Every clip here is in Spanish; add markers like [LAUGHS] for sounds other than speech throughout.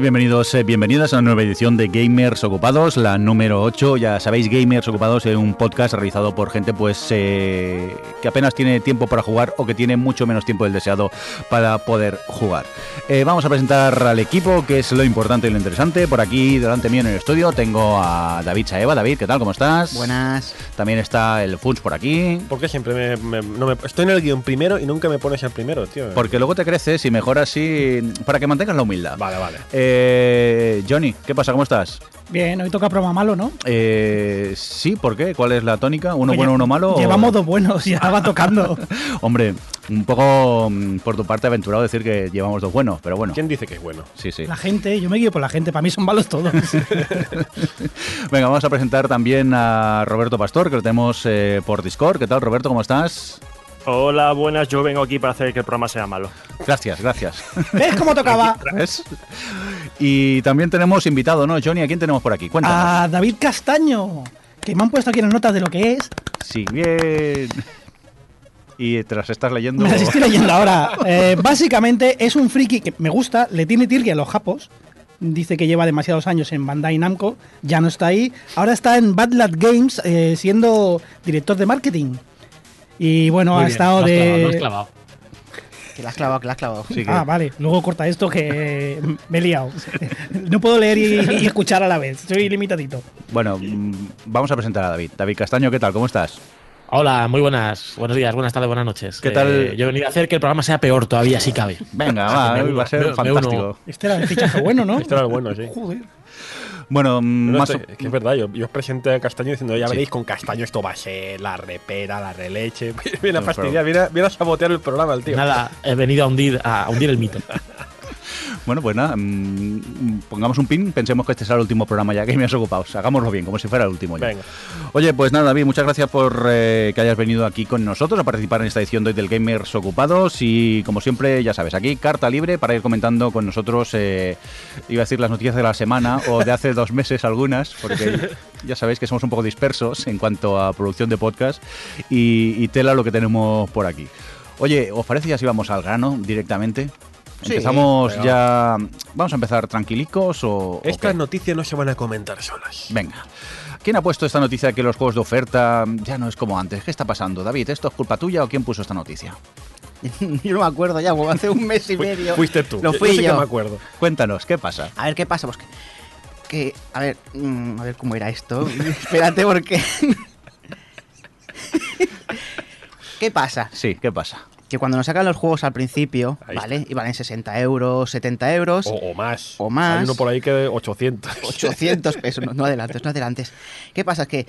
Bienvenidos, eh, bienvenidas a una nueva edición de Gamers Ocupados, la número 8. Ya sabéis, Gamers Ocupados es un podcast realizado por gente pues eh, que apenas tiene tiempo para jugar o que tiene mucho menos tiempo del deseado para poder jugar. Eh, vamos a presentar al equipo, que es lo importante y lo interesante. Por aquí, delante mío en el estudio, tengo a David Saeva. David, ¿qué tal? ¿Cómo estás? Buenas. También está el Funs por aquí. ¿Por qué siempre me, me- no me- estoy en el guion primero y nunca me pones el primero, tío? Porque luego te creces y mejoras y para que mantengas la humildad. Vale, vale. Eh, Johnny, ¿qué pasa? ¿Cómo estás? Bien, hoy toca programa malo, ¿no? Eh, sí, ¿por qué? ¿Cuál es la tónica? ¿Uno Oye, bueno, uno malo? o- Llevamos dos buenos, ya va tocando. [LAUGHS] Hombre, un poco mm, por tu parte aventurado decir que llevamos dos buenos, pero bueno. ¿Quién dice que es bueno? Sí, sí. La gente, yo me guío por la gente, para mí son malos todos. [LAUGHS] Venga, vamos a presentar también a Roberto Pastor, que lo tenemos eh, por Discord. ¿Qué tal, Roberto? ¿Cómo estás? Hola, buenas. Yo vengo aquí para hacer que el programa sea malo. Gracias, gracias. ¿Ves cómo tocaba? [LAUGHS] ¿Ves? Y también tenemos invitado, ¿no? Johnny, ¿a quién tenemos por aquí? Cuéntanos. A David Castaño, que me han puesto aquí en las notas de lo que es. Sí, bien. Y te las estás leyendo. Me las estoy leyendo ahora. [LAUGHS] Eh, básicamente es un friki que me gusta, le tiene tirgue a los japos. Dice que lleva demasiados años en Bandai Namco, ya no está ahí. Ahora está en Bad Lad Games eh, siendo director de marketing. Y bueno, Muy ha bien, estado lo has clavado, de... Que la has clavado, que la has clavado. Sí que- Ah, vale. Luego corta esto que me he liado. No puedo leer y, y escuchar a la vez. Soy limitadito. Bueno, mm, vamos a presentar a David. David Castaño, ¿qué tal? ¿Cómo estás? Hola, muy buenas. Buenos días, buenas tardes, buenas noches. ¿Qué tal? Eh, yo he venido a hacer que el programa sea peor todavía, si cabe. Venga, va, [LAUGHS] Me va a ser me- me fantástico. uno. Este era el fichaje bueno, ¿no? Este era el bueno, sí. Joder. Bueno, No, más o- es que es verdad, yo, yo os presenté a Castaño diciendo, ya Sí. veréis, con Castaño esto va a ser la repera, la releche. [LAUGHS] Viene a fastidiar, viene a, viene a sabotear el programa el tío. Nada, he venido a hundir, a hundir el mito. [LAUGHS] Bueno, pues nada, mm, pongamos un pin, pensemos que este será el último programa ya que me has ocupado. Hagámoslo bien, como si fuera el último ya. Venga. Oye, pues nada, David, muchas gracias por eh, que hayas venido aquí con nosotros a participar en esta edición de hoy del Gamers Ocupados. Y como siempre, ya sabes, aquí carta libre para ir comentando con nosotros, eh, iba a decir las noticias de la semana o de hace dos meses algunas, porque [LAUGHS] ya sabéis que somos un poco dispersos en cuanto a producción de podcast y, y tela lo que tenemos por aquí. Oye, ¿os parece ya si vamos al grano directamente? Sí, Empezamos ya. ¿Vamos a empezar tranquilicos o.? Estas noticias no se van a comentar solas. Venga. ¿Quién ha puesto esta noticia de que los juegos de oferta ya no es como antes? ¿Qué está pasando? David, ¿esto es culpa tuya o quién puso esta noticia? [LAUGHS] yo no me acuerdo ya, como hace un mes y medio. Fuiste tú. Lo fui yo. que yo. me acuerdo. Cuéntanos, ¿qué pasa? A ver qué pasa, pues que, que- a ver, mm, a ver cómo era esto. [LAUGHS] Espérate porque [LAUGHS] ¿Qué pasa? Sí, ¿qué pasa? Que cuando nos sacan los juegos al principio, ¿vale? Y valen 60 euros, 70 euros, O, o más. O más. Hay uno por ahí que de 800. 800 [LAUGHS] pesos, no, no adelantes, no adelantes. ¿Qué pasa? Es que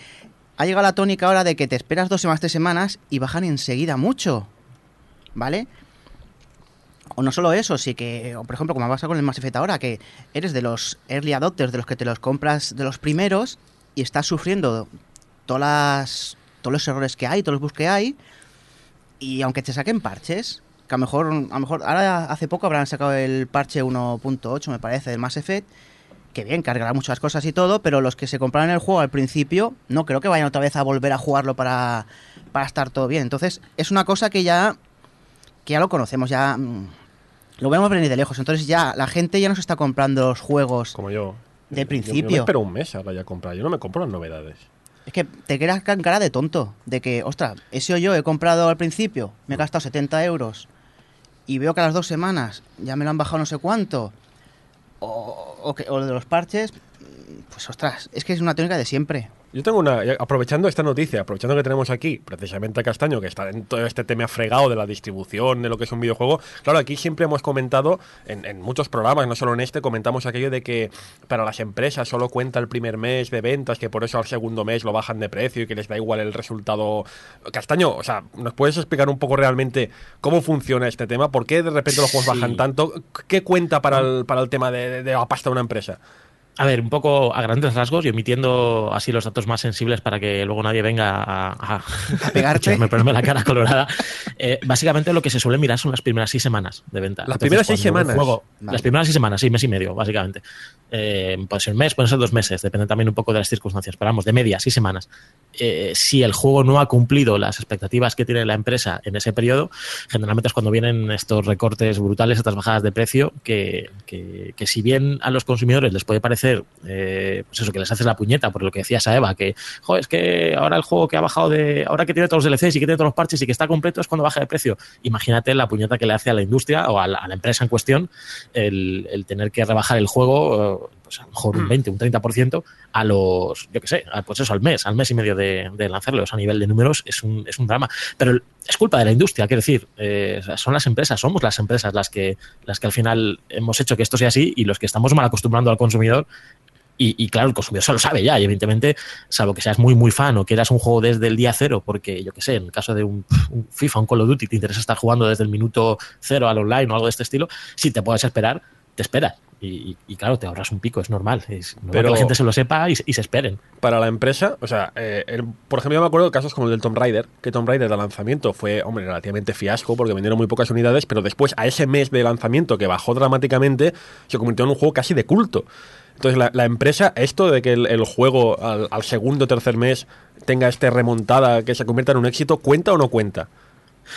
ha llegado la tónica ahora de que te esperas dos semanas, tres semanas y bajan enseguida mucho. ¿Vale? O no solo eso, sí que, o por ejemplo, como pasa con el Mass Effect ahora, que eres de los early adopters, de los que te los compras de los primeros y estás sufriendo todas las, todos los errores que hay, todos los bugs que hay, y aunque te saquen parches, que a lo mejor, a lo mejor ahora hace poco habrán sacado el parche 1.8, me parece, del Mass Effect, que bien, cargará muchas cosas y todo, pero los que se compraron el juego al principio, no creo que vayan otra vez a volver a jugarlo para, para estar todo bien. Entonces, es una cosa que ya, que ya lo conocemos, ya mm, lo vemos venir de lejos. Entonces ya la gente ya no se está comprando los juegos. Como yo. De Yo- Yo, principio. me espero un mes ahora ya comprar. Yo no me compro las novedades. Es que te quedas con cara de tonto, de que, ostras, ese o yo he comprado al principio, me he gastado 70 euros y veo que a las dos semanas ya me lo han bajado no sé cuánto, o, o que, o de los parches, pues ostras, es que es una tónica de siempre. Yo tengo una. ya, Aprovechando esta noticia, aprovechando que tenemos aquí precisamente a Castaño, que está en todo este tema fregado de la distribución, de lo que es un videojuego. Claro, aquí siempre hemos comentado, en, en muchos programas, no solo en este, comentamos aquello de que para las empresas solo cuenta el primer mes de ventas, que por eso al segundo mes lo bajan de precio y que les da igual el resultado. Castaño, o sea, ¿nos puedes explicar un poco realmente cómo funciona este tema? ¿Por qué de repente los juegos Sí. bajan tanto? ¿Qué cuenta para el, para el tema de, de- de la pasta de una empresa? A ver, un poco a grandes rasgos y omitiendo así los datos más sensibles para que luego nadie venga a, a, A pegarte. [LAUGHS] me ponerme la cara colorada. Eh, básicamente lo que se suele mirar son las primeras seis semanas de venta. Las primeras seis semanas. Vale. Las primeras seis semanas, sí, mes y medio, básicamente. Eh, puede ser un mes, pueden ser dos meses, depende también un poco de las circunstancias, pero vamos, de media, seis semanas. Eh, si el juego no ha cumplido las expectativas que tiene la empresa en ese periodo, generalmente es cuando vienen estos recortes brutales, estas bajadas de precio, que, que, que si bien a los consumidores les puede parecer, eh, pues eso, que les haces la puñeta, por lo que decías a Eva, que, joder, es que ahora el juego que ha bajado de, ahora que tiene todos los DLCs y que tiene todos los parches y que está completo es cuando baja de precio. Imagínate la puñeta que le hace a la industria o a la, empresa en cuestión el, el, tener que rebajar el juego, pues a lo mejor un 20, un 30% a los, yo qué sé, pues eso, al mes, al mes y medio de, de lanzarlos a nivel de números es un, es un drama. Pero es culpa de la industria, quiero decir, eh, son las empresas, somos las empresas las que, las que al final hemos hecho que esto sea así y los que estamos mal acostumbrando al consumidor y, y, claro, el consumidor se lo sabe ya, y evidentemente, salvo que seas muy, muy fan o quieras un juego desde el día cero, porque yo que sé, en el caso de un, un, FIFA, un Call of Duty, te interesa estar jugando desde el minuto cero al online o algo de este estilo, si te puedes esperar, te esperas. Y, y, claro, te ahorras un pico, es normal. Es normal Pero que la gente se lo sepa y, y se esperen. Para la empresa, o sea, eh, el, por ejemplo, yo me acuerdo de casos como el del Tomb Raider, que Tomb Raider de lanzamiento fue, hombre, relativamente fiasco porque vendieron muy pocas unidades, pero después, a ese mes de lanzamiento que bajó dramáticamente, se convirtió en un juego casi de culto. Entonces, la, la empresa, esto de que el, el juego al, al segundo o tercer mes tenga esta remontada que se convierta en un éxito, ¿cuenta o no cuenta?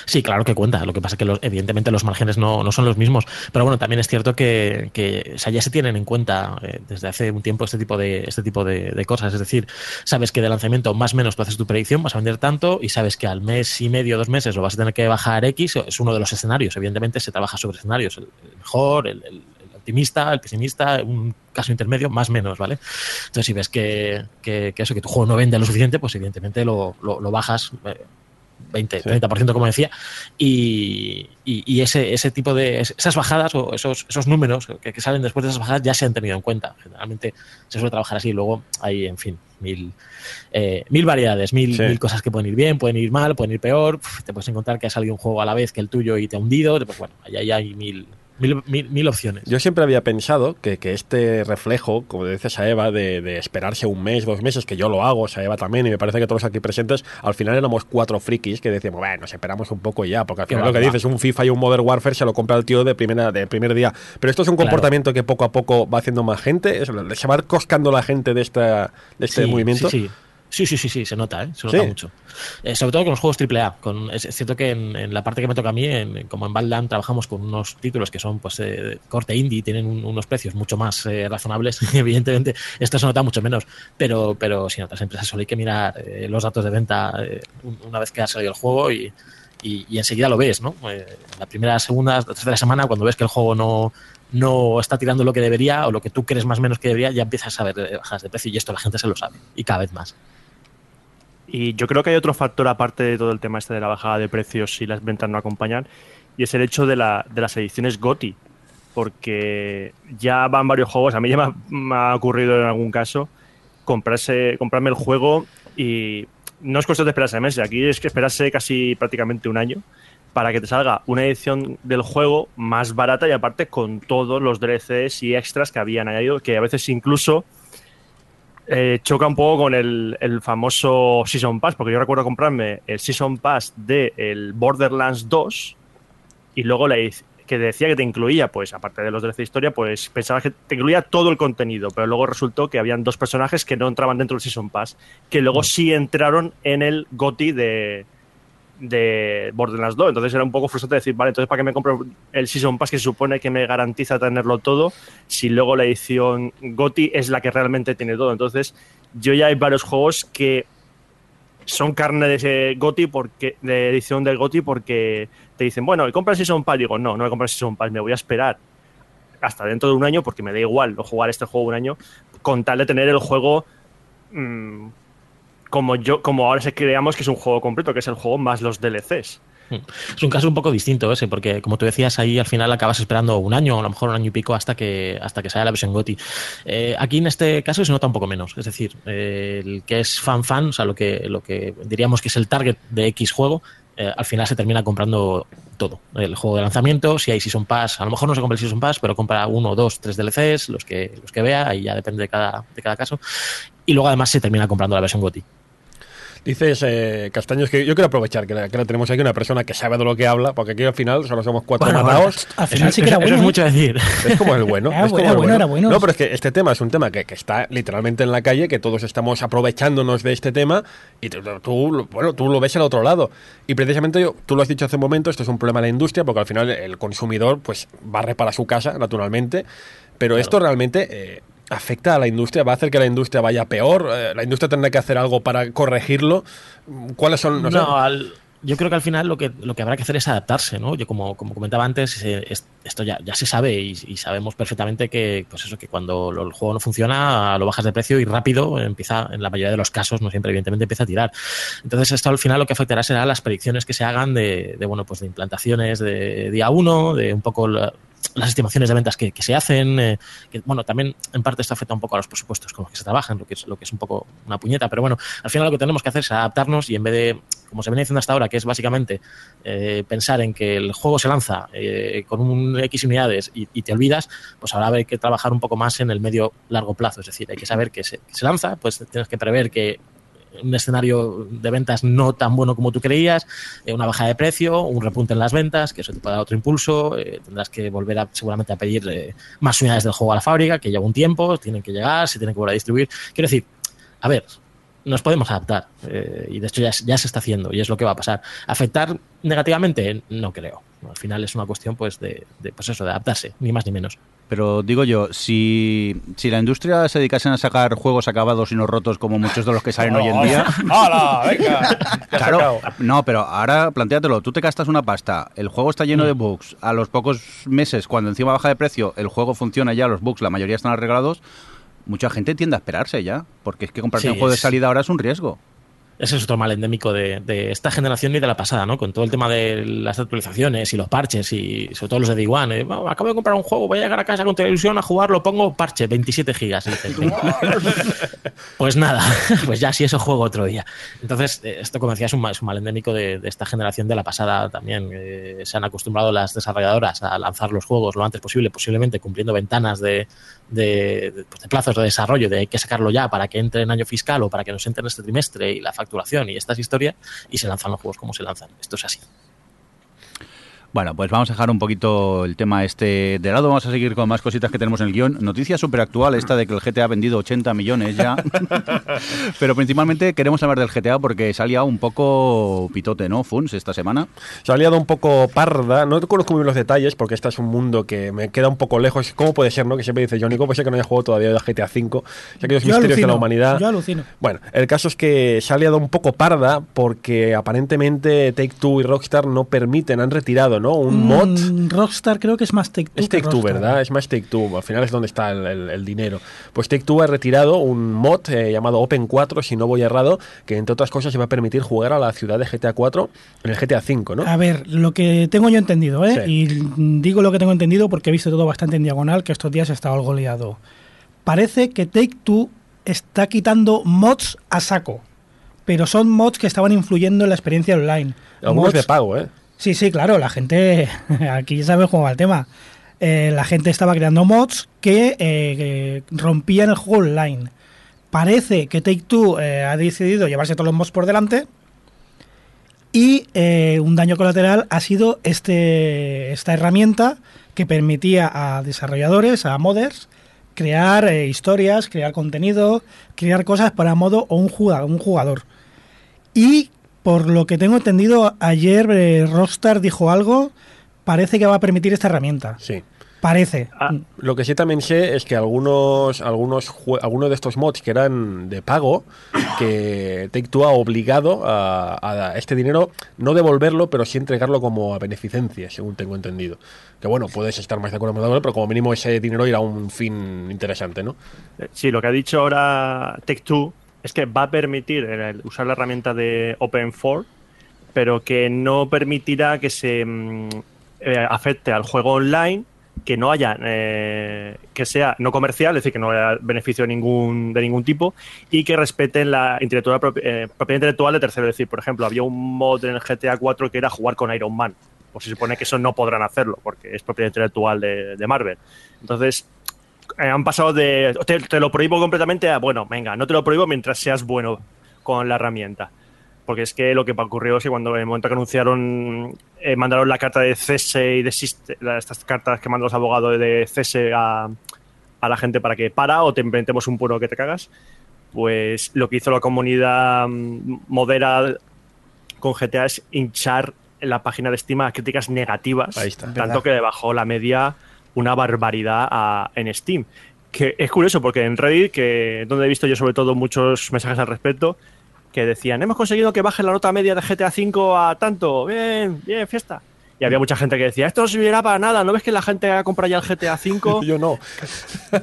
Sí, claro que cuenta. Lo que pasa es que evidentemente los márgenes no, no, son los mismos. Pero bueno, también es cierto que, ya se tienen en cuenta eh, desde hace un tiempo este tipo, de, este tipo de, cosas. Es decir, sabes que de lanzamiento más o menos tú haces tu predicción, vas a vender tanto y sabes que al mes y medio, dos meses lo vas a tener que bajar X. Es uno de los escenarios. Evidentemente se trabaja sobre escenarios. El, mejor, el, optimista, el pesimista, un caso intermedio, más menos, ¿vale? Entonces si ves que, eso, que tu juego no vende lo suficiente, pues evidentemente lo, lo, lo bajas. Eh, 20, 30%, como decía, y, y, y, ese, ese tipo de. esas bajadas o esos, esos números que, que, salen después de esas bajadas ya se han tenido en cuenta. Generalmente se suele trabajar así, luego hay, en fin, mil, eh, mil variedades, mil, sí. mil, cosas que pueden ir bien, pueden ir mal, pueden ir peor. Te puedes encontrar que ha salido un juego a la vez que el tuyo y te ha hundido. Pues bueno, allá hay mil, Mil, mil, mil, opciones. Yo siempre había pensado que, que este reflejo, como dices a Eva, de, de, esperarse un mes, dos meses, que yo lo hago, o sea, Eva también, y me parece que todos aquí presentes, al final éramos cuatro frikis que decíamos, bueno, nos esperamos un poco ya, porque al final lo que dices, un FIFA y un Modern Warfare se lo compra el tío de, primera, de primer día. Pero esto es un comportamiento que poco a poco va haciendo más gente, se va coscando la gente de, esta, de este sí, movimiento. Sí, sí. Sí, sí, sí, sí, se nota, ¿eh? se nota sí. mucho. Eh, sobre todo con los juegos AAA. Con, es, cierto que en, en, la parte que me toca a mí, en, como en Badland, trabajamos con unos títulos que son pues eh, corte indie, tienen un, unos precios mucho más eh, razonables. [LAUGHS] Evidentemente, esto se nota mucho menos, pero, pero si en otras empresas solo hay que mirar eh, los datos de venta una vez que ha salido el juego y, y, y enseguida lo ves, ¿no? La primera, segunda, tercera semana, cuando ves que el juego no, no está tirando lo que debería o lo que tú crees más o menos que debería, ya empiezas a ver bajas de precio y esto la gente se lo sabe y cada vez más. Y yo creo que hay otro factor aparte de todo el tema este de la bajada de precios si las ventas no acompañan, y es el hecho de, la, de las ediciones GOTI. Porque ya van varios juegos, a mí ya me ha, me ha ocurrido en algún caso comprarse, comprarme el juego y no es cuestión de esperarse meses, aquí es que esperarse casi prácticamente un año para que te salga una edición del juego más barata y aparte con todos los DLCs y extras que habían añadido, que a veces incluso eh, choca un poco con el, el, famoso Season Pass, porque yo recuerdo comprarme el Season Pass de el Borderlands 2 y luego la, que decía que te incluía, pues aparte de los de historia, pues pensaba que te incluía todo el contenido, pero luego resultó que habían dos personajes que no entraban dentro del Season Pass, que luego sí entraron en el GOTI de, de Borderlands 2. Entonces era un poco frustrante decir, vale, entonces ¿para qué me compro el Season Pass que se supone que me garantiza tenerlo todo si luego la edición GOTI es la que realmente tiene todo? Entonces yo ya hay varios juegos que son carne de ese GOTI porque, de edición del GOTI porque te dicen, bueno, ¿y compras Season Pass? Digo, no, no me compras Season Pass, me voy a esperar hasta dentro de un año porque me da igual no jugar este juego un año con tal de tener el juego mmm, como yo, como ahora se creamos que es un juego completo, que es el juego más los DLCs. Hmm. Es un caso un poco distinto ese, porque como tú decías, ahí al final acabas esperando un año, a lo mejor un año y pico, hasta que, hasta que salga la versión GOTI. Eh, aquí en este caso se nota un poco menos. Es decir, eh, el que es fan fan, o sea, lo que, lo que diríamos que es el target de X juego, eh, al final se termina comprando todo. El juego de lanzamiento, si hay Season Pass, a lo mejor no se compra el Season Pass, pero compra uno, dos, tres DLCs, los que, los que vea, y ya depende de cada, de cada caso. Y luego además se termina comprando la versión GOTI. Dices, eh, Castaños, que yo quiero aprovechar que la, que la tenemos aquí una persona que sabe de lo que habla, porque aquí al final solo somos cuatro Bueno, matados. Al final Eso- sí que era bueno. eso es ¿eh? mucho decir. [LAUGHS] Es como el bueno. Era es como bueno, el bueno, era bueno. No, pero es que este tema es un tema que, que está literalmente en la calle, que todos estamos aprovechándonos de este tema y tú, bueno, tú lo ves al otro lado. Y precisamente yo- tú lo has dicho hace un momento, esto es un problema de la industria, porque al final el consumidor pues barre para su casa, naturalmente. Pero esto realmente eh, afecta a la industria, va a hacer que la industria vaya peor, Eh, la industria tendrá que hacer algo para corregirlo. ¿Cuáles son? No, yo creo que al final lo que, lo que habrá que hacer es adaptarse, ¿no? Yo como, como comentaba antes, eh, es- esto ya, ya se sabe y, y sabemos perfectamente que, pues eso, que cuando el juego no funciona, lo bajas de precio y rápido empieza, en la mayoría de los casos, no siempre, evidentemente, empieza a tirar. Entonces, esto al final lo que afectará será las predicciones que se hagan de, de, bueno, pues de implantaciones de día uno, de un poco la- las estimaciones de ventas que, que se hacen, eh, que, bueno, también en parte esto afecta un poco a los presupuestos con los que se trabajan, lo que es, lo que es un poco una puñeta, pero bueno, al final lo que tenemos que hacer es adaptarnos y en vez de, como se venía diciendo hasta ahora, que es básicamente eh, pensar en que el juego se lanza eh, con un X unidades y, y te olvidas, pues ahora hay que trabajar un poco más en el medio largo plazo, es decir, hay que saber que se, que se lanza, pues tienes que prever que un escenario de ventas no tan bueno como tú creías, eh, una baja de precio, un repunte en las ventas, que eso te puede dar otro impulso, eh, tendrás que volver a, seguramente a pedir eh, más unidades del juego a la fábrica, que lleva un tiempo, tienen que llegar, se tienen que volver a distribuir. Quiero decir, a ver, nos podemos adaptar eh, y de hecho ya, ya, se está haciendo y es lo que va a pasar. ¿Afectar negativamente? No creo. Al final es una cuestión pues de, de pues eso, de adaptarse, ni más ni menos. Pero digo yo, si, si la industria se dedicase a sacar juegos acabados y no rotos como muchos de los que salen hoy en día... [LAUGHS] ¡Hala! ¡Venga! Claro, no, pero ahora planteatelo, tú te gastas una pasta, el juego está lleno de bugs, a los pocos meses, cuando encima baja de precio, el juego funciona ya, los bugs, la mayoría están arreglados, mucha gente tiende a esperarse ya, porque es que comprarse Sí, un juego de salida ahora es un riesgo. Ese es otro mal endémico de, de esta generación y de la pasada, ¿no? Con todo el tema de las actualizaciones y los parches y sobre todo los de Day One. ¿eh? Bueno, acabo de comprar un juego, voy a llegar a casa con televisión a jugarlo, pongo parche, 27 gigas. [LAUGHS] Pues nada, [LAUGHS] pues ya si eso juego otro día. Entonces, eh, esto como decía es un, mal- es un mal endémico de, de esta generación de la pasada también. Eh, se han acostumbrado las desarrolladoras a lanzar los juegos lo antes posible, posiblemente cumpliendo ventanas de, de, de, pues, de plazos de desarrollo, de hay que sacarlo ya para que entre en año fiscal o para que nos entre en este trimestre y la y estas historias, y se lanzan los juegos como se lanzan. Esto es así. Bueno, pues vamos a dejar un poquito el tema este de lado. Vamos a seguir con más cositas que tenemos en el guion. Noticia súper actual esta de que el GTA ha vendido 80 millones ya. [LAUGHS] Pero principalmente queremos hablar del GTA porque se ha liado un poco pitote, ¿no, Funs, esta semana? Se ha liado un poco parda. No conozco muy bien los detalles porque este es un mundo que me queda un poco lejos. ¿Cómo puede ser, no? Que siempre dice Johnny, ¿cómo puede ser que no haya jugado todavía de GTA V? Ya aquellos Yo misterios de alucino, la humanidad. Yo alucino. Bueno, el caso es que se ha liado un poco parda porque aparentemente Take Two y Rockstar no permiten, han retirado, ¿no? Un mod. Mm, Rockstar creo que es más Take Two. Es Take Two. ¿verdad? Es más Take Two. Al final es donde está el, el- el dinero. Pues Take Two ha retirado un mod eh, llamado Open 4, si no voy errado, que entre otras cosas se va a permitir jugar a la ciudad de GTA 4 en el GTA 5, ¿no? A ver, lo que tengo yo entendido, ¿eh? Sí. Y digo lo que tengo entendido porque he visto todo bastante en diagonal, que estos días he estado algo liado. Parece que Take Two está quitando mods a saco. Pero son mods que estaban influyendo en la experiencia online. Algunos Mods- de pago, ¿eh? Sí, sí, claro, la gente, [LAUGHS] aquí ya sabe cómo va el tema. Eh, la gente estaba creando mods que, eh, que rompían el juego online. Parece que Take Two eh, ha decidido llevarse todos los mods por delante. Y un daño colateral ha sido este, esta herramienta que permitía a desarrolladores, a modders, crear historias, crear contenido, crear cosas para modo o un jugador. Un jugador. Y por lo que tengo entendido, ayer eh, Rockstar dijo algo, parece que va a permitir esta herramienta. Sí. Parece. Ah, Lo que sí también sé es que algunos, algunos, jue- algunos de estos mods que eran de pago, que Take Two ha obligado a, a este dinero, no devolverlo, pero sí entregarlo como a beneficencia, según tengo entendido. Que bueno, puedes estar más de acuerdo de acuerdo, pero como mínimo ese dinero irá a un fin interesante, ¿no? Sí, lo que ha dicho ahora Tech2 es que va a permitir usar la herramienta de Open4, pero que no permitirá que se mm, eh, afecte al juego online, que no haya, eh, que sea no comercial, es decir, que no haya beneficio de ningún, de ningún tipo, y que respeten la intelectual- eh, propiedad intelectual de tercero. Es decir, por ejemplo, había un mod en el GTA 4 que era jugar con Iron Man. Pues se supone que eso no podrán hacerlo, porque es propiedad intelectual de, de Marvel. Entonces, han pasado de te, te lo prohíbo completamente a bueno, venga, no te lo prohíbo mientras seas bueno con la herramienta. porque es que lo que ocurrió es que cuando en el momento que anunciaron, eh, mandaron la carta de cese y desiste, la- estas cartas que mandan los abogados de cese a, a la gente para que para o te inventemos un puro que te cagas, pues lo que hizo la comunidad mm, modera con GTA es hinchar la página de Steam a críticas negativas, Ahí está. tanto ¿Verdad? que le bajó la media una barbaridad a- en Steam. Que es curioso porque en Reddit, que donde he visto yo sobre todo muchos mensajes al respecto, que decían, hemos conseguido que baje la nota media de GTA V a tanto, bien, bien, fiesta. Y había mucha gente que decía, esto no servirá para nada, ¿no ves que la gente ha comprado ya el GTA V? [LAUGHS] Yo no. [LAUGHS]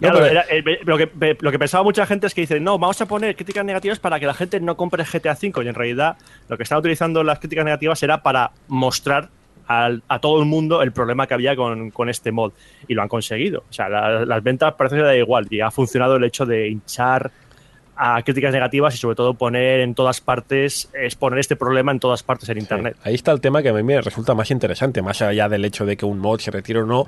Claro, pero- era- eh, lo, que, lo que pensaba mucha gente es que dicen, no, vamos a poner críticas negativas para que la gente no compre GTA V. Y en realidad lo que estaban utilizando las críticas negativas era para mostrar al- a todo el mundo el problema que había con, con este mod. Y lo han conseguido. O sea, la- las ventas parece que da igual. Y ha funcionado el hecho de hinchar a críticas negativas y sobre todo poner en todas partes, exponer este problema en todas partes en Internet. Ahí está el tema que a mí me resulta más interesante, más allá del hecho de que un mod se retire o no,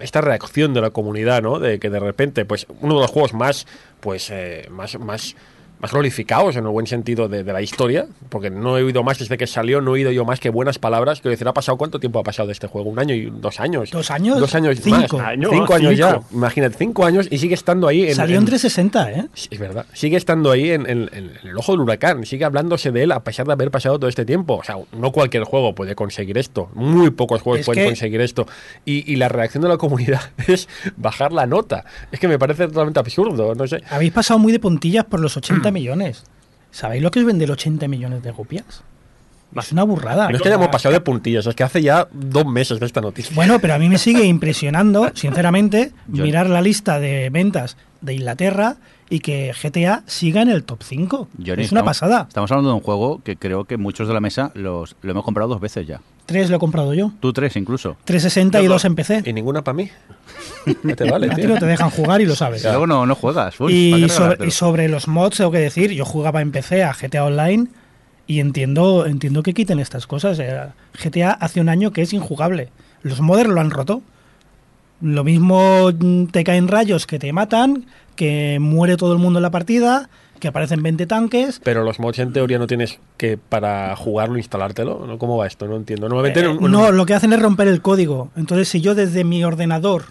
esta reacción de la comunidad, ¿no? De que de repente, pues, uno de los juegos más, pues, eh, más, más, más glorificados en el buen sentido de, de la historia, porque no he oído más desde que salió, no he oído yo más que buenas palabras. Quiero decir, ¿ha pasado cuánto tiempo ha pasado de este juego? ¿Un año y dos años? ¿Dos años? Dos años Cinco. más. Año, cinco años ya. Imagínate, cinco años y sigue estando ahí en. Salió en- en 360, ¿eh? Es verdad. Sigue estando ahí en, en- en el ojo del huracán. Sigue hablándose de él a pesar de haber pasado todo este tiempo. O sea, no cualquier juego puede conseguir esto. Muy pocos juegos Es pueden que- conseguir esto. Y, y la reacción de la comunidad [LAUGHS] es bajar la nota. Es que me parece totalmente absurdo. No sé. Habéis pasado muy de puntillas por los Mm. 80 millones. ¿Sabéis lo que es vender 80 millones de copias? Es una burrada. No es que hayamos pasado de puntillas, es que hace ya dos meses de esta noticia. Bueno, pero a mí me sigue impresionando, [LAUGHS] sinceramente, Yo- mirar la lista de ventas de Inglaterra y que GTA siga en el top 5. Johnny, es una estamos- pasada. Estamos hablando de un juego que creo que muchos de la mesa los, lo hemos comprado dos veces ya. Tres lo he comprado yo. Tú tres incluso. 360 y Yo dos dos. en PC. Y ninguna para mí. No te vale, [LAUGHS] A ti tío. no te dejan jugar y lo sabes. Y luego no, no juegas. Uy, ¿para Y sobre, y los mods, tengo que decir, yo jugaba en PC a GTA Online y entiendo, entiendo que quiten estas cosas. Eh, GTA hace un año que es injugable. Los modders lo han roto. Lo mismo te caen rayos que te matan, que muere todo el mundo en la partida, que aparecen 20 tanques. Pero los mods en teoría no tienes que para jugarlo instalártelo. ¿no? ¿Cómo va esto? No entiendo. Normalmente Eh, no, lo que hacen es romper el código. Entonces, si yo desde mi ordenador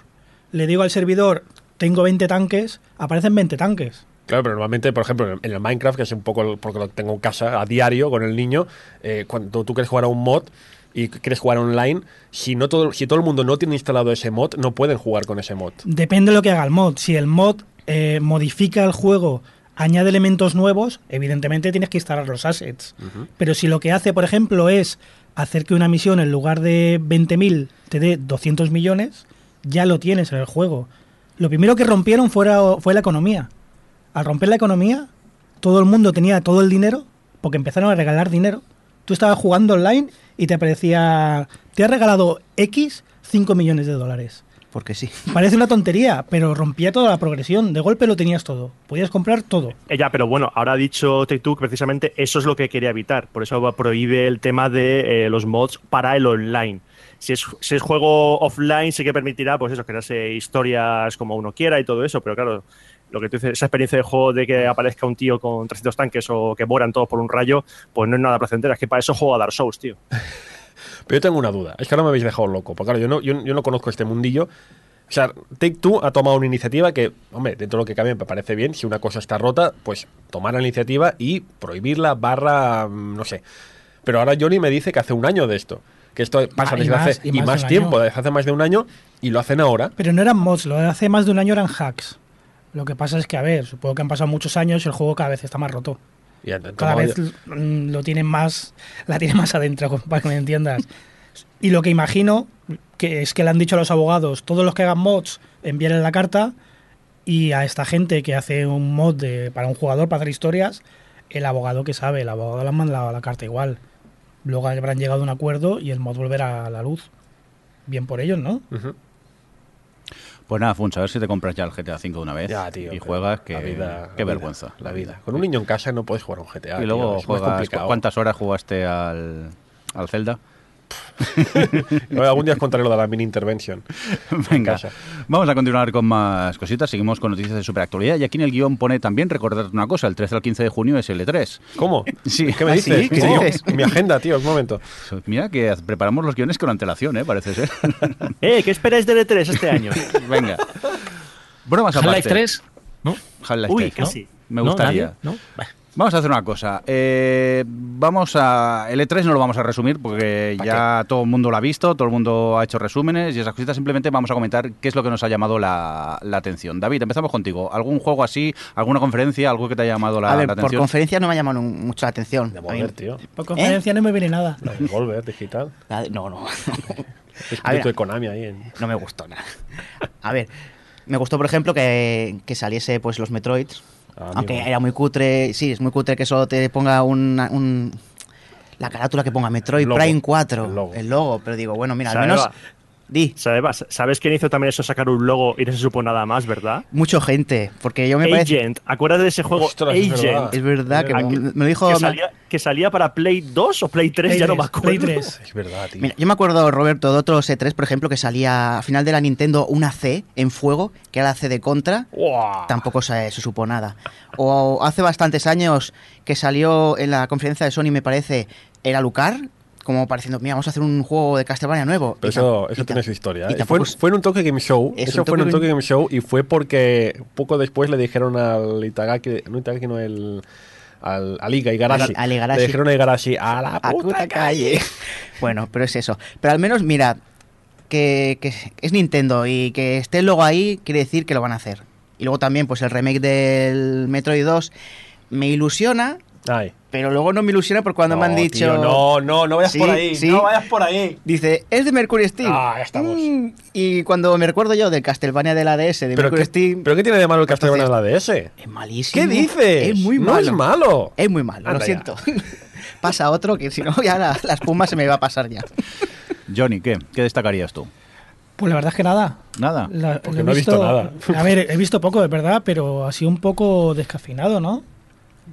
le digo al servidor, tengo 20 tanques, aparecen 20 tanques. Claro, pero normalmente, por ejemplo, en el- Minecraft, que es un poco porque lo tengo en casa a diario con el niño, eh, cuando tú quieres jugar a un mod y quieres jugar online, si no todo, si todo el mundo no tiene instalado ese mod, no pueden jugar con ese mod. Depende de lo que haga el mod. Si el mod eh, modifica el juego, añade elementos nuevos, evidentemente tienes que instalar los assets. Pero si lo que hace, por ejemplo, es hacer que una misión en lugar de 20.000 te dé 200 millones, ya lo tienes en el juego. Lo primero que rompieron fuera, fue la economía. Al romper la economía, todo el mundo tenía todo el dinero porque empezaron a regalar dinero. Tú estabas jugando online y te aparecía, te ha regalado X 5 millones de dólares. Porque sí. [LAUGHS] Parece una tontería, pero rompía toda la progresión. De golpe lo tenías todo. Podías comprar todo. Eh, ya, pero bueno, ahora ha dicho Take-Two que precisamente eso es lo que quería evitar. Por eso prohíbe el tema de eh, los mods para el online. Si es, si es juego offline, sí que permitirá, pues eso, crearse historias como uno quiera y todo eso, pero claro, lo que tú dices, esa experiencia de juego de que aparezca un tío con 300 tanques o que mueran todos por un rayo, pues no es nada placentera. Es que para eso juego a Dark Souls, tío. [LAUGHS] Pero yo tengo una duda. Es que ahora me habéis dejado loco. Porque claro, yo no, yo, yo no conozco este mundillo. O sea, Take Two ha tomado una iniciativa que, hombre, dentro de lo que cabe me parece bien. Si una cosa está rota, pues tomar la iniciativa y prohibirla, barra, mm, no sé. Pero ahora Johnny me dice que hace un año de esto. Que esto pasa y desde más- hace y y más de más tiempo, desde hace más de un año, y lo hacen ahora. Pero no eran mods, lo de hace más de un año eran hacks. Lo que pasa es que, a ver, supongo que han pasado muchos años y el juego cada vez está más roto. Cada vez mm, lo tienen más, la tiene más adentro, [LAUGHS] para que me entiendas. Y lo que imagino que es que le han dicho a los abogados, todos los que hagan mods, envíen la carta y a esta gente que hace un mod de, para un jugador, para hacer historias, el abogado que sabe, el abogado le han mandado la carta igual. Luego habrán llegado a un acuerdo y el mod volverá a la luz. Bien por ellos, ¿no? Ujú. Pues nada, Funs, a ver si te compras ya el GTA V de una vez Ya, tío, y juegas, que la vida- qué la vergüenza. vida, La vida. Con un niño en casa no puedes jugar a un GTA. y luego tío, es más juegas. ¿cuántas horas jugaste al, al Zelda? [LAUGHS] Algún día os contaré lo de la mini intervention. [LAUGHS] Venga, vamos a continuar con más cositas. Seguimos con noticias de superactualidad. Y aquí en el guion pone también recordarte una cosa: el 13 al 15 de junio es el E3. ¿Cómo? [LAUGHS] Sí. ¿Qué me ¿Ah, dices? sí? ¿Qué ¿Cómo? dices? Mi agenda, tío, un momento. Mira que preparamos los guiones con antelación, ¿eh? Parece ser. Eh, ¿qué esperáis del E3 este año? Venga. Bromas aparte. Half-Life 3, ¿no? Half-Life Uy, 3, ¿no? casi. Me ¿No? gustaría. ¿Nadie? ¿No? Bah. Vamos a hacer una cosa. Eh, vamos a. El E3 no lo vamos a resumir porque ya todo el mundo lo ha visto, todo el mundo ha hecho resúmenes y esas cositas. Simplemente vamos a comentar qué es lo que nos ha llamado la, la atención. David, empezamos contigo. ¿Algún juego así, alguna conferencia, algo que te haya llamado la, a ver, la por atención? conferencia no me ha llamado mucho la atención. De mover, tío. Por conferencia no me viene nada. La de Volver digital. la de- No, no. [LAUGHS] Espíritu A ver. de Konami ahí. En... no me gustó nada. A ver, me gustó, por ejemplo, que, que saliese pues los Metroids. Ah, aunque amigo. era muy cutre, sí, es muy cutre que solo te ponga una- un, la carátula que ponga Metroid Prime 4, el logo. pero digo, bueno, mira, al menos. Di, ¿Sabes, ¿Sabes quién hizo también eso, sacar un logo y no se supo nada más, verdad? mucha gente, porque yo me parece... Agent. Acuérdate de ese juego Ostras, es Agent. verdad. Es verdad que me, lo dijo... que, salía, que salía para Play 2 o Play 3, ya no me Play acuerdo. 3. Es verdad, tío. Mira, yo me acuerdo, Roberto, de otros E3, por ejemplo, que salía a final de la Nintendo una C en fuego, que era la C de Contra, tampoco se, se supo nada. O hace bastantes años que salió en la conferencia de Sony, me parece, era Lucar, como pareciendo, mira, vamos a hacer un juego de Castlevania nuevo. Pero eso, eso tiene su historia. y ¿eh? Fue, fue en un Tokyo Game Show. Es Eso fue en un Tokyo Game Show y fue porque poco después le dijeron al Itagaki, no Itagaki, no el. Al, al Iga Igarashi. Al- al Igarashi. Le dijeron a Igarashi, a la a puta, puta calle. calle. [LAUGHS] bueno, pero es eso. Pero al menos, mira, que, que es Nintendo y que esté el logo ahí quiere decir que lo van a hacer. Y luego también, pues el remake del Metroid 2 me ilusiona, Ay. pero luego no me ilusiona por cuando me han No, dicho... tío, no, no, no vayas Sí, por ahí. sí. No vayas por ahí. Dice, es de Mercury Steam. Ah, ya estamos. Mm, y cuando me recuerdo yo del Castlevania de la DS, de ¿Pero Mercury qué, Steam, ¿Pero qué tiene de malo el Castlevania en la DS? es malísimo. ¿Qué dices? Es muy No malo. es malo. Es muy malo, Anda lo siento. [LAUGHS] Pasa otro que si no ya la, la espuma se me va a pasar ya. Johnny, ¿qué? ¿Qué destacarías tú? Pues la verdad es que nada. Nada. La- Porque no he visto nada. A ver, he visto poco, de verdad, pero ha sido un poco descafeinado, ¿no?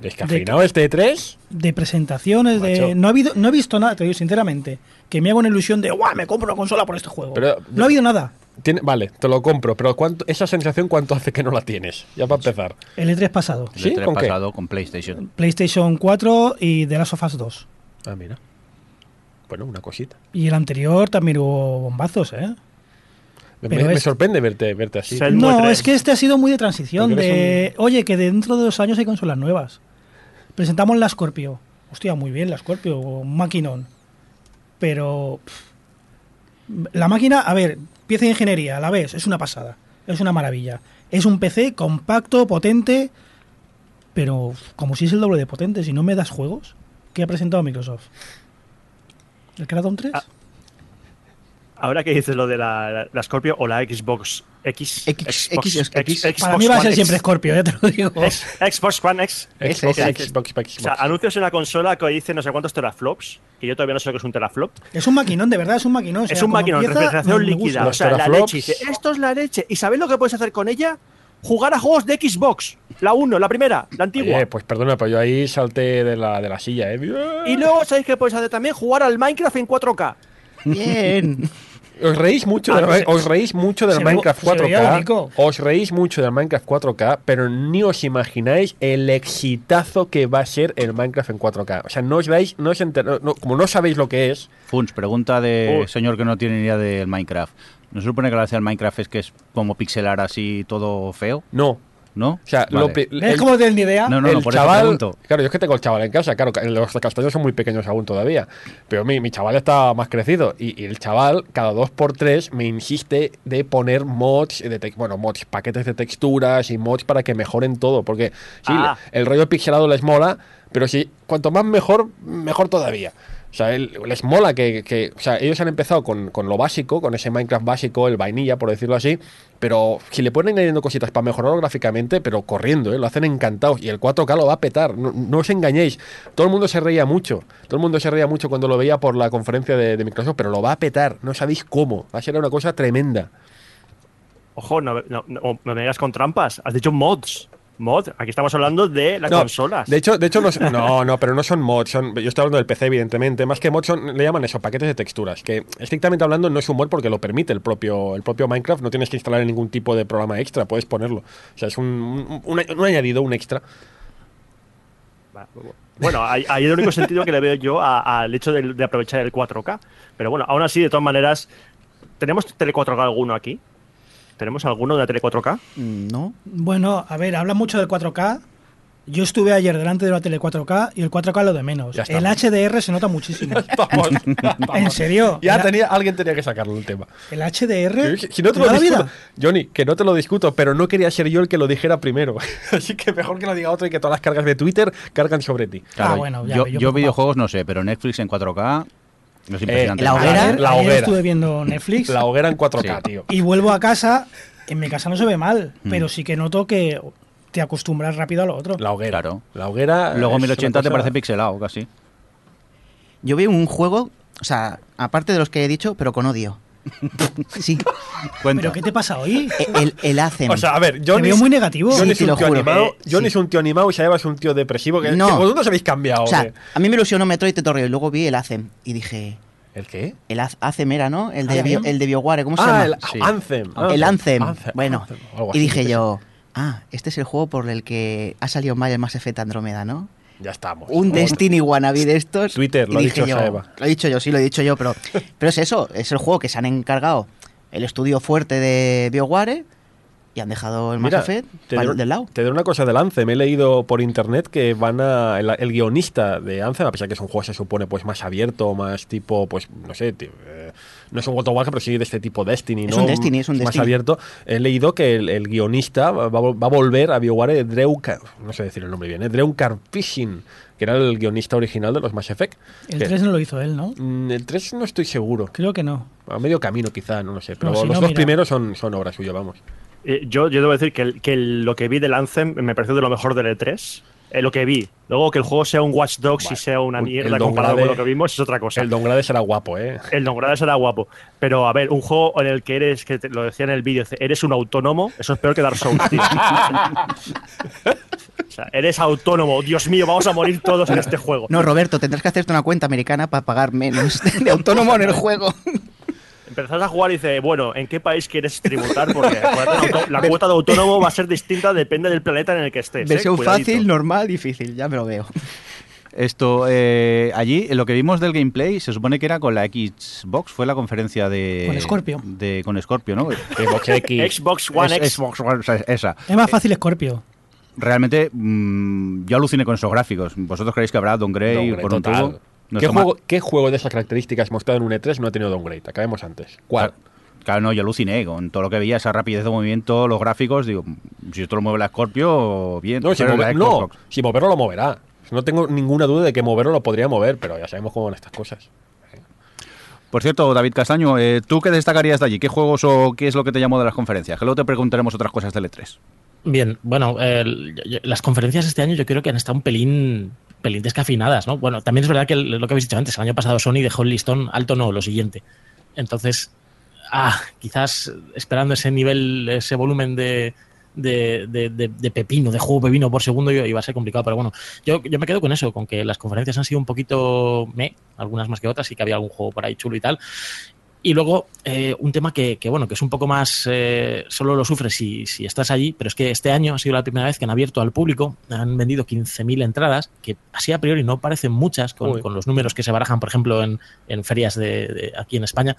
¿Descafeinado este 3? De presentaciones, Macho. de. No, ha habido, no he visto nada, te digo sinceramente. Que me hago una ilusión de, ¡guau! Me compro una consola por este juego. Pero- no ha habido nada. Tiene, vale, te lo compro, pero ¿cuánto, esa sensación cuánto hace que no la tienes? Ya para empezar. El E3 pasado. El ¿Sí? E3 ¿Con qué? pasado con PlayStation. PlayStation 4 y The Last of Us 2. Ah, mira. Bueno, una cosita. Y el anterior también hubo bombazos, ¿eh? Me, Pero me es- sorprende verte, verte así. No, es 3. que este ha sido muy de transición. De, oye, que dentro de dos años hay consolas nuevas. Presentamos la Scorpio. Hostia, muy bien la Scorpio, un maquinón. Pero. pff, la máquina, a ver, pieza de ingeniería, a la vez, es una pasada. Es una maravilla. Es un PC compacto, potente. Pero, como si es el doble de potente, si no me das juegos, ¿qué ha presentado Microsoft? ¿El Crackdown 3? Ah, Ahora que dices lo de la, la- la Scorpio o la Xbox X. X, Xbox, X, X. Para mí va a ser X. siempre Scorpio, ya te lo digo. [LAUGHS] X- Xbox One X. Xbox. Xbox, Xbox, O sea, anuncios en la consola que dice no sé cuántos teraflops, que yo todavía no sé lo que es un teraflop. Es un maquinón, de verdad, es un maquinón. o es un maquinón, refrigeración líquida. O sea, la leche. Dice, esto es la leche. ¿Y sabéis lo que puedes hacer con ella? Jugar a juegos de Xbox. La 1, la primera, la antigua. Oye, pues perdona, pero yo ahí salté de la, de la silla, ¿eh? Y luego, ¿sabéis qué podéis hacer también? Jugar al Minecraft en 4K. Bien. Os reís mucho, Ah, del, no sé. os reís mucho del ve- Minecraft veía 4K. bonito. Os reís mucho del Minecraft 4K, pero ni os imagináis el exitazo que va a ser el Minecraft en 4K. O sea, no os dais, no os enter- no- como no sabéis lo que es, Funs, pregunta de señor que no tiene ni idea del Minecraft. ¿No se supone que la gracia del Minecraft es que es como pixelar así todo feo? no. ¿No? O sea, Vale. lo pri- ¿Ves el- cómo no tienes ni idea? No, no, el no, por chaval, claro, yo es que tengo el chaval en casa, claro, los castaños son muy pequeños aún todavía, pero mi, mi chaval está más crecido y, y el chaval cada dos por tres me insiste de poner mods, de bueno, mods, paquetes de texturas y mods para que mejoren todo, porque sí, Ah. el rollo pixelado les mola, pero sí, cuanto más mejor, mejor todavía. O sea, les mola que, O sea, ellos han empezado con, con lo básico, con ese Minecraft básico, el vainilla, por decirlo así. Pero si le ponen añadiendo cositas para mejorarlo gráficamente, pero corriendo, ¿eh? lo hacen encantados. Y el 4K lo va a petar. No, os engañéis. Todo el mundo se reía mucho. Todo el mundo se reía mucho cuando lo veía por la conferencia de, Microsoft, pero lo va a petar. No sabéis cómo. Va a ser una cosa tremenda. Ojo, no me digas con trampas. Has dicho mods. Mod, aquí estamos hablando de las No, consolas. De hecho, de hecho no, [LAUGHS] no, no, pero no son mods. Son, yo estoy hablando del PC, evidentemente. Más que mods, son, le llaman eso, paquetes de texturas. Que estrictamente hablando no es un mod porque lo permite el propio, el propio Minecraft. No tienes que instalar ningún tipo de programa extra, puedes ponerlo. O sea, es un, un, un- un añadido, un extra. Bueno, ahí el único sentido que le veo yo al hecho de, de aprovechar el 4K. Pero bueno, aún así, de todas maneras, ¿tenemos tele 4K alguno aquí? ¿Tenemos alguno de la tele 4K? Mm, ¿No? Bueno, a ver, habla mucho del 4K. Yo estuve ayer delante de la tele 4K y el 4K lo de menos. Ya El estamos. HDR se nota muchísimo. [LAUGHS] Vamos, [LAUGHS] en serio. Ya tenía, alguien tenía que sacarlo el tema. El HDR. Si, si no te lo discuto. Johnny, que no te lo discuto, pero no quería ser yo el que lo dijera primero. [LAUGHS] Así que mejor que lo diga otro y que todas las cargas de Twitter cargan sobre ti. Claro, Ah, bueno, ya, yo, yo videojuegos no sé, pero Netflix en 4K es impresionante. la hoguera. Ayer- La ayer hoguera. estuve viendo [LAUGHS] Netflix La hoguera en 4K, Sí. tío. y vuelvo a casa. En mi casa no se ve mal, Mm. pero sí que noto que te acostumbras rápido a lo otro. La hoguera. Claro. La hoguera. Luego es 1080 una te parece pixelado casi. Yo veo un juego, o sea, aparte de los que he dicho, pero con odio. [LAUGHS] sí. Cuenta. ¿Pero qué te pasa hoy? E- El, el Hacen. O sea, a ver, Te Johnny. veo muy negativo. Johnny Sí, es te un tío juro. animado. Eh, Johnny sí. es un tío animado y Saeva es un tío depresivo. Que, No. que vosotros habéis cambiado. o sea, ¿qué? a mí me ilusionó Metroid Tutorial y luego vi el Hacen y dije, ¿El qué? el Hacem era, ¿no? El de. Bio- el de BioWare, ¿cómo se Ah, llama? el Sí. Anthem. el Anthem. bueno, Anthem, y dije yo, ah, este es el juego por el que ha salido mal el Mass Effect Andrómeda, ¿no? Ya estamos. Un. Destiny wannabe de estos. Twitter, lo ha dicho yo, Saeva. Lo he dicho yo, sí, lo he dicho yo, pero, [LAUGHS] pero es eso, es el juego que se han encargado el estudio fuerte de BioWare y han dejado el Mass Mira, Effect te pa'l- diré- del lado. Te diré una cosa del Anthem. He leído por internet que van a. El, el guionista de Anthem, a pesar que es un juego, se supone, pues más abierto, más tipo, pues, no sé, tío, eh, no es un World of Warcraft, pero sí de este tipo Destiny, Es ¿no? un Destiny, es un Más Destiny. abierto. He leído que el, el guionista va, va a volver a BioWare Drew. Ca- No sé decir el nombre bien, ¿eh? Drew que era el guionista original de los Mass Effect. El Que- 3 no lo hizo él, ¿no? Mm, El 3 no estoy seguro. Creo que no. A medio camino, quizá, no lo sé. Pero No, si los no, dos mira. primeros son, son obra suya, vamos. Eh, yo, yo debo decir que, el- que el- lo que vi del Anthem me pareció de lo mejor del E3. Eh, lo que vi. Luego que el juego sea un Watch Dogs y sea una un- mierda comparado con lo que vimos es otra cosa. El Don Grades era guapo, ¿eh? El Dongrade será guapo. Pero a ver, un juego en el que eres, que te- lo decía en el vídeo, eres un autónomo, eso es peor que Dark Souls, tío. [LAUGHS] o sea, eres autónomo. Dios mío, vamos a morir todos en este juego. No, Roberto, tendrás que hacerte una cuenta americana para pagar menos de autónomo en el juego. Empezás a jugar y dices, bueno, ¿en qué país quieres tributar? Porque [LAUGHS] la cuota de autónomo va a ser distinta, depende del planeta en el que estés. ¿eh? Versión Cuidadito. fácil, normal, difícil, ya me lo veo. [LAUGHS] Esto, eh, allí, lo que vimos del gameplay, se supone que era con la Xbox, fue la conferencia de... Con Scorpio. De, con Scorpio, ¿no? [LAUGHS] Xbox X. Xbox One Es- X. Xbox One, o sea, esa. Es más fácil Scorpio. Realmente, mm, yo aluciné con esos gráficos. ¿Vosotros creéis que habrá downgrade Downgrade por un total. tubo? ¿Qué juego, ¿Qué juego de esas características mostrado en un E3 no ha tenido downgrade? Acabemos antes. ¿Cuál? Claro, claro, no, yo aluciné con todo lo que veía, esa rapidez de movimiento, los gráficos. Digo, si esto lo mueve la Scorpio, bien. No, si, mover- la no, si moverlo lo moverá. No tengo ninguna duda de que moverlo lo podría mover, pero ya sabemos cómo van estas cosas. Por cierto, David Castaño, eh, ¿tú qué destacarías de allí? ¿Qué juegos o qué es lo que te llamó de las conferencias? Que luego te preguntaremos otras cosas del E3. Bien, bueno, las conferencias este año yo creo que han estado un pelín, pelín descafinadas, ¿no? Bueno, también es verdad que lo que habéis dicho antes, el año pasado Sony dejó el listón alto, no, lo siguiente. Entonces, ah, quizás esperando ese nivel, ese volumen de, de, de- de- de pepino, de juego pepino por segundo, iba a ser complicado, pero bueno, yo, yo me quedo con eso, con que las conferencias han sido un poquito me, algunas más que otras, y que había algún juego por ahí chulo y tal. Y luego, eh, un tema que, que, bueno, que es un poco más, eh, solo lo sufres si, si estás allí, pero es que este año ha sido la primera vez que han abierto al público, han vendido 15.000 entradas, que así a priori no parecen muchas con, los números que se barajan, por ejemplo, en, en ferias de, de aquí en España.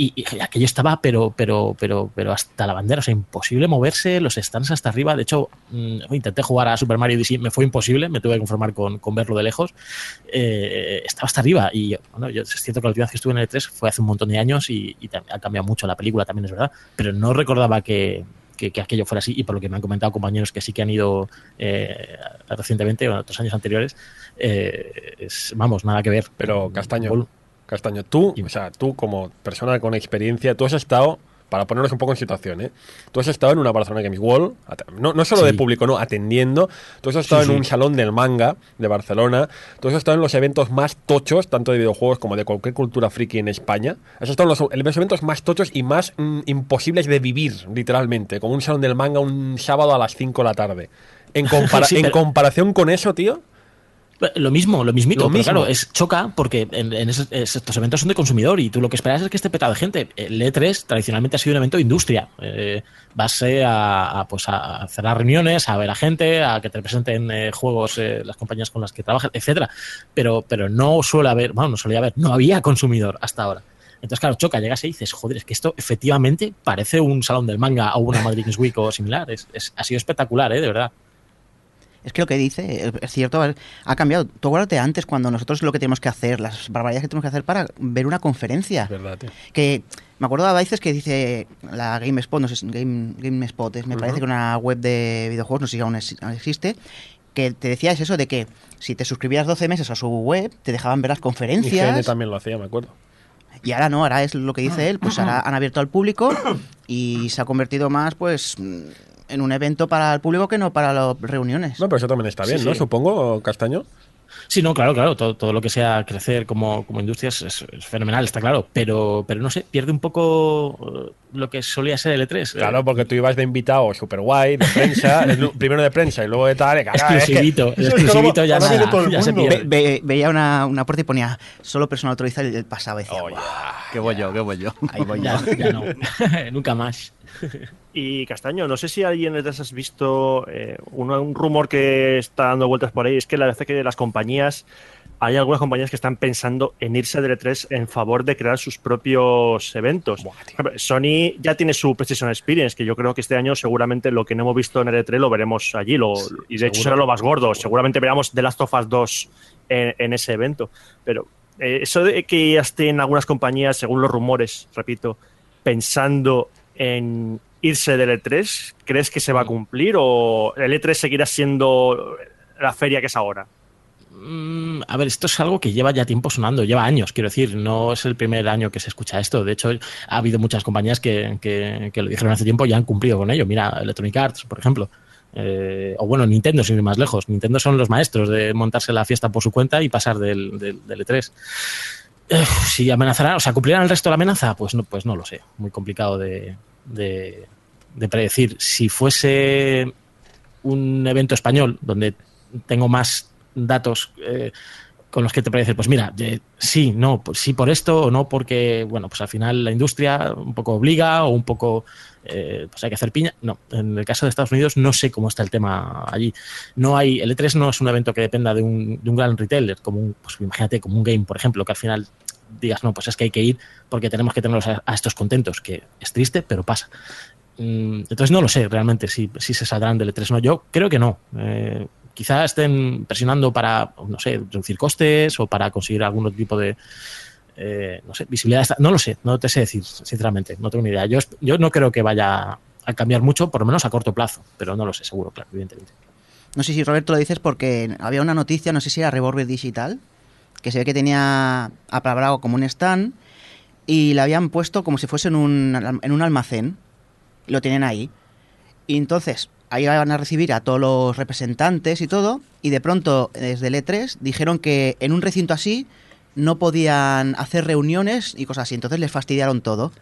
Y, y aquello estaba, pero, pero, pero, pero hasta la bandera, o sea, imposible moverse, los stands hasta arriba. De hecho, mm, intenté jugar a Super Mario Odyssey, me fue imposible, me tuve que conformar con, con verlo de lejos. Eh, estaba hasta arriba. Y bueno, yo, es cierto que la última vez que estuve en el E3 fue hace un montón de años y, y ha cambiado mucho la película, también es verdad. Pero no recordaba que, que, que aquello fuera así. Y por lo que me han comentado compañeros que sí que han ido eh, recientemente, o en otros años anteriores, eh, es, vamos, nada que ver. Pero, Castaño, Castaño, tú, o sea, tú como persona con experiencia, tú has estado para ponernos un poco en situación, ¿eh? Tú has estado en una Barcelona Games World, no, no solo de público, no, atendiendo. Tú has estado Sí, en sí. un salón del manga de Barcelona. Tú has estado en los eventos más tochos, tanto de videojuegos como de cualquier cultura friki en España. Has estado en los, en los eventos más tochos y más mm, imposibles de vivir, literalmente, como un salón del manga un sábado a las 5 de la tarde. En, compara- [LAUGHS] Sí, en pero- comparación con eso, tío. Lo mismo, lo mismito, Lo pero mismo. claro, es choca porque en, en esos- estos eventos son de consumidor y tú lo que esperas es que esté petado de gente. El E3 tradicionalmente ha sido un evento de industria. Eh, vas eh, a, a, pues a hacer las reuniones, a ver a gente, a que te presenten eh, juegos eh, las compañías con las que trabajas, etcétera. Pero, pero no suele haber, bueno, no solía haber, no había consumidor hasta ahora. Entonces, claro, choca, llegas y dices, joder, es que esto efectivamente parece un salón del manga o una Madrid Week o similar. Es, es- ha sido espectacular, ¿eh? de verdad. Es que lo que dice es- cierto, ha cambiado. Tú acuérdate antes cuando nosotros lo que tenemos que hacer, las barbaridades que tenemos que hacer para ver una conferencia. Es verdad, tío. Que me acuerdo a veces que dice la GameSpot, no sé, si- Game, GameSpot, es, me parece que una web de videojuegos, no sé si aún es- aún existe, que te decía es eso de que si te suscribías 12 meses a su web, te dejaban ver las conferencias. también lo hacía, me acuerdo. Y ahora no, ahora es lo que dice él, pues ahora han abierto al público y se ha convertido más pues en un evento para el público que no para las reuniones. No, pero eso también está Sí, bien, ¿no? sí. Supongo, Castaño. Sí, no, claro, claro, todo, todo lo que sea crecer como, como industria es, es- es fenomenal, está claro, pero, pero no sé, pierde un poco eh, lo que solía ser el E3. eh, Claro, porque tú ibas de invitado super guay, de prensa, [LAUGHS] primero de prensa y luego de tal. Exclusivito, es que- exclusivito [LAUGHS] ya nada, ya se mundo. pierde. Ve- ve- veía una, una puerta y ponía solo personal autorizado y el pasaba y decía, Oye, Qué voy yo, qué voy yo. ahí voy Ya, ya no, [LAUGHS] nunca más. [LAUGHS] Y Castaño, no sé si alguien detrás has visto eh, un, un rumor que está dando vueltas por ahí, es que la verdad es que las compañías, hay algunas compañías que están pensando en irse del E3 en favor de crear sus propios eventos. Buah, Sony ya tiene su PlayStation Experience, que yo creo que este año seguramente lo que no hemos visto en el E3 lo veremos allí, lo, y de hecho será lo más gordo, seguramente veamos The Last of Us 2 en, en ese evento. Pero eh, eso de que ya estén algunas compañías, según los rumores, repito, pensando en irse del E3, ¿crees que se va a cumplir o el E3 seguirá siendo la feria que es ahora? Mm, A ver, esto es algo que lleva ya tiempo sonando, lleva años, quiero decir, no es el primer año que se escucha esto. De hecho, ha habido muchas compañías que, que- lo dijeron hace tiempo y han cumplido con ello. Mira, Electronic Arts, por ejemplo. Eh, o bueno, Nintendo, sin ir más lejos. Nintendo son los maestros de montarse la fiesta por su cuenta y pasar del, del, del E3. Si amenazarán, o sea, ¿cumplirán el resto de la amenaza? Pues no, pues no lo sé. Muy complicado de, de, de predecir. Si fuese un evento español donde tengo más datos eh, con los que te puedo decir, pues mira, eh, sí, no, pues sí por esto o no porque, bueno, pues al final la industria un poco obliga o un poco, eh, pues hay que hacer piña. No, en el caso de Estados Unidos no sé cómo está el tema allí. No hay, el E3 no es un evento que dependa de un, de un gran retailer, como un, pues imagínate, como un game, por ejemplo, que al final digas, no, pues es que hay que ir porque tenemos que tenerlos a, estos contentos, que es triste, pero pasa. Mm, Entonces no lo sé realmente si, si se saldrán del E3 o no. Yo creo que no. Eh, quizá estén presionando para, no sé, reducir costes o para conseguir algún tipo de, eh, no sé, visibilidad. No lo sé, no te sé decir, sinceramente, no tengo ni idea. Yo, yo no creo que vaya a cambiar mucho, por lo menos a corto plazo, pero no lo sé, seguro, claro, evidentemente. No sé si Roberto lo dices porque había una noticia, no sé si era Revolver Digital, que se ve que tenía apalabrado como un stand y la habían puesto como si fuese en un, en un almacén. Lo tienen ahí. Y entonces, ahí van a recibir a todos los representantes y todo. Y de pronto, desde el E3, dijeron que en un recinto así no podían hacer reuniones y cosas así. Entonces les fastidiaron todo.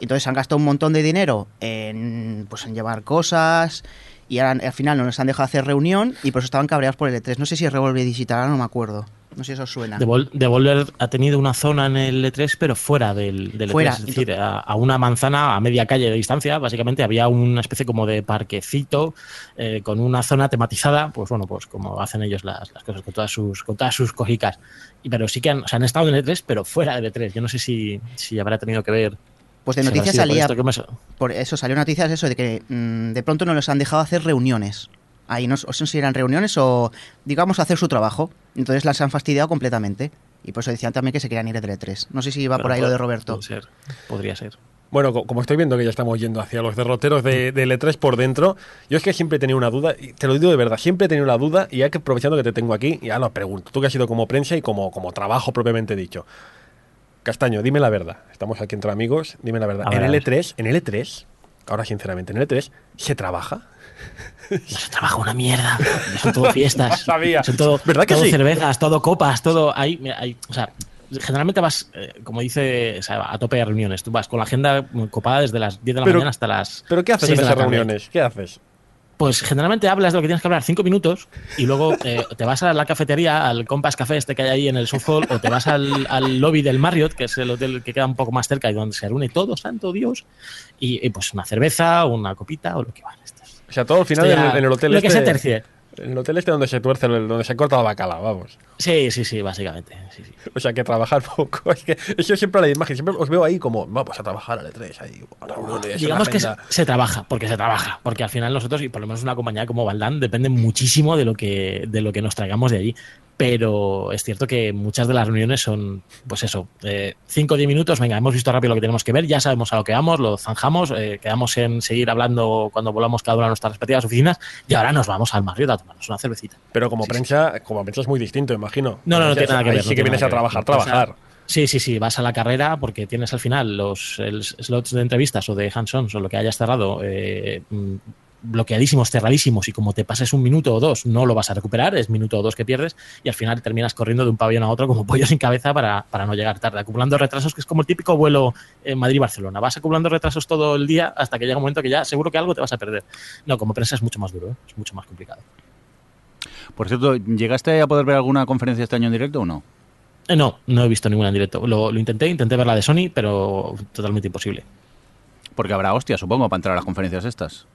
Entonces han gastado un montón de dinero en, pues, en llevar cosas y ahora, al final no les han dejado hacer reunión y por eso estaban cabreados por el E3. No sé si Revolver ahora no me acuerdo. No sé si eso suena. Devol- Devolver ha tenido una zona en el E3, pero fuera del, del Fuera. E3, es decir, a, a una manzana, a media calle de distancia, básicamente había una especie como de parquecito eh, con una zona tematizada, pues bueno, pues como hacen ellos las, las cosas con todas sus, con todas sus cojicas. Y, pero sí que han, o sea, han estado en el E3, pero fuera del E3. Yo no sé si, si habrá tenido que ver. Pues de noticias por salía, esto por eso salió noticias eso de que mm, de pronto no les han dejado hacer reuniones. Ahí no, o sé si eran reuniones o digamos hacer su trabajo. Entonces las han fastidiado completamente. Y por eso decían también que se querían ir del E3. No sé si va por ahí lo de Roberto. puede ser, podría ser. Bueno, co- como estoy viendo que ya estamos yendo hacia los derroteros de, del E3 por dentro, yo es que siempre he tenido una duda, y te lo digo de verdad, siempre he tenido la duda, y ya que aprovechando que te tengo aquí, ya lo pregunto, tú que has sido como prensa y como, como trabajo propiamente dicho. Castaño, dime la verdad. Estamos aquí entre amigos, dime la verdad. En a ver. L3, en L3, ahora sinceramente, en L3, ¿se trabaja? [LAUGHS] No se trabaja una mierda. Son todo fiestas. [LAUGHS] Sabía. Son todo, ¿Verdad que todo sí? cervezas, todo copas, todo. Hay, o sea, generalmente vas, eh, como dice, o sea, a tope de reuniones. Tú vas con la agenda copada desde las 10 de la Pero- mañana hasta las. ¿Pero qué haces 6 en esas reuniones? ¿Qué haces? Pues generalmente hablas de lo que tienes que hablar cinco minutos y luego [LAUGHS] eh, te vas a la cafetería, al Compass Café este que hay ahí en el South Hall, o te vas al, al lobby del Marriott, que es el hotel que queda un poco más cerca y donde se reúne todo, santo Dios, y, y, pues una cerveza, una copita o lo que van. O sea, todo al final en, el- en el hotel lo que este, se tercie. En el hotel este donde se tuerce, donde se corta la bacala, vamos. Sí, sí, sí, básicamente. sí, sí. O sea, que trabajar [LAUGHS] poco. Es que yo siempre la imagen, siempre os veo ahí como, vamos a trabajar al E3, ahí, Digamos que se trabaja, porque se trabaja, porque al final nosotros, y por lo menos una compañía como Valdán, depende muchísimo de lo que, de lo que nos traigamos de allí. Pero es cierto que muchas de las reuniones son, pues eso, 5 o 10 minutos, venga, hemos visto rápido lo que tenemos que ver, ya sabemos a lo que vamos, lo zanjamos, eh, quedamos en seguir hablando cuando volvamos cada una a nuestras respectivas oficinas y ahora nos vamos al Marriott a tomarnos una cervecita. Pero como prensa, como prensa es muy distinto, imagino. No, no, no O sea, tiene nada que ahí ver. Sí no que vienes a trabajar, trabajar. Sí, sí, sí, vas a la carrera porque tienes al final los slots de entrevistas o de hands-ons o lo que hayas cerrado eh, bloqueadísimos, cerradísimos y como te pases un minuto o dos no lo vas a recuperar, es minuto o dos que pierdes y al final terminas corriendo de un pabellón a otro como pollo sin cabeza para, para no llegar tarde, acumulando retrasos que es como el típico vuelo en Madrid-Barcelona, vas acumulando retrasos todo el día hasta que llega un momento que ya seguro que algo te vas a perder. No, como prensa es mucho más duro, ¿eh? es mucho más complicado. Por cierto, ¿llegaste a poder ver alguna conferencia este año en directo o no? Eh, no, no he visto ninguna en directo. Lo, lo intenté, intenté ver la de Sony, pero totalmente imposible. Porque habrá hostia, supongo, para entrar a las conferencias estas.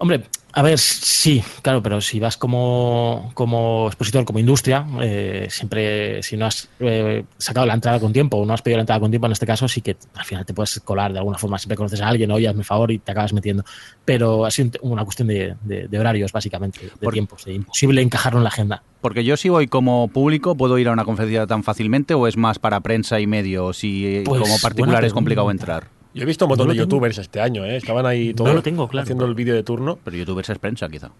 Hombre, a ver, sí, claro, pero si vas como, como expositor, como industria, eh, siempre, si no has eh, sacado la entrada con tiempo o no has pedido la entrada con tiempo, en este caso sí que al final te puedes colar de alguna forma. Siempre conoces a alguien, oye, hazme favor y te acabas metiendo. Pero ha sido un- una cuestión de, de- de horarios, básicamente, de tiempos, de imposible encajarlo en la agenda. Porque yo si voy como público, ¿puedo ir a una conferencia tan fácilmente o es más para prensa y medios si Pues, como particular es complicado entrar? Yo he visto un montón No de tengo. youtubers este año, ¿eh? Estaban ahí No todos lo tengo, claro. haciendo el vídeo de turno. Pero youtubers es prensa, quizá.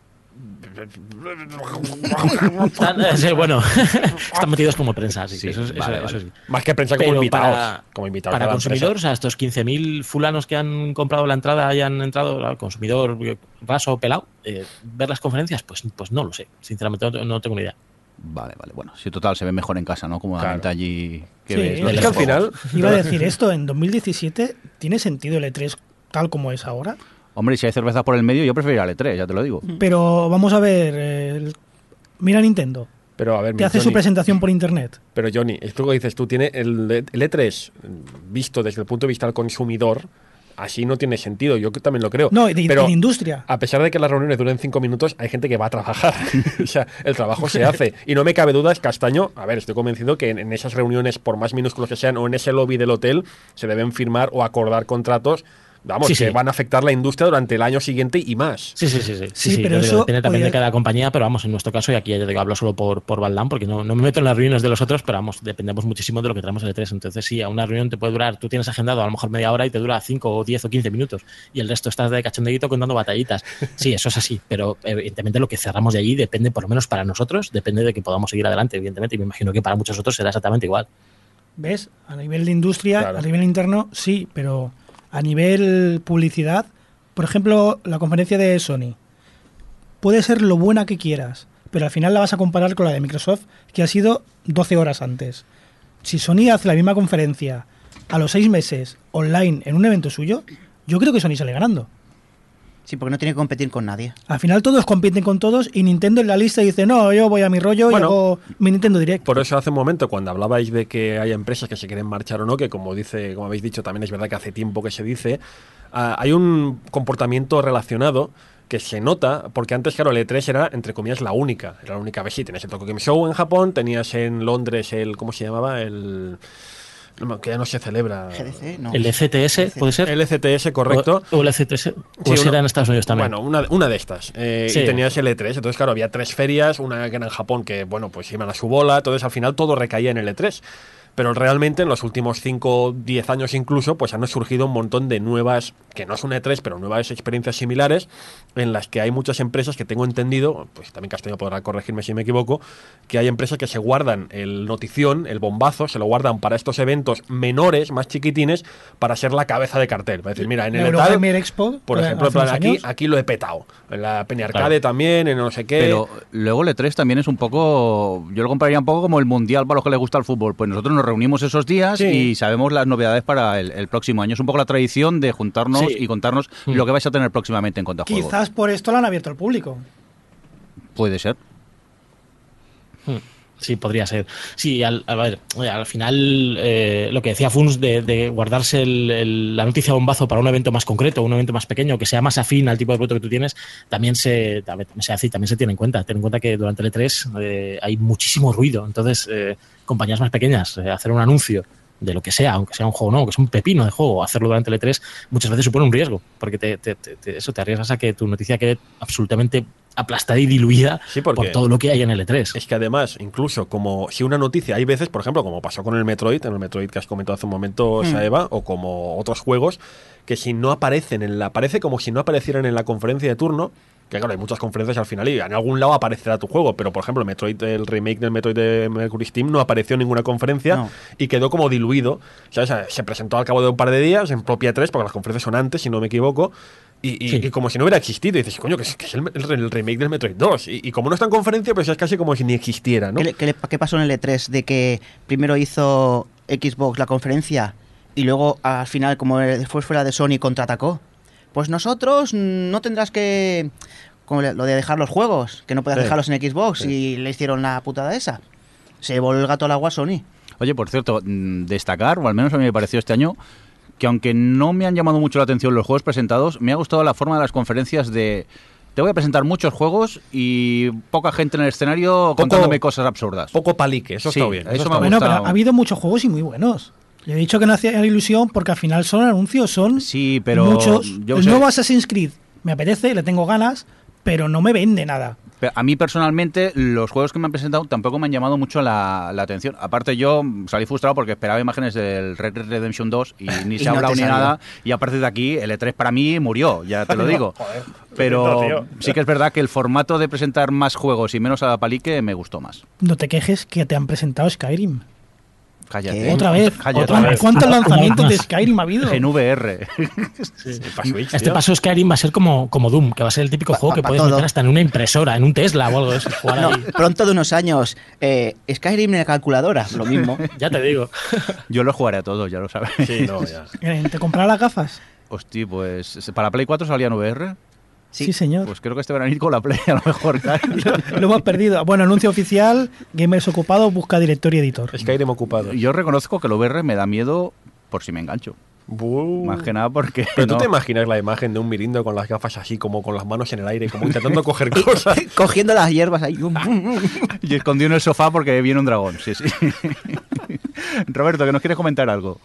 [LAUGHS] Sí, bueno, [LAUGHS] están metidos como prensa, sí, Sí, eso, eso- vale, eso vale. sí. Más que prensa como Pero invitados. para- como invitados Para consumidor, o sea, estos 15.000 fulanos que han comprado la entrada y han entrado, al consumidor raso pelado, eh, ver las conferencias, pues, pues no lo sé. Sinceramente, no, no tengo ni idea. Vale, vale. Bueno, si total se ve mejor en casa, ¿no? Cómodamente Claro. allí que Sí, ves es que al final. Iba a decir esto, en 2017, ¿tiene sentido el E3 tal como es ahora? Hombre, si hay cerveza por el medio, yo preferiría el E3, ya te lo digo. Pero vamos a ver, eh, el- mira Nintendo, Pero a ver, te hace su presentación por internet. Pero Johnny, esto que dices tú, tiene el, el E3 visto desde el punto de vista del consumidor, así no tiene sentido. Yo también lo creo. No, de, pero de industria. a pesar de que las reuniones duren cinco minutos, hay gente que va a trabajar. [LAUGHS] o sea, el trabajo se hace. Y no me cabe duda, es Castaño. A ver, estoy convencido que en, en esas reuniones, por más minúsculos que sean, o en ese lobby del hotel, se deben firmar o acordar contratos. Vamos, Sí, que sí. van a afectar la industria durante el año siguiente y más. Sí, sí, sí. Sí, Sí, sí, pero yo digo, eso depende también de cada compañía, pero vamos, en nuestro caso, y aquí ya te digo, hablo solo por, por Valdán, porque no, no me meto en las reuniones de los otros, pero vamos, dependemos muchísimo de lo que traemos el E3. Entonces, sí, a una reunión te puede durar, tú tienes agendado a lo mejor media hora y te dura 5 o 10 o 15 minutos, y el resto estás de cachondeguito contando batallitas. Sí, eso es así, pero evidentemente lo que cerramos de allí depende, por lo menos para nosotros, depende de que podamos seguir adelante, evidentemente, y me imagino que para muchos otros será exactamente igual. ¿Ves? A nivel de industria, Claro. a nivel interno, sí, pero a nivel publicidad, por ejemplo, la conferencia de Sony, puede ser lo buena que quieras, pero al final la vas a comparar con la de Microsoft, que ha sido 12 horas antes. Si Sony hace la misma conferencia a los 6 meses online en un evento suyo, yo creo que Sony sale ganando. Sí, porque no tiene que competir con nadie. Al final todos compiten con todos y Nintendo en la lista dice, no, yo voy a mi rollo Bueno, y hago mi Nintendo Direct. Por eso hace un momento, cuando hablabais de que hay empresas que se quieren marchar o no, que como dice, como habéis dicho, también es verdad que hace tiempo que se dice, ah, hay un comportamiento relacionado que se nota, porque antes, claro, el E3 era, entre comillas, la única. Era la única vez, sí, tenías el Tokyo Game Show en Japón, tenías en Londres el, ¿cómo se llamaba? El... no, que ya no se celebra. GDC, no. El ECTS, ¿puede ser? El ECTS, correcto. O, o el ECTS, o Sí, uno- era en Estados Unidos también. Bueno, una, una de estas. Eh, Sí. Y tenías el E3. Entonces, claro, había tres ferias, una que era en Japón, que, bueno, pues iban a su bola. Entonces, al final todo recaía en el E3. Pero realmente en los últimos 5 10 años incluso, pues han surgido un montón de nuevas, que no es una E3, pero nuevas experiencias similares, en las que hay muchas empresas que tengo entendido, pues también Castellano podrá corregirme si me equivoco, que hay empresas que se guardan el notición, el bombazo, se lo guardan para estos eventos menores, más chiquitines, para ser la cabeza de cartel. Para decir, mira, en el tal, Expo, por que ejemplo, plan, aquí, aquí lo he petado. En la Penny Arcade Claro. también, en no sé qué. Pero luego el E3 también es un poco, yo lo compararía un poco como el mundial para los que les gusta el fútbol. Pues nosotros nos reunimos esos días Sí. y sabemos las novedades para el, el próximo año. Es un poco la tradición de juntarnos Sí. y contarnos Mm. lo que vais a tener próximamente en cuanto a juegos. Quizás por esto lo han abierto al público. Puede ser. Sí, podría ser. Sí, al, a ver, oye, al final eh, lo que decía Funs de, de guardarse el- el- la noticia bombazo para un evento más concreto, un evento más pequeño, que sea más afín al tipo de producto que tú tienes, también se, también se hace y también se tiene en cuenta. Ten en cuenta que durante el E3 eh, hay muchísimo ruido. Entonces, eh, compañías más pequeñas, eh, hacer un anuncio de lo que sea, aunque sea un juego no, que es un pepino de juego, hacerlo durante el E3 muchas veces supone un riesgo, porque te, te- te- te- eso te arriesgas a que tu noticia quede absolutamente aplastada y diluida Sí, por todo lo que hay en el E E3. Es que además, incluso como si una noticia, hay veces, por ejemplo, como pasó con el Metroid, en el Metroid que has comentado hace un momento, Saeva, o como otros juegos, que si no aparecen en la. Parece como si no aparecieran en la conferencia de turno. Que claro, hay muchas conferencias al final y en algún lado aparecerá tu juego, pero por ejemplo, el Metroid, el remake del Metroid de Mercury Steam no apareció en ninguna conferencia No. y quedó como diluido. ¿sabes? Se presentó al cabo de un par de días en propia 3, porque las conferencias son antes, si no me equivoco. Y, y- Sí. y como si no hubiera existido. Y dices, coño, que es, que es el, remake del Metroid 2. Y, y como no está en conferencia, pues es casi como si ni existiera, ¿no? ¿Qué, le- qué le- qué pasó en el E3 de que primero hizo Xbox la conferencia y luego al final, como después fuera de Sony, contraatacó? Pues nosotros mm, no tendrás que... Como lo de dejar los juegos, que no puedas Sí. dejarlos en Xbox y le hicieron la putada esa. Se voló el gato al agua Sony. Oye, por cierto, mm, destacar, o al menos a mí me pareció este año, que aunque no me han llamado mucho la atención los juegos presentados, me ha gustado la forma de las conferencias de... Te voy a presentar muchos juegos y poca gente en el escenario contándome cosas absurdas. Poco palique, eso Sí, está bien. eso Eso me está ha bien. Bueno, pero ha habido muchos juegos y muy buenos. Yo he dicho que no hacía ilusión porque al final son anuncios, son Sí, pero muchos. yo el sé- nuevo Assassin's Creed me apetece, le tengo ganas, pero no me vende nada. Pero A mí personalmente los juegos que me han presentado tampoco me han llamado mucho la, la atención. Aparte yo salí frustrado porque esperaba imágenes del Red Dead Redemption 2 y [LAUGHS] ni Y se ha no hablado ni nada. Y a partir de aquí el E3 para mí murió, ya te lo [LAUGHS] digo. Pero sí que es verdad que el formato de presentar más juegos y menos a palique me gustó más. No te quejes que te han presentado Skyrim. Cállate. ¿Qué? Otra vez. Cállate. Otra vez. ¿Cuántos [LAUGHS] lanzamientos de. Skyrim ha habido? En VR. Switch, Este tío. paso Skyrim va a ser como, como Doom, que va a ser el típico Pa- juego pa- que pa puedes todo. meter hasta en una impresora, en un Tesla o algo de eso. jugar No, ahí. pronto de unos años, eh, Skyrim en la calculadora, lo mismo. [LAUGHS] Ya te digo. Yo lo jugaré a todos, ya lo sabes. Sí, no, ya. [LAUGHS] Eh, ¿Te comprarás las gafas? Hostia, pues para Play 4 salían VR. Sí, Sí. señor. Pues creo que este verano ir con la Play a lo mejor. [LAUGHS] cae. Lo hemos perdido. Bueno, anuncio oficial, Gamers Ocupado busca director y editor. Skyrim ocupado. Yo reconozco que el VR me da miedo por si me engancho. Buh. Más que nada porque. Pero tú no. te imaginas la imagen de un mirindo con las gafas así, como con las manos en el aire, como intentando coger [LAUGHS] cosas. [LAUGHS] Cogiendo las hierbas ahí. Y escondido en el sofá porque viene un dragón. Sí, sí. Roberto, que nos quieres comentar algo.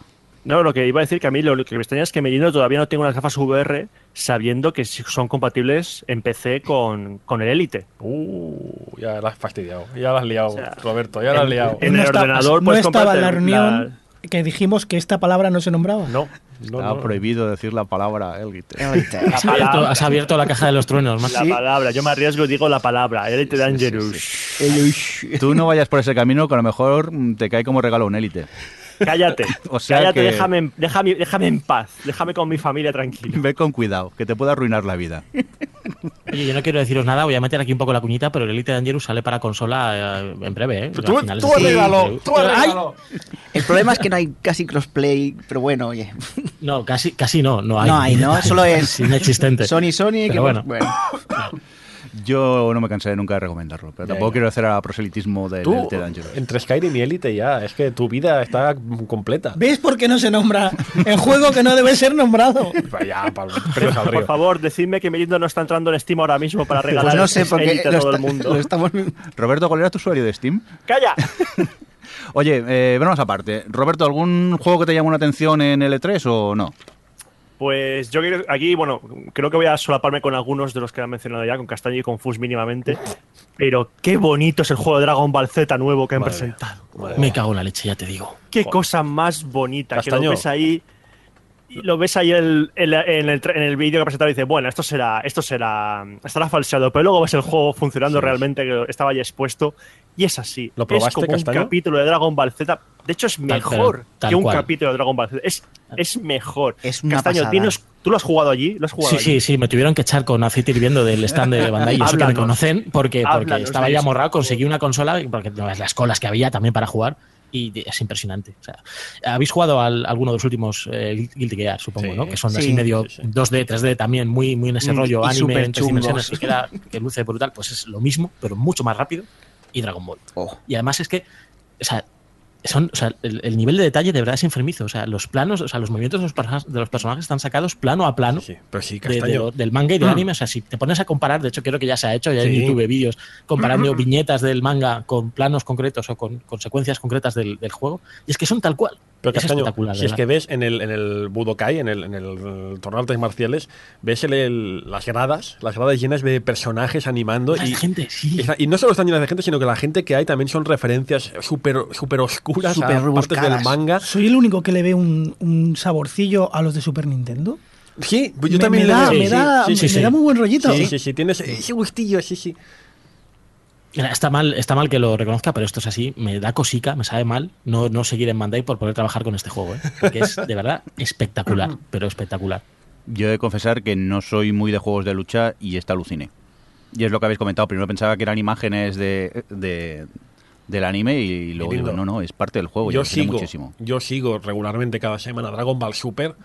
No, lo que iba a decir que a mí lo, lo que me extraña es que Merino todavía no tengo unas gafas VR sabiendo que sí son compatibles en PC con, con el Elite. Uh, ya la has fastidiado. Ya la has liado, O sea, Roberto. Ya la has en- liado. en- no el estaba- ordenador no puedes estaba en la reunión que dijimos que esta palabra no se nombraba. No. No, Está no. prohibido decir la palabra Elite. Has abierto, has abierto la caja de los truenos. más. La palabra, yo me arriesgo y digo la palabra, Elite Dangerous. Tú no vayas por ese camino que a lo mejor te cae como regalo un Elite. Cállate, [LAUGHS] O sea cállate, que- déjame, en- déjame, déjame en paz, déjame con mi familia tranquila. Ve con cuidado, que te puede arruinar la vida. [LAUGHS] Oye, yo no quiero deciros nada, voy a meter aquí un poco la cuñita, pero el Elite Dangerous sale para consola eh, en breve. ¿eh? Tú, tú de- arréglalo, tú ¡Ay! arréglalo. El problema es que no hay casi crossplay, pero bueno, oye. No, casi, casi no, no hay. No hay, ¿no? [LAUGHS] Solo es inexistente. Sony, Sony, que bueno. bueno. Yo no me cansaré nunca de recomendarlo, pero tampoco quiero hacer a proselitismo del Tú, Elite Dangerous. entre Skyrim y Elite ya, es que tu vida está completa. ¿Ves por qué no se nombra el juego que no debe ser nombrado? Ya, pa- premios al Por favor, decidme que Merindo no está entrando en Steam ahora mismo para regalar Pues no sé, porque Elite a todo el mundo. lo estamos... Roberto, ¿cuál era tu usuario de Steam? ¡Calla! [LAUGHS] Oye, eh, aparte. Roberto, ¿algún juego que te llamó la atención en L3 o no? Pues yo quiero- aquí, bueno, creo que voy a solaparme con algunos de los que han mencionado ya, con Castaño y con Fus mínimamente. Pero qué bonito es el juego de Dragon Ball Z nuevo que han Madre presentado. Me cago en la leche, ya te digo. Qué cosa más bonita, que Castaño. lo ves ahí. Lo ves ahí el- el- en el, en el vídeo que ha presentado y dices, bueno, esto será, esto será, estará falseado, pero luego ves el juego funcionando Sí. realmente, que estaba ya expuesto, y es así. ¿Lo es probaste, como Castaño? un capítulo de Dragon Ball Z. De hecho, es mejor tal que un cual. capítulo de Dragon Ball Z. Es, es mejor. Es una Castaño, pasada. ¿tienes- ¿tú lo has jugado allí? ¿Lo has jugado Sí, allí? sí, sí, me tuvieron que echar con aceite hirviendo del stand de Bandai. y Eso que me conocen porque, porque estaba ya morrado, conseguí una consola, porque las colas que había también para jugar. Y es impresionante. O sea, Habéis jugado al, alguno de los últimos eh, Guilty Gear, supongo, Sí. ¿no? Que son Sí. así medio Sí, sí. 2D, 3D también, muy, muy en ese Mm, rollo y anime, en tres dimensiones, que, queda, que luce brutal. Pues es lo mismo, pero mucho más rápido. Y Dragon Ball. Oh. Y además es que, o sea, son, o sea, el, el nivel de detalle de verdad es enfermizo. O sea, los planos, o sea, los movimientos de los, personajes- de los personajes están sacados plano a plano Sí, pero sí, de- de del manga y del anime. O sea, si te pones a comparar, de hecho creo que ya se ha hecho, ya en. YouTube vídeos comparando viñetas del manga con planos concretos o con, con secuencias concretas del, del juego. Y es que son tal cual. Pero es Castaño, espectacular. si es que ves en el, en el Budokai, en el, en el, torneo de artes marciales, ves el- el- las gradas, las gradas llenas de personajes animando. Y, gente, sí. y, y no solo están llenas de gente, sino que la gente que hay también son referencias súper super oscuras Súper a partes del manga. ¿Soy el único que le ve un, un saborcillo a los de Super Nintendo? Sí, yo me, también me le da, veo, me sí, da, sí, sí, me sí. da muy buen rollito. Sí, sí, sí, tienes ese gustillo, sí, sí. Está mal, está mal que lo reconozca, pero esto es así. Me da cosica, me sabe mal no, no seguir en Bandai por poder trabajar con este juego. ¿eh? Porque es de verdad espectacular, [LAUGHS] pero espectacular. Yo he de confesar que no soy muy de juegos de lucha y esta aluciné. Y es lo que habéis comentado. Primero pensaba que eran imágenes de, de- del anime y luego digo, no, no, es parte del juego. yo sigo, muchísimo. yo sigo regularmente cada semana Dragon Ball Super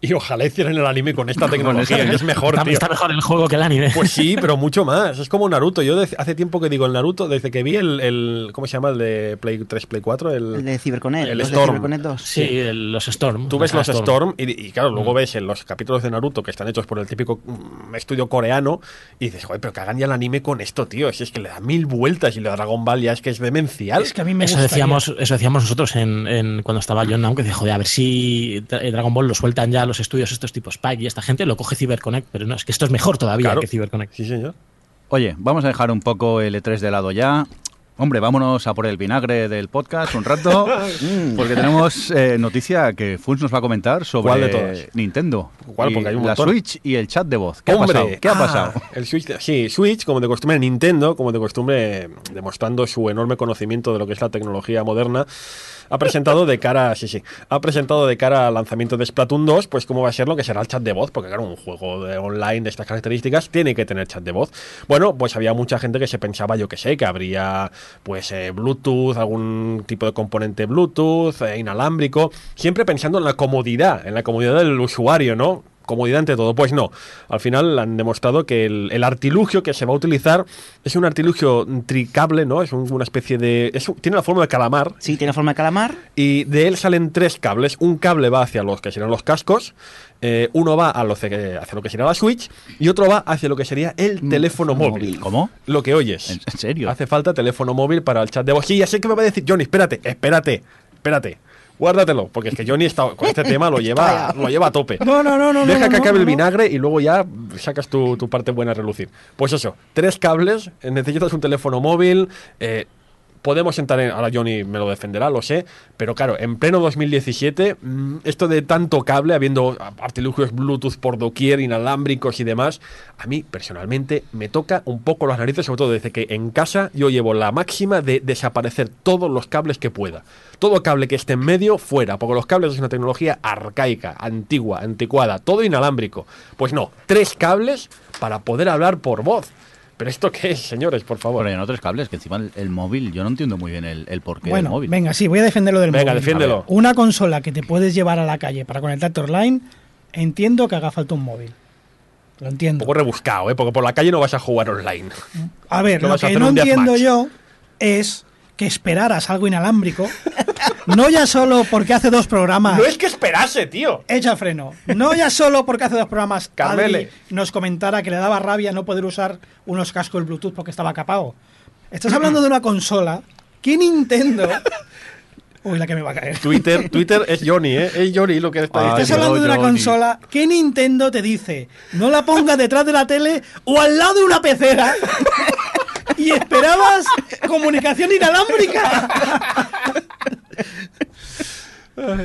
y ojalá hicieran el anime con esta tecnología, que es mejor, tío. está mejor el juego que el anime. Pues sí, pero [LAUGHS] mucho más. Es como Naruto. Yo hace tiempo que digo el Naruto, desde que vi el, el- ¿cómo se llama? El de Play 3, Play 4, el, El de CyberConnect. el Storm. de CyberConnect 2. sí, el- los Storm. Tú ves los Storm y, y claro, Mm. luego ves en los capítulos de Naruto que están hechos por el típico mm, estudio coreano y dices, joder, pero que hagan ya el anime con esto, tío. Si es que le da mil vueltas y lo de Dragon Ball ya es que es demencial. Es que a mí me Eso gustaría. decíamos, eso decíamos nosotros en, en- cuando estaba John Now, que decía, joder, a ver si Dra- Dragon Ball lo sueltan ya los estudios estos tipos Spike y esta gente lo coge CyberConnect, pero no, es que esto es mejor todavía Claro. que CyberConnect. Sí, señor. Oye, vamos a dejar un poco el E3 de lado ya. Hombre, vámonos a por el vinagre del podcast un rato, [LAUGHS] porque tenemos eh, noticia que Funs nos va a comentar sobre ¿Cuál de todas? Nintendo. ¿Cuál? Porque hay un la montón. Switch y el chat de voz. ¿Qué Hombre, ha pasado? ¿Qué ha ah, pasado? El Switch, sí, Switch, como de costumbre, Nintendo, como de costumbre, demostrando su enorme conocimiento de lo que es la tecnología moderna, ha presentado de cara, sí, sí, ha presentado de cara al lanzamiento de Splatoon 2, pues cómo va a ser lo que será el chat de voz, porque claro, un juego online de estas características tiene que tener chat de voz. Bueno, pues había mucha gente que se pensaba, yo que sé, que habría pues eh, Bluetooth, algún tipo de componente Bluetooth, eh, inalámbrico, siempre pensando en la comodidad, en la comodidad del usuario, ¿no? Comodidad ante todo. Pues no. Al final han demostrado que el, el artilugio que se va a utilizar es un artilugio tricable, ¿no? Es un- una especie de. es tiene la forma de calamar. Sí, tiene forma de calamar. Y de él salen tres cables. Un cable va hacia los que serían los cascos. eh, uno va a lo que- hacia lo que sería la Switch. Y otro va hacia lo que sería el teléfono móvil. ¿Cómo? Lo que oyes. ¿En, serio? Hace falta teléfono móvil para el chat de voz. Sí, ya sé que me va a decir Johnny, espérate, espérate, espérate. Guárdatelo, porque es que Johnny está, con este tema lo [LAUGHS] lleva, lo lleva a tope. No, no, no, no. Deja no, que no, acabe el vinagre y luego ya sacas tu, tu parte buena a relucir. Pues eso, tres cables, eh, necesitas un teléfono móvil. eh, podemos entrar en. Ahora Johnny me lo defenderá, lo sé. Pero claro, en pleno 2017, mm, esto de tanto cable, habiendo artilugios Bluetooth por doquier, inalámbricos y demás, a mí personalmente me toca un poco las narices, sobre todo desde que en casa yo llevo la máxima de desaparecer todos los cables que pueda. Todo cable que esté en medio, fuera, porque los cables es una tecnología arcaica, antigua, anticuada, todo inalámbrico. Pues no, tres cables para poder hablar por voz. ¿Pero esto qué es, señores, por favor? Bueno, hay otros cables, que encima el, el móvil, yo no entiendo muy bien el, el porqué del Bueno, móvil. venga, sí, voy a defenderlo del Venga, móvil. defiéndelo. Una consola que te puedes llevar a la calle para conectarte online, entiendo que haga falta un móvil. Lo Un entiendo. poco rebuscado, ¿eh? Porque por la calle no vas a jugar online. A ver, ¿Qué lo que no un entiendo yo es que esperaras algo inalámbrico, no ya solo porque hace dos programas No es que esperase, tío. echa freno, no ya solo porque hace dos programas Carmele. Nos comentara que le daba rabia no poder usar unos cascos Bluetooth porque estaba capado. Estás hablando de una consola que Nintendo [LAUGHS] Uy, la que me va a caer. Twitter, Twitter es Johnny, ¿eh? Es Johnny lo que está diciendo. Estás hablando de una Johnny. consola que Nintendo te dice, no la pongas detrás de la tele o al lado de una pecera [LAUGHS] y esperabas comunicación inalámbrica.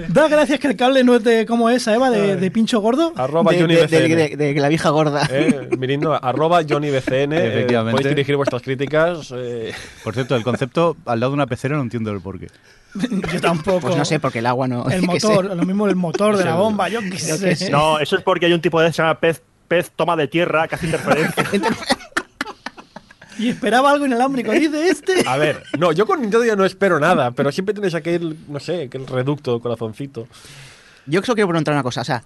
Da gracias que el cable no es de, ¿cómo es, Eva? De, de pincho gordo. Arroba de, Johnny de- BCN. de- de- de la vieja gorda. Eh, Mirindo, arroba Johnny BCN. eh, Efectivamente. podéis dirigir vuestras críticas. eh, Por cierto, el concepto al lado de una pecera no entiendo el porqué. Yo tampoco. Pues no sé, porque el agua no. El sé. motor, lo mismo el motor de la bomba, yo qué sé. No, eso es porque hay un tipo de se llama pez, pez toma de tierra que hace interferencia. [LAUGHS] Y esperaba algo inalámbrico, dice este. a ver, no, yo con Nintendo ya no espero nada, pero siempre tienes aquel, no sé, aquel reducto, corazoncito. Yo solo quiero preguntar una cosa. O sea,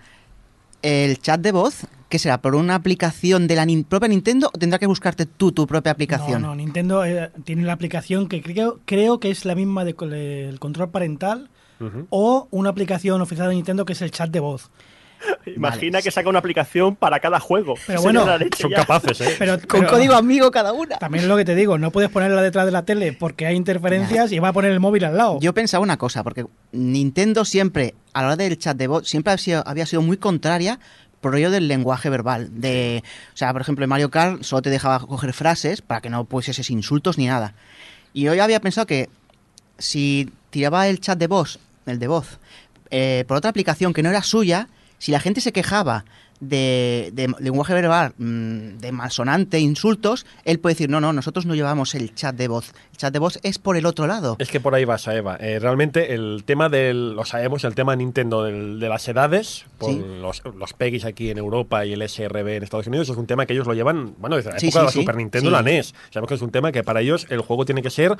el chat de voz, ¿qué será? ¿Por una aplicación de la nin- propia Nintendo o tendrá que buscarte tú tu propia aplicación? No, no, Nintendo eh, tiene la aplicación que creo, creo que es la misma del control parental o una aplicación oficial de Nintendo que es el chat de voz. Imagina Vale. que saca una aplicación para cada juego. Pero bueno, Son ya. capaces, ¿eh? Pero, Con código amigo cada una. también es lo que te digo, no puedes ponerla detrás de la tele porque hay interferencias y va a poner el móvil al lado. Yo pensaba una cosa, porque Nintendo siempre, a la hora del chat de voz, siempre había sido, había sido muy contraria por ello del lenguaje verbal. De, o sea, por ejemplo, en Mario Kart solo te dejaba coger frases para que no pusieses insultos ni nada. Y yo ya había pensado que si tiraba el chat de voz, el de voz, eh, por otra aplicación que no era suya, si la gente se quejaba de, de lenguaje verbal, mm, de malsonante, insultos, él puede decir, no, no, nosotros no llevamos el chat de voz. El chat de voz es por el otro lado. Es que por ahí vas, Eva. Eh, realmente el tema del, lo sabemos, el tema Nintendo del- de las edades, por Sí. los, los PEGIs aquí en Europa y el SRB en Estados Unidos, es un tema que ellos lo llevan, bueno, desde la época sí, de la. Super Nintendo la NES. Sabemos que es un tema que para ellos el juego tiene que ser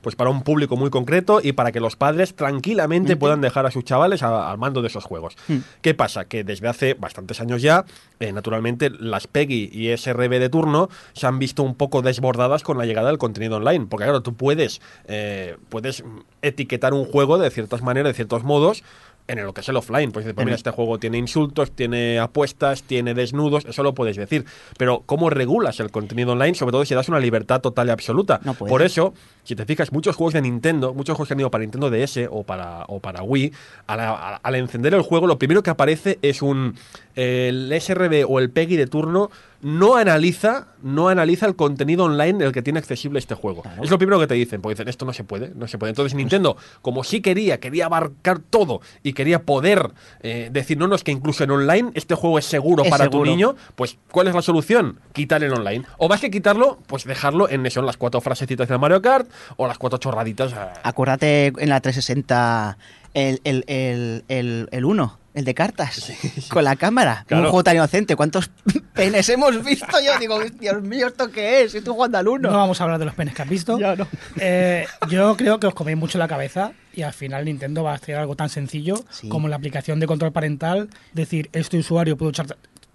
pues para un público muy concreto y para que los padres tranquilamente puedan dejar a sus chavales a- al mando de esos juegos. Mm. ¿Qué pasa? Que desde hace bastantes años ya, eh, naturalmente, las PEGI y SRB de turno se han visto un poco desbordadas con la llegada del contenido online. Porque claro, tú puedes, eh, puedes etiquetar un juego de ciertas maneras, de ciertos modos, en lo que es el offline. Pues, pues mira, este juego tiene insultos, tiene apuestas, tiene desnudos, eso lo puedes decir. Pero ¿cómo regulas el contenido online? Sobre todo si das una libertad total y absoluta. No. Por eso, si te fijas, muchos juegos de Nintendo, muchos juegos que han ido para Nintendo DS o para, o para Wii, al, al- al encender el juego, lo primero que aparece es un. El SRB o el PEGI de turno no analiza, no analiza el contenido online del que tiene accesible este juego. Es lo primero que te dicen, porque dicen, esto no se puede, no se puede. Entonces Nintendo, como sí quería, quería abarcar todo y quería poder eh, decir, no, no, es que incluso en online este juego es seguro Es para tu niño, pues ¿cuál es la solución? Quitar el online. O más que quitarlo, pues dejarlo en eso, en las cuatro frasecitas de Mario Kart o las cuatro chorraditas. Acuérdate en la 360 el, el, el, el, el 1, el de cartas, con la cámara. Claro. Un juego tan inocente. ¿Cuántos [LAUGHS] penes hemos visto? Yo digo, Dios mío, ¿esto qué es? Estoy jugando al 1. No vamos a hablar de los penes que has visto. Ya no. Eh, yo creo que os coméis mucho la cabeza y al final Nintendo va a hacer algo tan sencillo Sí. como la aplicación de control parental, decir, este usuario puede usar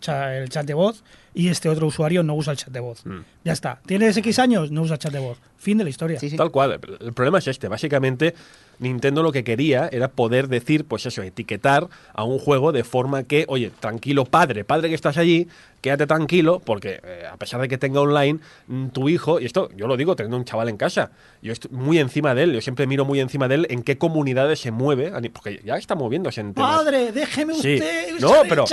el chat de voz y este otro usuario no usa el chat de voz. Mm. Ya está. ¿Tienes X años? No usa el chat de voz. Fin de la historia. Sí, sí. Tal cual. El problema es este. Básicamente, Nintendo lo que quería era poder decir, pues eso, etiquetar a un juego de forma que, oye, tranquilo padre, padre que estás allí, quédate tranquilo, porque eh, a pesar de que tenga online, mm, tu hijo, y esto yo lo digo teniendo un chaval en casa, yo estoy muy encima de él, yo siempre miro muy encima de él en qué comunidades se mueve, porque ya está moviéndose en temas. Padre, déjeme Sí. usted No, pero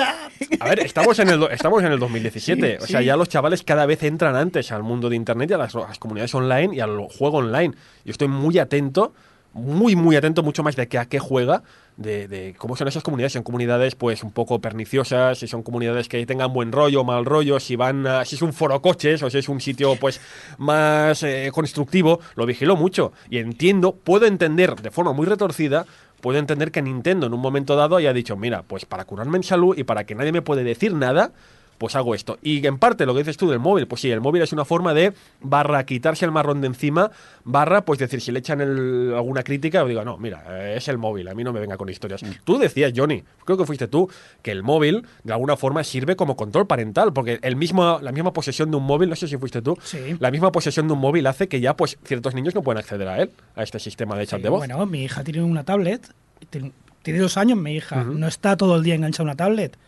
a ver, estamos en el estamos en el 2017, Sí, o sea, sí. ya los chavales cada vez entran antes al mundo de internet y a las, a las comunidades online y al juego online. Yo estoy muy atento, muy muy atento mucho más de que a qué juega, de, de cómo son esas comunidades, son comunidades pues un poco perniciosas, si son comunidades que tengan buen rollo, mal rollo, si van a- si es un foro coches o si es un sitio pues más eh, constructivo, lo vigilo mucho. Y entiendo, puedo entender de forma muy retorcida puedo entender que Nintendo en un momento dado haya dicho, mira, pues para curarme en salud y para que nadie me puede decir nada, pues hago esto. Y en parte lo que dices tú del móvil, pues sí, el móvil es una forma de barra quitarse el marrón de encima, barra pues decir, si le echan el- alguna crítica, digo, no, mira, eh, es el móvil, a mí no me venga con historias. Tú decías, Johnny, creo que fuiste tú, que el móvil de alguna forma sirve como control parental, porque el mismo, la misma posesión de un móvil, no sé si fuiste tú, Sí. la misma posesión de un móvil hace que ya pues ciertos niños no pueden acceder a él, a este sistema de chat Sí, de voz. Bueno, mi hija tiene una tablet, tiene, tiene dos años mi hija, no está todo el día enganchada a una tablet,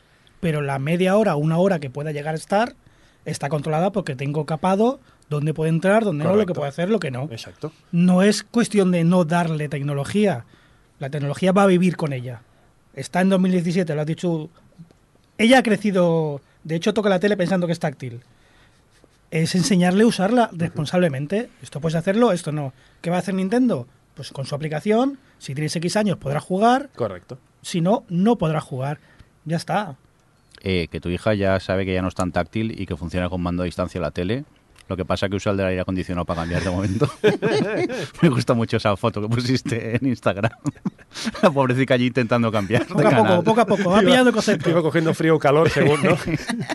pero la media hora, una hora que pueda llegar a estar, está controlada porque tengo capado dónde puede entrar, dónde no, lo que puede hacer, lo que no. Exacto. No es cuestión de no darle tecnología, la tecnología va a vivir con ella. Está en 2017, lo has dicho. Ella ha crecido, de hecho toca la tele pensando que es táctil. Es enseñarle a usarla responsablemente. Esto puedes hacerlo, esto no. ¿Qué va a hacer Nintendo? pues con su aplicación, si tienes X años podrás jugar, Correcto. si no, no podrás jugar. Ya está. Eh, que tu hija ya sabe que ya no es tan táctil y que funciona con mando a distancia la tele. Lo que pasa que usa el del aire acondicionado para cambiar de momento. [LAUGHS] Me gusta mucho esa foto que pusiste en Instagram. La pobrecita allí intentando cambiar. de Poco a poco, canal. poco a poco, va pillando concepto. Iba cogiendo frío o calor según, ¿no?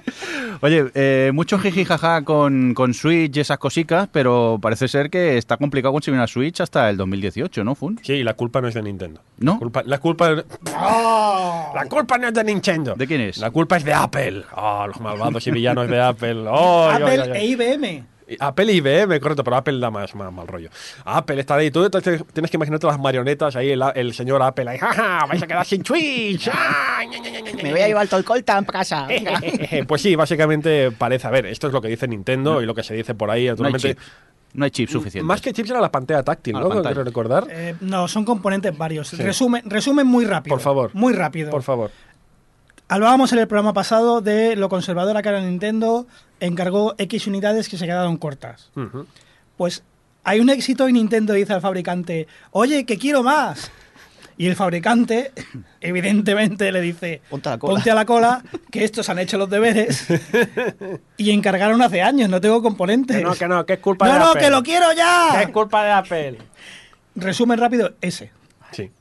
[LAUGHS] Oye, eh, mucho jiji jaja con, con Switch y esas cositas, pero parece ser que está complicado conseguir una Switch hasta el 2018, ¿no, Fun? Sí, y la culpa no es de Nintendo. ¿No? La culpa, la culpa, la culpa no es de Nintendo. ¿De quién es? La culpa es de Apple. Oh, los malvados y villanos de Apple. Oh, Apple ay. e IBM. Apple y IBM, correcto, pero Apple da más, más mal rollo. Apple está ahí, tú tienes que imaginarte las marionetas ahí, el, el señor Apple ahí, jaja, vais a quedar sin Twitch. [LAUGHS] Ah, Me voy a llevar todo el coltan para casa. [LAUGHS] [LAUGHS] Pues sí, básicamente parece, a ver, esto es lo que dice Nintendo y lo que se dice por ahí, No hay naturalmente. No hay chip suficiente. Más que chips era la pantalla táctil, ¿no? la pantalla. Quiero recordar. Eh, no, son componentes varios. Resumen, resumen muy rápido. Por favor. Muy rápido. Por favor. Hablábamos en el programa pasado de lo conservadora que era Nintendo, encargó X unidades que se quedaron cortas. Pues hay un éxito y Nintendo dice al fabricante, oye, que quiero más. Y el fabricante, [COUGHS] evidentemente, le dice, Ponte a la cola. ponte a la cola, que estos han hecho los deberes [LAUGHS] y encargaron hace años, no tengo componentes. Que no, que no, que es culpa No, de no, Apple. que lo quiero ya. Que es culpa de Apple. Resumen rápido, ese. Sí.